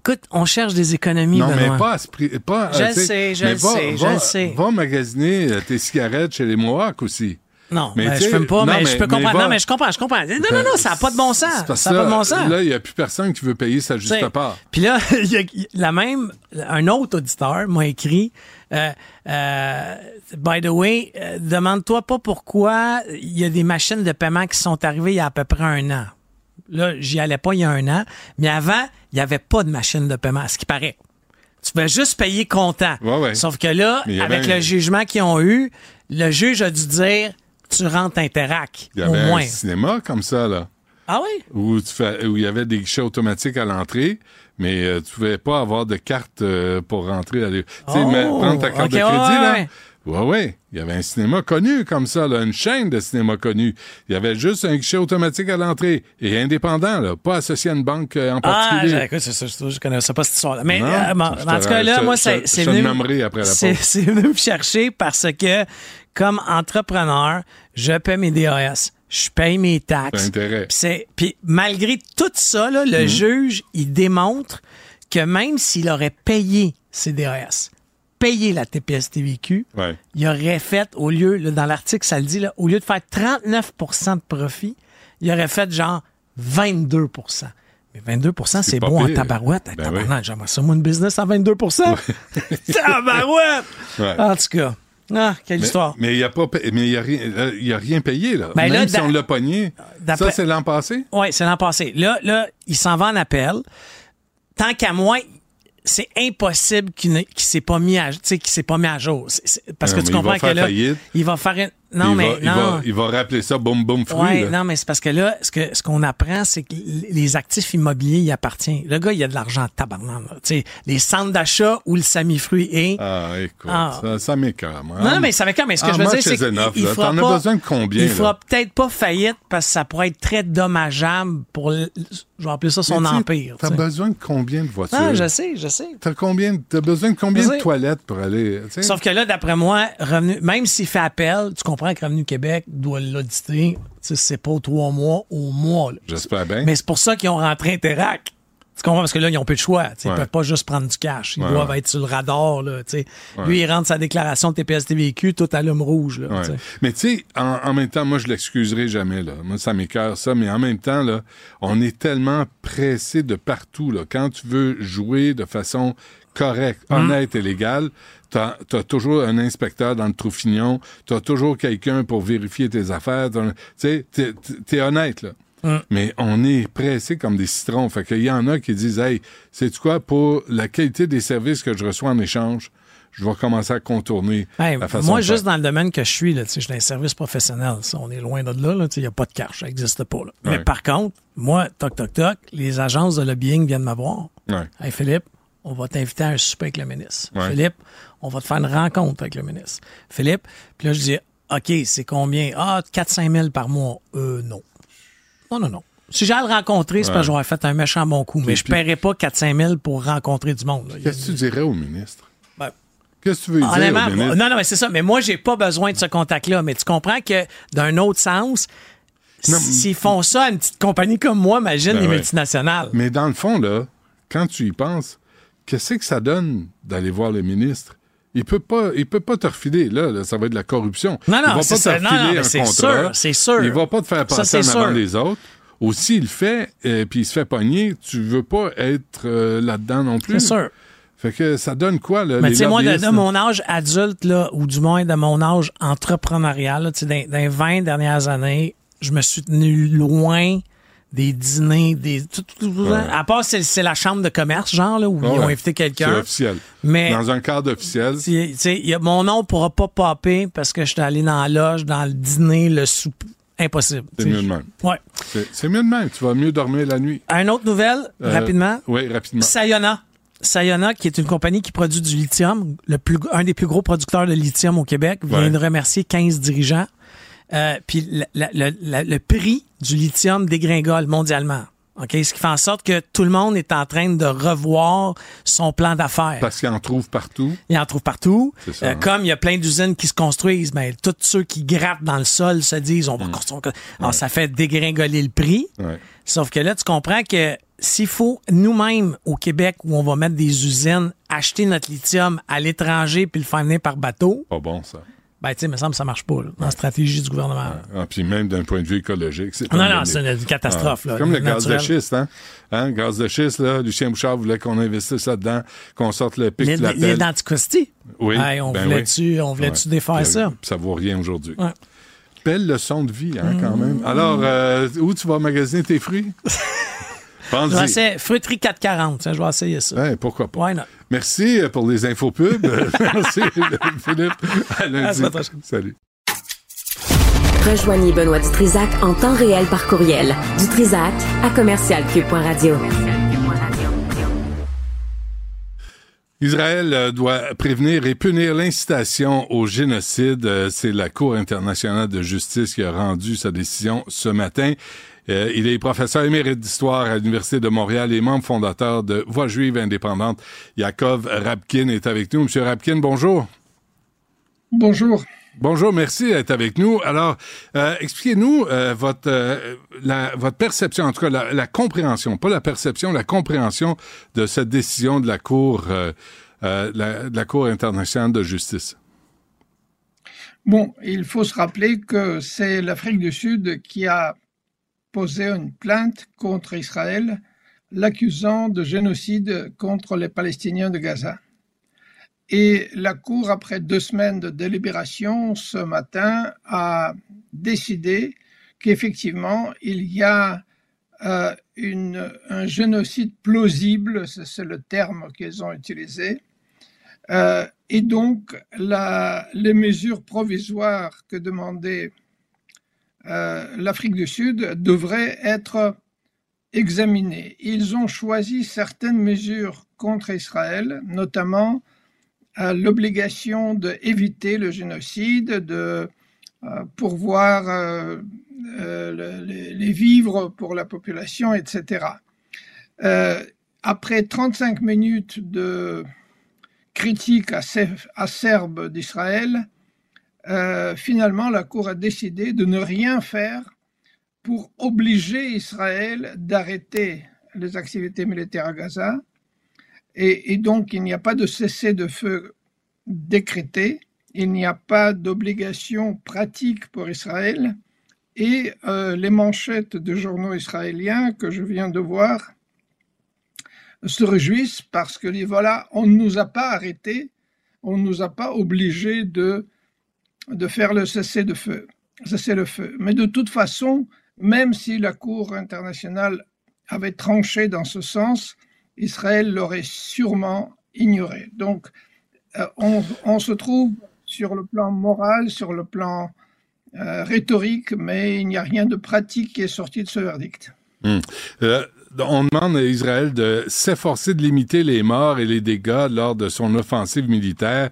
Écoute, on cherche des économies, non, Benoît. mais pas à ce prix. Pas, Je euh, le sais, je le va- sais, je le sais. Va magasiner euh, tes cigarettes chez les Mohawks aussi. Non, Mais ben, je fume pas, non, mais, je peux mais comprendre. va- Non, mais je comprends, je comprends. Non, non, non, ça n'a pas de bon sens. Parce Ça n'a pas de bon sens. Là, il n'y a plus personne qui veut payer sa juste part. Puis là, y a la même, un autre auditeur m'a écrit, euh, euh, by the way, euh, demande-toi pas pourquoi il y a des machines de paiement qui sont arrivées il y a à peu près un an. Là, j'y allais pas il y a un an, mais avant, il n'y avait pas de machine de paiement, à ce qui paraît. Tu pouvais juste payer comptant. Ouais, ouais. Sauf que là, avec un- le jugement qu'ils ont eu, le juge a dû dire, tu rentres Interac, Il y au avait moins. un cinéma comme ça, là. Ah oui? où, tu fais- où il y avait des guichets automatiques à l'entrée, mais euh, tu pouvais pas avoir de carte euh, pour rentrer. Tu sais, Oh, prendre ta carte de crédit, ouais, là. Ouais. Ouais, ouais. Il y avait un cinéma connu comme ça, là, une chaîne de cinéma connu. Il y avait juste un guichet automatique à l'entrée et indépendant, là, pas associé à une banque euh, en Ah, particulier. j'ai- écoute, c'est ça, je, connaissais pas cette histoire-là. Mais Non, euh, en tout cas, là, moi, c'est venu, venu me chercher parce que, comme entrepreneur, je paie mes DAS. je paye mes taxes. Intérêt. Puis malgré tout ça, là, le Mhm. juge, il démontre que même s'il aurait payé CDAS, payé la TPS-TVQ, Ouais. il aurait fait, au lieu, là, dans l'article, ça le dit, là, au lieu de faire 39% de profit, il aurait fait genre 22% Mais 22% c'est bon en tabarouette. Ben tabarnak, J'aimerais ça, moi, une business à 22% Tabarouette! Ouais. En tout cas, ah, quelle Mais- histoire. Mais il n'y a, pas pa- mais il y a, rien- y a rien payé, là. Ben Même là, si on l'a pogné. Ça, c'est l'an passé? Oui, c'est l'an passé. Là, là, il s'en va en appel. Tant qu'à moi, c'est impossible qu'il ne qu'il s'est pas mis à, tu sais, qu'il s'est pas mis à jour. Parce Non, que tu comprends que là, faillite. il va faire une- non il mais va, il va- il va rappeler ça boum boum fruit. Ouais, là. non, mais c'est parce que là, ce que ce qu'on apprend, c'est que les actifs immobiliers y appartiennent. Le gars, il a de l'argent sais, les centres d'achat où le Sami-Fruit est. Ah, écoute, Ah. ça, ça m'écœure. Non, non, mais ça quand mais ce que Ah, je veux dire, c'est qu'il là. fera T'en as pas, besoin de combien, Il fera peut-être pas faillite parce que ça pourrait être très dommageable pour, je vais appeler ça son empire. T'as besoin de combien de voitures? Ah, je sais, je sais. T'as combien, t'as besoin de combien de toilettes pour aller, tu sais? Sauf que là, d'après moi, revenu, même s'il fait appel, tu comprends que Revenu Québec doit l'auditer, tu sais, c'est pas aux trois mois, au mois. J'espère bien. Mais c'est pour ça qu'ils ont rentré Interac. Tu comprends? Parce que là, ils ont peu de choix. tu sais, Ils Ouais. peuvent pas juste prendre du cash. Ils Ouais, doivent ouais. être sur le radar. Là, tu sais. Ouais. Lui, il rentre sa déclaration de TPS-TVQ, tout à l'homme rouge. Là, Ouais. Mais tu sais, en, en même temps, moi, je l'excuserai jamais. Là. Moi, ça m'écœure, ça. Mais en même temps, là, on est tellement pressé de partout. Là. Quand tu veux jouer de façon correcte, Mm. honnête et légale, t'as as toujours un inspecteur dans le trou-fignon, t'as toujours quelqu'un pour vérifier tes affaires. un- Tu sais, t'es- honnête, là. Mm. Mais on est pressé comme des citrons. Fait qu'il y en a qui disent, hey, c'est quoi, pour la qualité des services que je reçois en échange, je vais commencer à contourner Hey, la façon moi, juste dans le domaine que je suis, là, je suis dans les services professionnels. ça, on est loin de là. Il n'y a pas de cash. Ça n'existe pas. là. Mais par contre, moi, toc, toc, toc, les agences de lobbying viennent me voir. Ouais. Hey, Philippe, on va t'inviter à un souper avec le ministre. Ouais. Philippe, on va te faire une rencontre avec le ministre. Philippe, puis là, je dis, OK, c'est combien? Ah, 4-5 000 par mois. Euh, non. Non, non, non. Si j'allais le rencontrer, c'est Ouais. parce que j'aurais fait un méchant bon coup. Mais je puis- ne paierais pas 4-5 000 pour rencontrer du monde. Qu'est-ce que tu dirais au ministre? Ben, Qu'est-ce que tu veux dire Honnêtement, au ministre? non, non, mais c'est ça. Mais moi, j'ai pas besoin de ce contact-là. Mais tu comprends que d'un autre sens, s'ils font ça à une petite compagnie comme moi, imagine Ben les ouais. multinationales. Mais dans le fond, là, quand tu y penses, qu'est-ce que ça donne d'aller voir le ministre? Il peut pas, il peut pas te refiler, là, là, ça va être de la corruption. Non, non, c'est ça. Non, c'est sûr, c'est sûr. Il va pas te faire Ça, passer c'est en avant sûr. les autres. Aussi, il le fait, euh, puis il se fait pogner, tu veux pas être euh, là-dedans non plus. C'est sûr. Fait que ça donne quoi, là, Mais tu sais, moi, de, mon âge adulte, là, ou du moins de mon âge entrepreneurial, là, dans les 20 dernières années, je me suis tenu loin des dîners, des. tout- tout- tout- Ouais. À part, c'est c'est la chambre de commerce, genre, là, où ils ont invité C'est quelqu'un. officiel. Mais- Dans un cadre officiel. Y a- mon nom pourra pas popper parce que je suis allé dans la loge, dans le dîner, le souper. Impossible. C'est mieux de même. Ouais. C'est c'est mieux de même. Tu vas mieux dormir la nuit. Un autre nouvelle, Euh, rapidement. Oui, rapidement. Sayona. Sayona, qui est une compagnie qui produit du lithium, le plus, un des plus gros producteurs de lithium au Québec, vient Ouais. de remercier 15 dirigeants. Euh, puis la- la- la- la- le prix du lithium dégringole mondialement. OK? Ce qui fait en sorte que tout le monde est en train de revoir son plan d'affaires. Parce qu'il en trouve partout. Il en trouve partout. Ça, Euh, hein. Comme il y a plein d'usines qui se construisent, ben, tous ceux qui grattent dans le sol se disent on Mm. va construire. Alors, ça fait dégringoler le prix. Ouais. Sauf que là, tu comprends que s'il faut nous-mêmes au Québec où on va mettre des usines, acheter notre lithium à l'étranger puis le faire venir par bateau, Pas bon, ça. Ben, tu sais, il me semble que ça marche pas là, dans la stratégie du gouvernement. Ah, puis même d'un point de vue écologique. c'est Non, non, c'est une catastrophe, là, Comme le gaz de schiste, hein? hein? Gaz de schiste, là. Lucien Bouchard voulait qu'on investisse là-dedans, qu'on sorte le pic de la pelle. d'Anticosti. Oui. Hey, on ben voulait-tu oui. on voulait-tu Ouais. défaire Euh, ça? Ça vaut rien aujourd'hui. Ouais. Belle leçon de vie, hein, quand Mm. même. Alors, euh, où tu vas magasiner tes fruits? Pense-y. Fruiterie 440, tiens, je vais essayer ça. Ouais, pourquoi pas. Why not? Merci euh, pour les infos pubs. Merci, Philippe. À À la lundi. prochaine. Salut. Rejoignez Benoît Dutrisac en temps réel par courriel. Dutrisac à commercialcube.radio. Israël euh, doit prévenir et punir l'incitation au génocide. Euh, C'est la Cour internationale de justice qui a rendu sa décision ce matin. Euh, il est professeur émérite d'histoire à l'Université de Montréal et membre fondateur de Voix juive indépendante. Yakov Rabkin est avec nous. Monsieur Rabkin, bonjour. Bonjour. Bonjour, merci d'être avec nous. Alors, euh, expliquez-nous euh, votre euh, la, votre perception, en tout cas la, la, compréhension, pas la perception, la compréhension de cette décision de la Cour, la, de la Cour internationale de justice. Bon, il faut se rappeler que c'est l'Afrique du Sud qui a posé une plainte contre Israël, l'accusant de génocide contre les Palestiniens de Gaza. Et la Cour, après deux semaines de délibération, ce matin, a décidé qu'effectivement, il y a euh, un génocide plausible, c'est le terme qu'ils ont utilisé, euh, et donc les mesures provisoires que demandait l'Afrique du Sud devraient être examinées. Ils ont choisi certaines mesures contre Israël, notamment l'obligation d'éviter le génocide, de euh, pourvoir euh, euh, les, vivres pour la population, etc. Euh, après 35 minutes de critique acerbe d'Israël, euh, finalement la Cour a décidé de ne rien faire pour obliger Israël d'arrêter les activités militaires à Gaza. Et, donc, il n'y a pas de cessez-le-feu décrété, il n'y a pas d'obligation pratique pour Israël, et euh, les manchettes de journaux israéliens que je viens de voir se réjouissent parce que voilà, on ne nous a pas arrêtés, on ne nous a pas obligés de, de faire le cessez-le-feu. Cessez-le-feu. Mais de toute façon, même si la Cour internationale avait tranché dans ce sens, Israël l'aurait sûrement ignoré. Donc, euh, on, se trouve sur le plan moral, sur le plan euh, rhétorique, mais il n'y a rien de pratique qui est sorti de ce verdict. Hum. Euh, on demande à Israël de s'efforcer de limiter les morts et les dégâts lors de son offensive militaire.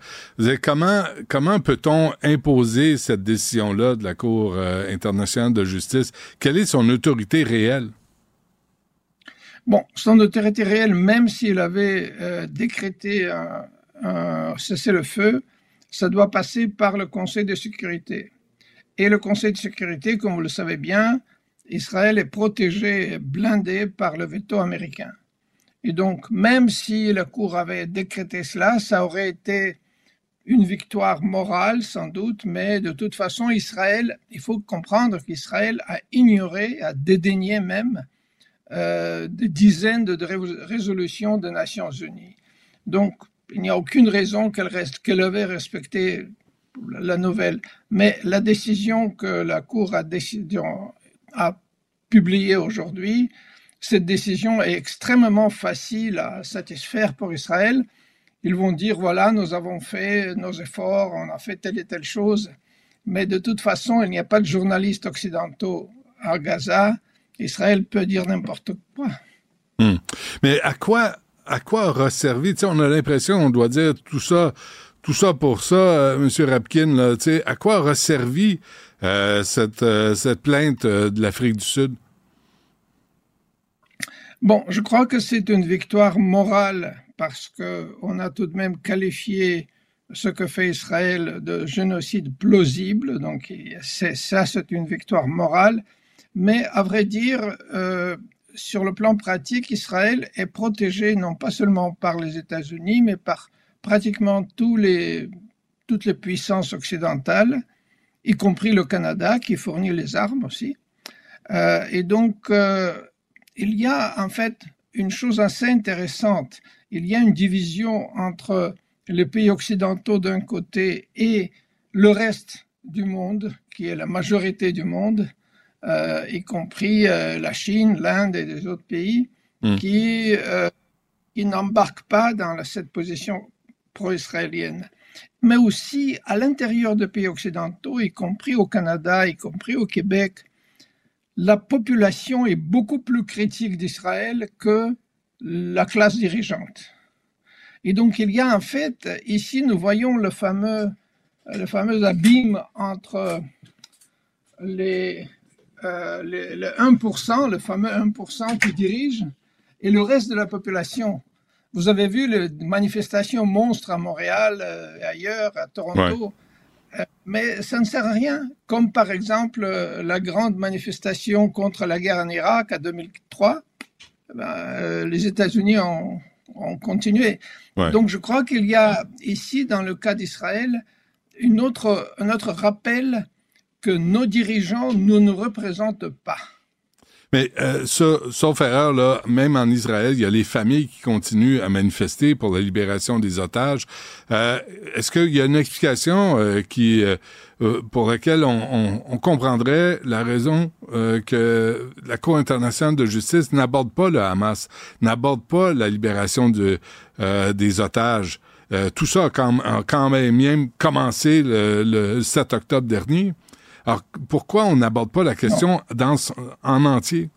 Comment, comment peut-on imposer cette décision-là de la Cour euh, internationale de justice? Quelle est son autorité réelle? Bon, son autorité réelle, même s'il avait euh, décrété un, un cessez-le-feu, ça doit passer par le Conseil de sécurité. Et le Conseil de sécurité, comme vous le savez bien, Israël est protégé, blindé par le veto américain. Et donc, même si la Cour avait décrété cela, ça aurait été une victoire morale, sans doute, mais de toute façon, Israël, il faut comprendre qu'Israël a ignoré, a dédaigné même euh, des dizaines de résolutions des Nations Unies. Donc, il n'y a aucune raison qu'elle reste, qu'elle respecté la nouvelle. Mais la décision que la Cour a, décidé, a publiée aujourd'hui, cette décision est extrêmement facile à satisfaire pour Israël. Ils vont dire, voilà, nous avons fait nos efforts, on a fait telle et telle chose. Mais de toute façon, il n'y a pas de journalistes occidentaux à Gaza Israël peut dire n'importe quoi. Hmm. Mais à quoi, à quoi on a l'impression qu'on doit dire tout ça, tout ça pour ça, euh, M. Rapkin, là, à quoi aura servi cette, euh, cette plainte euh, de l'Afrique du Sud? Bon, je crois que c'est une victoire morale parce qu'on a tout de même qualifié ce que fait Israël de génocide plausible. Donc, ça, c'est une victoire morale. Mais à vrai dire, euh, sur le plan pratique, Israël est protégé non pas seulement par les États-Unis, mais par pratiquement toutes les puissances occidentales, y compris le Canada qui fournit les armes aussi. Euh, et donc, euh, il y a en fait une chose assez intéressante. Il y a une division entre les pays occidentaux d'un côté et le reste du monde, qui est la majorité du monde, euh, y compris la Chine, l'Inde et des autres pays, mm. qui, qui n'embarquent pas dans cette position pro-israélienne. Mais aussi à l'intérieur des pays occidentaux, y compris au Canada, y compris au Québec, la population est beaucoup plus critique d'Israël que la classe dirigeante. Et donc il y a en fait, ici nous voyons le fameux, le fameux abîme entre les, euh, le, le, 1%, le fameux 1% qui dirige, et le reste de la population. Vous avez vu les manifestations monstres à Montréal euh, et ailleurs, à Toronto. Euh, mais ça ne sert à rien, comme par exemple euh, la grande manifestation contre la guerre en Irak en 2003. Ben, euh, les États-Unis ont, ont continué. Ouais. Donc je crois qu'il y a ici, dans le cas d'Israël, une autre, un autre rappel que nos dirigeants ne nous représentent pas. Mais euh, sauf erreur, là, même en Israël, il y a les familles qui continuent à manifester pour la libération des otages. Euh, Est-ce qu'il y a une explication euh, qui euh, euh, pour laquelle on, on, on, comprendrait la raison euh, que la Cour internationale de justice n'aborde pas le Hamas, n'aborde pas la libération de, des otages? tout ça a quand, quand même, même commencé le, le 7 octobre dernier. Alors, pourquoi on n'aborde pas la question dans, en entier?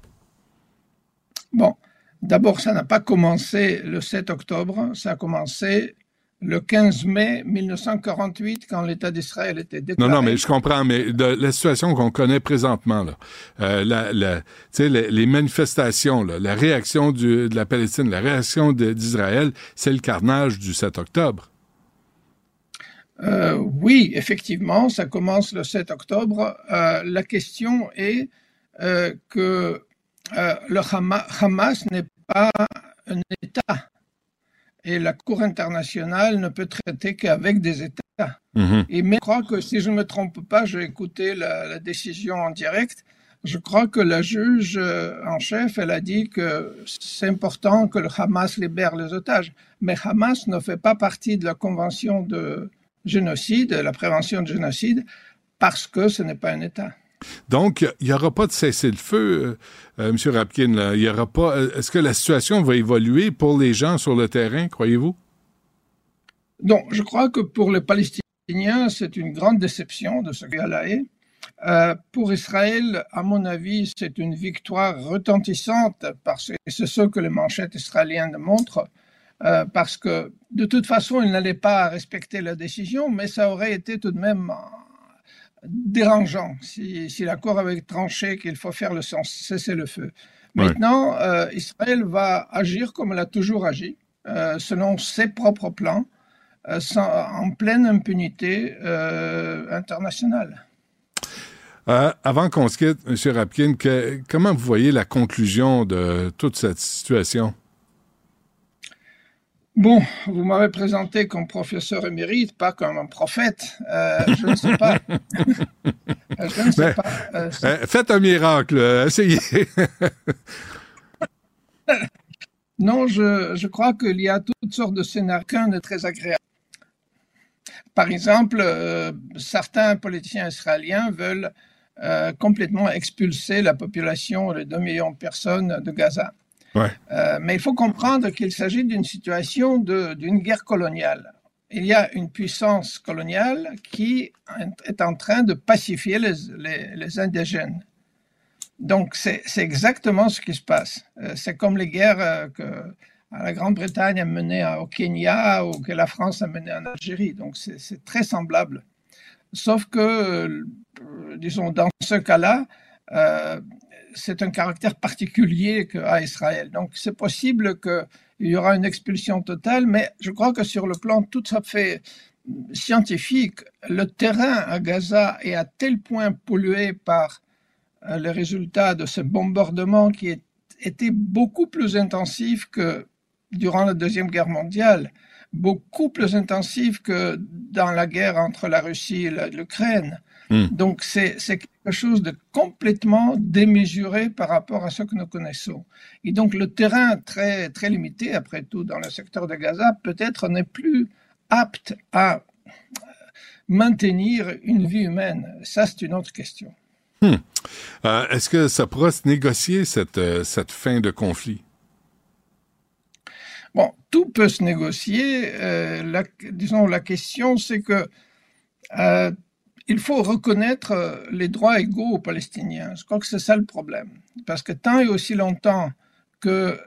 Bon, d'abord, ça n'a pas commencé le 7 octobre, ça a commencé le 15 mai 1948, quand l'État d'Israël était déclaré. Non, non, mais je comprends, mais de la situation qu'on connaît présentement, là, euh, la, la, les, les manifestations, là, la réaction du, de la Palestine, la réaction d'Israël, c'est le carnage du 7 octobre. Euh, oui, effectivement, ça commence le 7 octobre. Euh, la question est euh, que le Hamas, Hamas n'est pas un État et la Cour internationale ne peut traiter qu'avec des États. Mm-hmm. Et je crois que si je ne me trompe pas, j'ai écouté la, la, décision en direct. Je crois que la juge en chef, elle a dit que c'est important que le Hamas libère les otages. Mais Hamas ne fait pas partie de la convention de, génocide, la prévention de génocide, parce que ce n'est pas un État. Donc, il n'y aura pas de cessez-le-feu, euh, M. Rapkin. Là. Il y aura pas. Est-ce que la situation va évoluer pour les gens sur le terrain, croyez-vous? Donc, je crois que pour les Palestiniens, c'est une grande déception de ce gars-là. Euh, pour Israël, à mon avis, c'est une victoire retentissante parce que c'est ce que les manchettes israéliennes montrent. Euh, parce que de toute façon, il n'allait pas respecter la décision, mais ça aurait été tout de même dérangeant si, si l'accord avait tranché qu'il faut faire le sens, cesser le feu. Ouais. Maintenant, euh, Israël va agir comme elle a toujours agi, euh, selon ses propres plans, sans, en pleine impunité internationale. avant qu'on se quitte, M. Rapkin, que, comment vous voyez la conclusion de toute cette situation? Bon, vous m'avez présenté comme professeur émérite, pas comme un prophète. Euh, je ne sais pas. je ne sais Mais, pas. Euh, euh, faites un miracle, essayez. non, je, je crois qu'il y a toutes sortes de scénarios de très agréables. Par exemple, certains politiciens israéliens veulent complètement expulser la population de 2 millions de personnes de Gaza. Euh, mais il faut comprendre qu'il s'agit d'une situation d'une guerre coloniale. Il y a une puissance coloniale qui est en train de pacifier les, les, les indigènes. Donc c'est exactement ce qui se passe. Euh, c'est comme les guerres euh, que la Grande-Bretagne a menées au Kenya ou que la France a menées en Algérie. Donc c'est très semblable. Sauf que, disons, dans ce cas-là, c'est un caractère particulier qu'a Israël. Donc c'est possible qu'il y aura une expulsion totale, mais je crois que sur le plan tout à fait scientifique, le terrain à Gaza est à tel point pollué par les résultats de ce bombardement qui était beaucoup plus intensif que durant la Deuxième Guerre mondiale, beaucoup plus intensif que dans la guerre entre la Russie et l'Ukraine. Hmm. Mm. Donc c'est quelque chose de complètement démesuré par rapport à ce que nous connaissons. Et donc le terrain très très limité, après tout, dans le secteur de Gaza, peut-être n'est plus apte à maintenir une vie humaine. Ça, c'est une autre question. Hmm. Euh, Est-ce que ça pourra se négocier cette, euh, cette fin de conflit? Bon, tout peut se négocier. Euh, la, disons, la question, c'est que euh, il faut reconnaître les droits égaux aux Palestiniens. Je crois que c'est ça le problème. Parce que tant et aussi longtemps que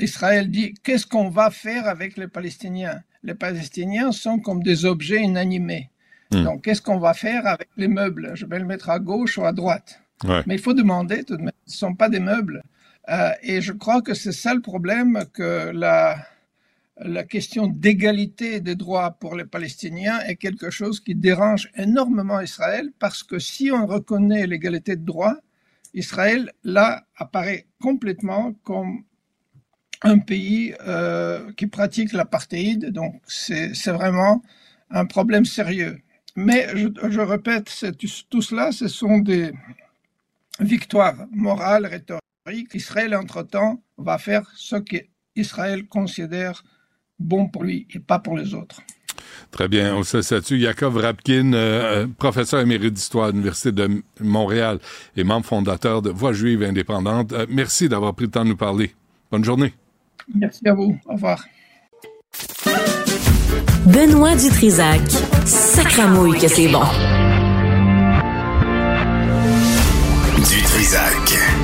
Israël dit qu'est-ce qu'on va faire avec les Palestiniens? Les Palestiniens sont comme des objets inanimés. Mmh. Donc, qu'est-ce qu'on va faire avec les meubles? Je vais le mettre à gauche ou à droite. Ouais. Mais il faut demander tout de même. Ce ne sont pas des meubles. Euh, et je crois que c'est ça le problème que la, la question d'égalité des droits pour les Palestiniens est quelque chose qui dérange énormément Israël parce que si on reconnaît l'égalité de droits, Israël, là, apparaît complètement comme un pays euh, qui pratique l'apartheid. Donc, c'est vraiment un problème sérieux. Mais je, je répète, tout cela, ce sont des victoires morales, rhétoriques. Israël, entre-temps, va faire ce qu'Israël considère bon pour lui et pas pour les autres. Très bien. On se situe. Yakov Rapkin, euh, professeur émérite d'histoire à l'Université de Montréal et membre fondateur de Voix juive indépendante. Euh, merci d'avoir pris le temps de nous parler. Bonne journée. Merci à vous. Au revoir. Benoît Dutrisac. Sacramouille que c'est bon. Dutrisac.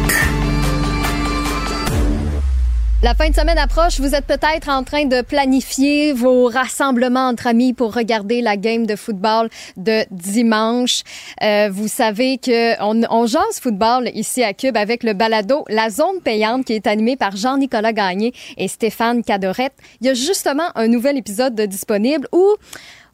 La fin de semaine approche. Vous êtes peut-être en train de planifier vos rassemblements entre amis pour regarder la game de football de dimanche. Euh, vous savez que on, on jase football ici à Cube avec le balado La Zone payante qui est animé par Jean-Nicolas Gagné et Stéphane Cadorette. Il y a justement un nouvel épisode de disponible où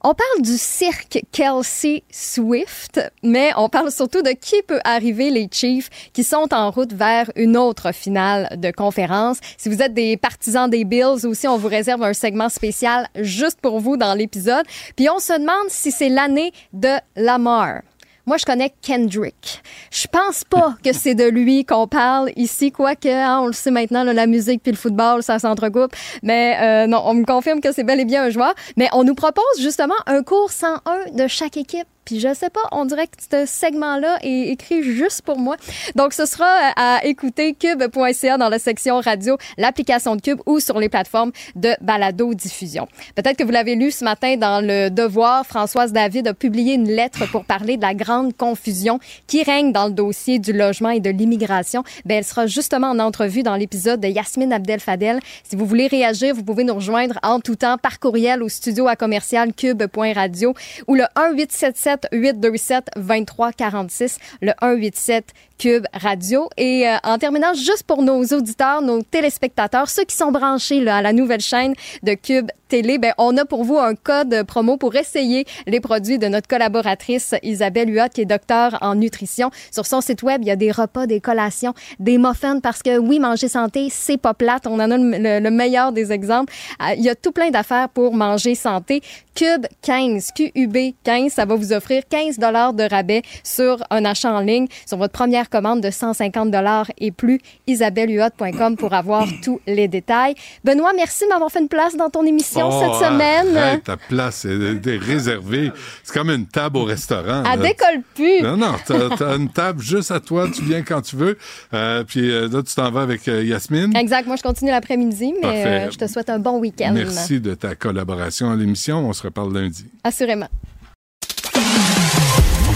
on parle du cirque Kelsey Swift, mais on parle surtout de qui peut arriver les Chiefs qui sont en route vers une autre finale de conférence. Si vous êtes des partisans des Bills aussi, on vous réserve un segment spécial juste pour vous dans l'épisode. Puis on se demande si c'est l'année de Lamar. Moi, je connais Kendrick. Je pense pas que c'est de lui qu'on parle ici, quoique, hein, on le sait maintenant, là, la musique puis le football, ça s'entrecoupe. Mais euh, non, on me confirme que c'est bel et bien un joueur. Mais on nous propose justement un cours 101 de chaque équipe. Puis je sais pas, on dirait que ce segment-là est écrit juste pour moi. Donc ce sera euh, à écouter cube.ca dans la section radio, l'application de Cube ou sur les plateformes de balado diffusion. Peut-être que vous l'avez lu ce matin dans le Devoir, Françoise David a publié une lettre pour parler de la grande confusion qui règne dans le dossier du logement et de l'immigration. Ben elle sera justement en entrevue dans l'épisode de Yasmine Abdel Fadel. Si vous voulez réagir, vous pouvez nous rejoindre en tout temps par courriel au studio à commercial cube.radio ou le 1877 827 2346 le 187 Cube Radio. Et euh, en terminant, juste pour nos auditeurs, nos téléspectateurs, ceux qui sont branchés là, à la nouvelle chaîne de Cube Télé, ben, on a pour vous un code promo pour essayer les produits de notre collaboratrice Isabelle Huot, qui est docteur en nutrition. Sur son site web, il y a des repas, des collations, des muffins, parce que oui, manger santé, c'est pas plate. On en a le, le meilleur des exemples. Euh, il y a tout plein d'affaires pour manger santé. Cube 15, QUB 15, ça va vous offrir 15 dollars de rabais sur un achat en ligne sur votre première commande de 150 dollars et plus. IsabelleHuot.com pour avoir tous les détails. Benoît, merci de m'avoir fait une place dans ton émission Oh, cette semaine. arrête, ta place est, est réservée. C'est comme une table au restaurant. Là. décolle plus. Non, non, t'as t'as une table juste à toi, tu viens quand tu veux. Euh, puis euh, là, tu t'en vas avec euh, Yasmine. Exact. Moi, je continue l'après-midi, mais Parfait. euh, je te souhaite un bon week-end. Merci de ta collaboration à l'émission. On se reparle lundi. Assurément.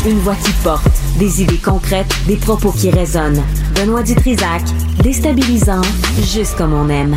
Une voix qui porte, des idées concrètes, des propos qui résonnent. Benoît Dutrisac, déstabilisant, juste comme on aime.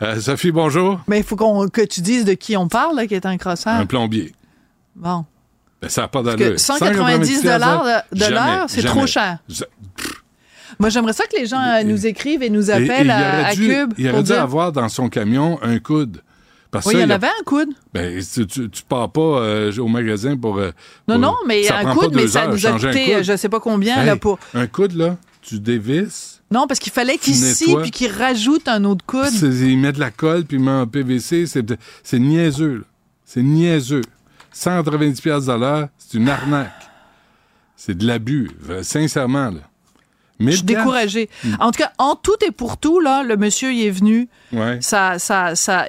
Euh, Sophie, bonjour. Mais il faut qu'on- que tu dises de qui on parle, là, qui est un crosseur. Un plombier. Bon. Ben, ça n'a pas d'allure. que 190 dollars de, l'heure, c'est jamais. trop cher. Je- Moi, j'aimerais ça que les gens euh, nous écrivent et nous Et- et appellent à, dû, Cube. Il aurait dû dire- avoir dans son camion un coude. Parce Oui, il y en a- avait un coude. Ben, tu, tu, tu pars pas euh, au magasin pour. euh, Non, pour- non, mais ça un coude, mais ça heures, nous a coûté, je sais pas combien, Hey, là, pour. Un coude, là, tu dévisses. Non, parce qu'il fallait qu'il Tu scie nettoies. puis qu'il rajoute un autre coude. c'est- Il met de la colle puis il met un PVC. C'est niaiseux. C'est niaiseux. 190$ piastres de l'heure, c'est une arnaque. C'est de l'abus, euh, sincèrement. Là. Je suis découragée. En tout cas, en tout et pour tout, là, le monsieur il est venu. Ouais, Ça, ça, ça,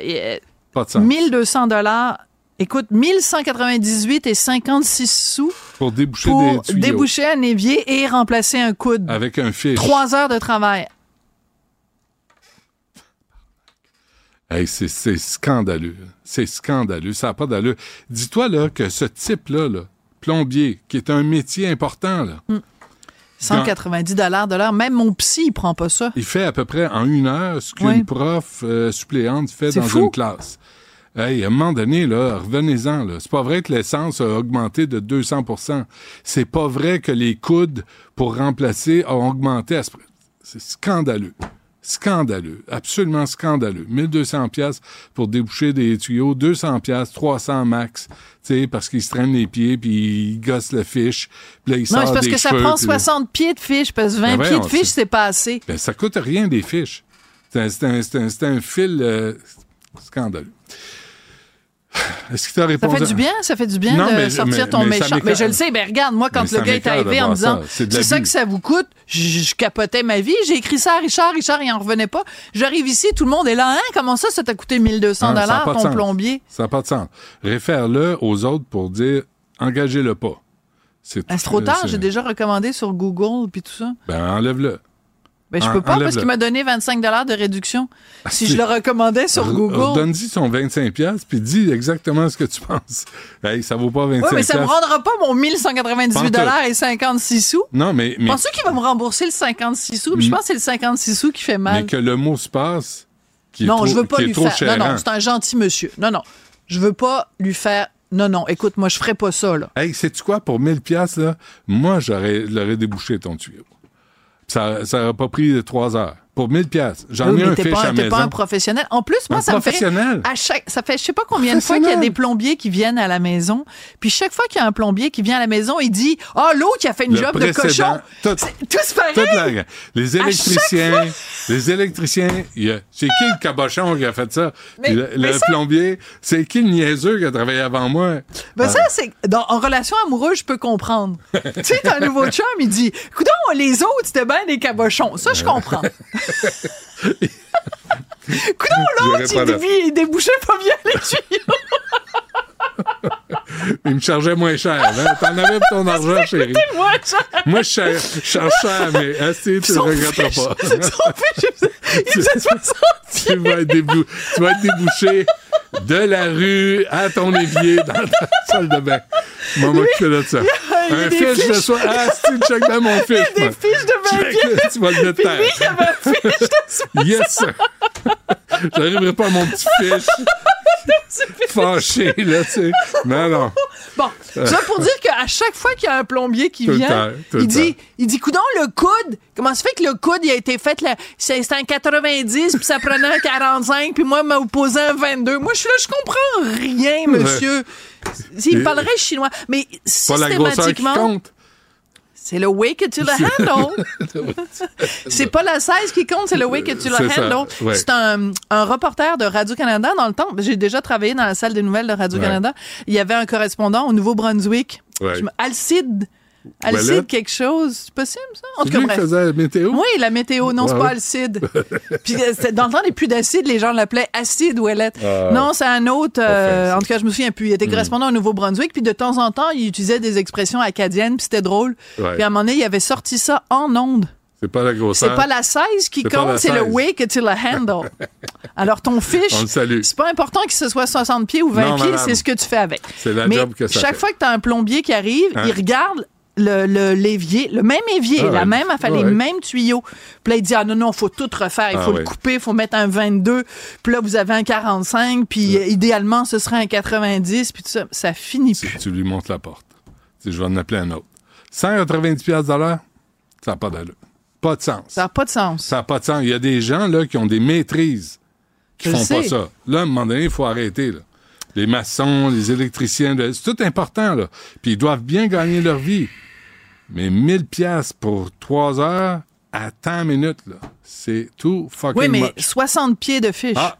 pas de sens. 1200 dollars. Écoute, 1198 et 56 sous Pour déboucher pour des tuyaux. déboucher un évier et remplacer un coude. Avec un fiche. Trois heures de travail. Hey, c'est, scandaleux. C'est scandaleux. Ça n'a pas d'allure. Dis-toi là que ce type-là, là, plombier, qui est un métier important, là, 190 dollars de l'heure. Même mon psy, il prend pas ça. il fait à peu près en une heure ce qu'une Oui. prof euh, suppléante fait dans fou. une classe. Hey, à un moment donné, là, revenez-en. Là. C'est pas vrai que l'essence a augmenté de 200% C'est pas vrai que les coudes pour remplacer ont augmenté à ce prix. C'est scandaleux. Scandaleux. Absolument scandaleux. 1200 pièces pour déboucher des tuyaux, 200 pièces, 300 max. Tu sais, parce qu'ils se traînent les pieds, puis ils gossent la fiche. Puis là, ils Non, c'est parce des que ça cheveux, prend puis là- 60 pieds de fiches, parce que 20 Ben pieds de fiches, c'est- c'est pas assez. Ben, ça coûte rien des fiches. C'est un, c'est un- c'est un- c'est un fil euh, scandaleux. Est-ce que tu as Ça répondu? fait du bien, ça fait du bien Non, de mais- sortir mais- ton mais ça méchant. Mais je le sais, ben regarde, moi, quand le ça gars est arrivé en me disant ça. C'est ça que ça vous coûte, je, je capotais ma vie. J'ai écrit ça à Richard, Richard, il en revenait pas. J'arrive ici, tout le monde est là, hein, comment ça, ça t'a coûté 1200 Ah, ça a dollars ton sens. plombier? Ça n'a pas de sens. Réfère-le aux autres pour dire engagez-le pas. C'est Ben, trop tard, c'est- j'ai déjà recommandé sur Google puis tout ça. Ben, enlève-le. Ben, je peux pas parce qu'il m'a donné 25 dollars de réduction. Si c'est- je le recommandais sur Google. Donne-y son 25$ piastres, puis dis exactement ce que tu penses. Hey, ça vaut pas 25$. Oui, mais ça me rendra pas mon 1198 dollars et 56 sous. Non, mais, mais, Penses-tu qu'il va me rembourser le 56 sous? Je Mm. pense que c'est le 56 sous qui fait mal. mais que le mot se passe, qui est non, trop, je veux pas lui faire. cher, Non, non, c'est un gentil monsieur. Non, non. Je veux pas lui faire. Non, non. Écoute, moi, je ferais pas ça, là. Hey, sais-tu quoi, pour 1000 piastres, là, moi, j'aurais, l'aurais débouché ton tuyau. Ça, ça aurait pas pris trois heures. Pour 1000 piastres. J'en Oui, ai un fiche pas, à t'es maison. pas un professionnel. En plus, moi, Un ça me fait. professionnel. À chaque, ça fait, je sais pas combien de fois qu'il y a des plombiers qui viennent à la maison. Puis chaque fois qu'il y a un plombier qui vient à la maison, il dit Ah, l'autre qui a fait une Le job de cochon. tout- Tous pareil. la- les électriciens, les électriciens, c'est qui le cabochon qui a fait ça? Mais- Puis le mais le ça- plombier, c'est qui le niaiseux qui a travaillé avant moi? Ben Ah. ça, c'est en relation amoureuse, je peux comprendre. tu sais, t'as un nouveau chum, il dit, coudon, les autres, c'était bien des cabochons. Ça, je comprends. coudon, l'autre, il, là. débouchait- il débouchait pas bien les tuyaux. Il me chargeait moins cher. Hein? T'en avais pour ton argent, chérie. Moins cher. Moi, je charge, cher, mais assez, tu ne Son regretteras pas. il faisait- il faisait 60 tu, vas être débou- tu vas être débouché de la rue à ton évier dans ta salle de bain. Maman qui fait de ça. Il y a Un des fiche de fiches. soie. Ah, une check dans mon fiche. Il y a des moi. fiches de 20 Check. Tu vas le mettre Puis terre. lui, il avait un fiche de 60 Yes! J'arriverai pas à mon petit fiche. Fâché, là, tu sais. Non, non. Bon, ça pour dire qu'à chaque fois qu'il y a un plombier qui Tout vient, temps, il dit, il dit, coudon, le coude, comment ça fait que le coude, il a été fait, c'est un 90, puis ça prenait un 45, puis moi, m'a opposé un 22. Moi, je suis là, je comprends rien, monsieur. S'il Et- parlerait chinois, mais Pas la grosseur qui systématiquement, compte. C'est le way que tu le handle. c'est pas la 16 qui compte, c'est le way que tu le handle. ouais. C'est un, un reporter de Radio-Canada dans le temps. J'ai déjà travaillé dans la salle des nouvelles de Radio-Canada. Il y avait un correspondant au Nouveau-Brunswick. Ouais. Alcide. Alcide quelque chose. C'est possible, ça? En tout cas, lui qui faisait la météo? Oui, la météo. Non, c'est pas. Alcide. Puis euh, dans le temps, les plus d'acide, les gens l'appelaient Acide Ouellette. Ah. non, c'est un autre. euh, en tout cas, je me souviens plus. Il était Hmm. correspondant au Nouveau-Brunswick. Puis de temps en temps, il utilisait des expressions acadiennes. Puis c'était drôle. Ouais. Puis à un moment donné, il avait sorti ça en ondes. C'est pas la grosseur. C'est pas la 16 qui compte, c'est le 16. way que tu le handle. Alors, ton fiche, c'est pas important qu'il se soit 60 pieds ou 20 Non, pieds, c'est ce que tu fais avec. C'est la Mais job que ça chaque fait. fois que tu as un plombier qui arrive, Hein? il regarde le, l'évier, le même évier, Ah la ouais. même affaire, Ah les ouais. mêmes tuyaux. Puis là, il dit, ah non, non, faut tout refaire, il Ah faut ouais. le couper, il faut mettre un 22. Puis là, vous avez un 45, puis euh, idéalement, ce serait un 90, puis tout ça. Ça finit plus. Tu lui montres la porte. Tu sais, je vais en appeler un autre. 190 piastres de l'heure, ça n'a pas d'allure. Pas de sens. Ça n'a pas de sens. Ça n'a pas de sens. Il y a des gens là, qui ont des maîtrises qui Je font pas ça. Là, à un moment donné, il faut arrêter. Là. Les maçons, les électriciens, c'est tout important. Là. Puis ils doivent bien gagner leur vie. Mais 1000 piastres pour 3 heures à tant minutes, là, c'est tout fucking Oui, mais much. 60 pieds de fiche. Ah,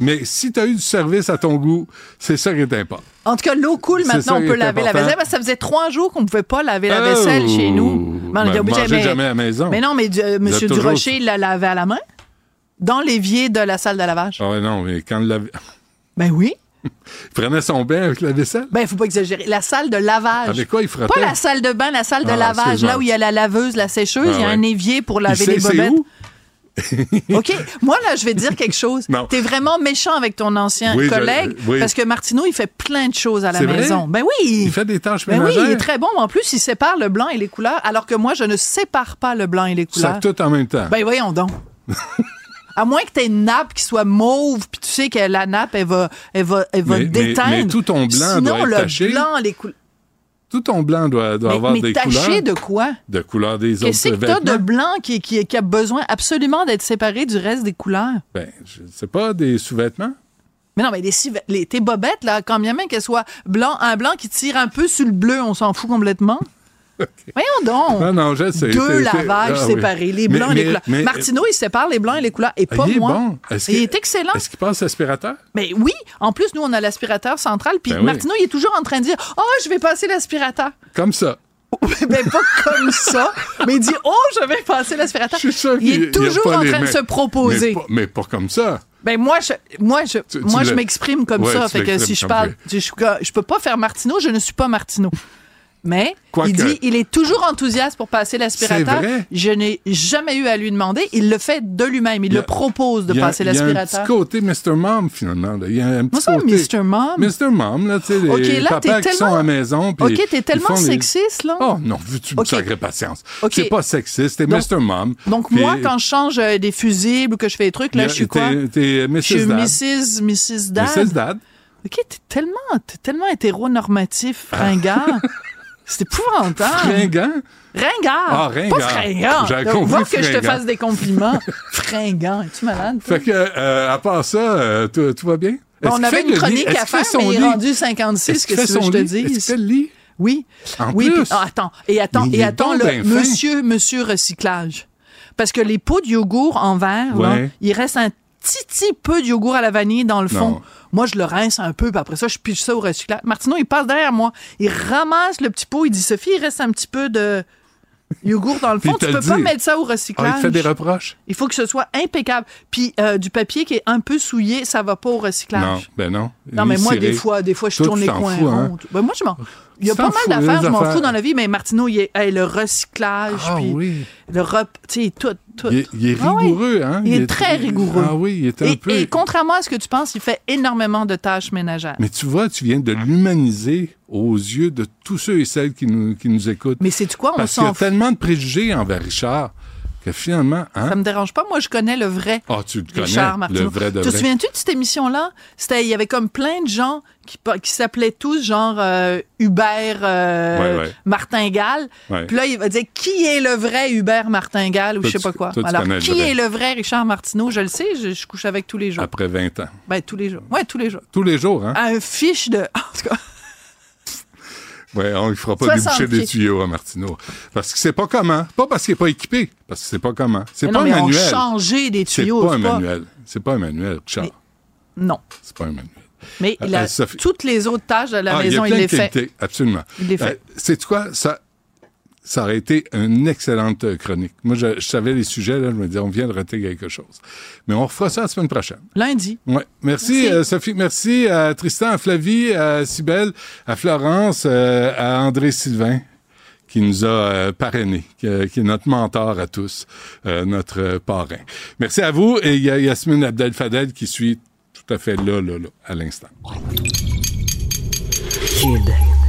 mais si tu as eu du service à ton goût, c'est ça qui est important. En tout cas, l'eau coule, maintenant, on peut laver la vaisselle parce que ça faisait trois jours qu'on ne pouvait pas laver la Oh! vaisselle chez nous. Mais on Ben, mais- jamais à la maison. Mais non, mais euh, toujours- Durocher, il l'a lavé à la main dans l'évier de la salle de lavage. Ah non, mais quand la... Ben oui. Il prenait son bain avec la vaisselle? Ben, il faut pas exagérer. La salle de lavage. Avec quoi il frottait? Pas la salle de bain, la salle de Ah, lavage, là où il y a la laveuse, la sécheuse, Ah il y a ouais. un évier pour laver Il sait les c'est bobettes. OK. Moi, là, je vais te dire quelque chose. T'es vraiment méchant avec ton ancien Oui, je- collègue oui. parce que Martineau, il fait plein de choses à la vrai? maison. Ben oui. Il fait des tâches Ben oui, il est très bon. En plus, il sépare le blanc et les couleurs, alors que moi, je ne sépare pas le blanc et les couleurs. tout en même temps. Ben voyons donc. À moins que tu aies une nappe qui soit mauve, puis tu sais que la nappe, elle va, elle va, elle va Mais- déteindre. mais tout ton blanc Sinon, doit être le taché. blanc, les couleurs. Tout ton blanc doit, doit Mais, avoir mais des taché couleurs. de quoi? De couleurs des autres Qu'est-ce que t'as de blanc qui, qui, qui a besoin absolument d'être séparé du reste des couleurs? Ben, je sais pas, des sous-vêtements? Mais non, mais les, les- tes bobettes, là, quand bien même qu'elles soient blanc, un blanc qui tire un peu sur le bleu, on s'en fout complètement. Voyons donc. Non, non, je sais. Deux lavages ah oui. séparés, les Mais- blancs et les mais- couleurs. mais- Martineau, il sépare les blancs et les couleurs, et pas il est moi. bon. Il est excellent. Est-ce qu'il passe l'aspirateur? Mais oui, en plus, nous, on a l'aspirateur central, puis Ben oui. Martineau, il est toujours en train de dire « Oh, je vais passer l'aspirateur. Comme ça. » Ben, pas comme ça, mais il dit « Oh, je vais passer l'aspirateur. » Il est toujours en train de se proposer. Mais pas, comme ça. Ben moi je moi je Tu- tu moi je m'exprime comme Ouais, ça fait que si je parle je, je peux pas faire Martineau, je ne suis pas Martineau. Mais Quoique- il dit il est toujours enthousiaste pour passer l'aspirateur. Je n'ai jamais eu à lui demander, il le fait de lui-même, il, Il y a- le propose de passer Il y a un l'aspirateur. petit côté Mr. Mom, finalement. là. Il y a un petit ça, côté... Mr. Mom? Mr. Mom, là, tu sais, les OK, là, papas t'es qui sont tellement- à la maison. puis OK, t'es tellement les- sexiste là. Oh non, veux-tu me OK. sacrer patience? OK. C'est pas sexiste, t'es Mr. Mom. Donc Puis- moi quand je change euh, des fusibles ou que je fais des trucs là, a- je suis quoi? t'es- t'es Je suis Mrs. Dad. Mrs. Mrs. Dad. Mrs. Dad. OK, t'es tellement t'es tellement hétéronormatif, ringard. C'est épouvantable. Fringant? Ringard. Ah, ringard. Pas fringant. J'avais compris que je te fasse des compliments. fringant. Es-tu malade? toi? Fait que, euh, à part ça, euh, tout, tout va bien? Est-ce on avait une chronique à faire, mais il est rendu 56, Est-ce qu'il que son je te dise? Est-ce qu'il lit? Oui. En oui, plus? ah, attends, et attends, et attends, le monsieur, monsieur recyclage. Parce que les pots de yogourt en verre, là, Ouais. il reste un petit, peu de yogourt à la vanille dans le fond. Non. Moi, je le rince un peu, puis après ça, je piche ça au recyclage. Martineau, il passe derrière moi. Il ramasse le petit pot, il dit Sophie, il reste un petit peu de yogourt dans le fond. il Tu peux pas mettre ça au Ah, recyclage. il te fait des reproches? Il faut que ce soit impeccable. Puis euh, du papier qui est un peu souillé, ça va pas au recyclage. Non, ben non. Non, mais moi, des fois, des fois, je Toi, tourne les coins hein? ronds. Ben, moi, je m'en... Il y a pas mal d'affaires, je m'en fous dans la vie, mais Martineau, il est, hey, le recyclage, Ah puis oui. le rep... Tu sais, tout, tout. Il est, il est Ah oui. rigoureux, hein? Il est très rigoureux. Ah oui, il est un Et, peu... et contrairement à ce que tu penses, il fait énormément de tâches ménagères. Mais tu vois, tu viens de l'humaniser aux yeux de tous ceux et celles qui nous, qui nous écoutent. Mais c'est quoi, on Parce qu'il y a tellement de préjugés envers Richard que finalement, hein? Ça me dérange pas. Moi, je connais le vrai. Ah, tu le connais, Richard Martineau. le vrai de Te vrai. souviens-tu de cette émission-là? C'était, il y avait comme plein de gens qui, qui s'appelaient tous genre euh, Hubert euh, Ouais, ouais. Martingale. Ouais. Puis là, il va dire qui est le vrai Hubert Martingale ou Toi, je sais pas quoi? toi, Alors, qui est le vrai Richard Martineau? Je le sais, je, je couche avec tous les jours. Après 20 ans. Ben, tous les jours. Ouais, tous les jours. Tous les jours, hein? Un fiche de. En tout cas, Ouais, on ne fera pas 60 déboucher des tuyaux à Martineau. Parce que c'est pas comment. Pas parce qu'il n'est pas équipé. Parce que c'est pas comment. C'est mais pas non, un mais on manuel. changeait des C'est tuyaux. pas un c'est pas- manuel. C'est pas un manuel, Richard. Non. C'est pas un manuel. Mais il a Euh, Sophie- toutes les autres tâches de la Ah, maison, il, il, les fait. absolument. Il les fait. C'est quoi? Ça ça aurait été une excellente chronique. Moi, je, je savais les sujets, là, je me disais, on vient de rater quelque chose. Mais on refera ça la semaine prochaine. Lundi. Ouais. Merci, Merci. euh, Sophie. Merci à Tristan, à Flavie, à Cybelle, à Florence, euh, à André Sylvain qui nous a euh, parrainé, qui, euh, qui est notre mentor à tous, euh, notre euh, parrain. Merci à vous. Et il y a Yasmine Abdel-Fadel qui suit tout à fait là, là, là, à l'instant. Kid.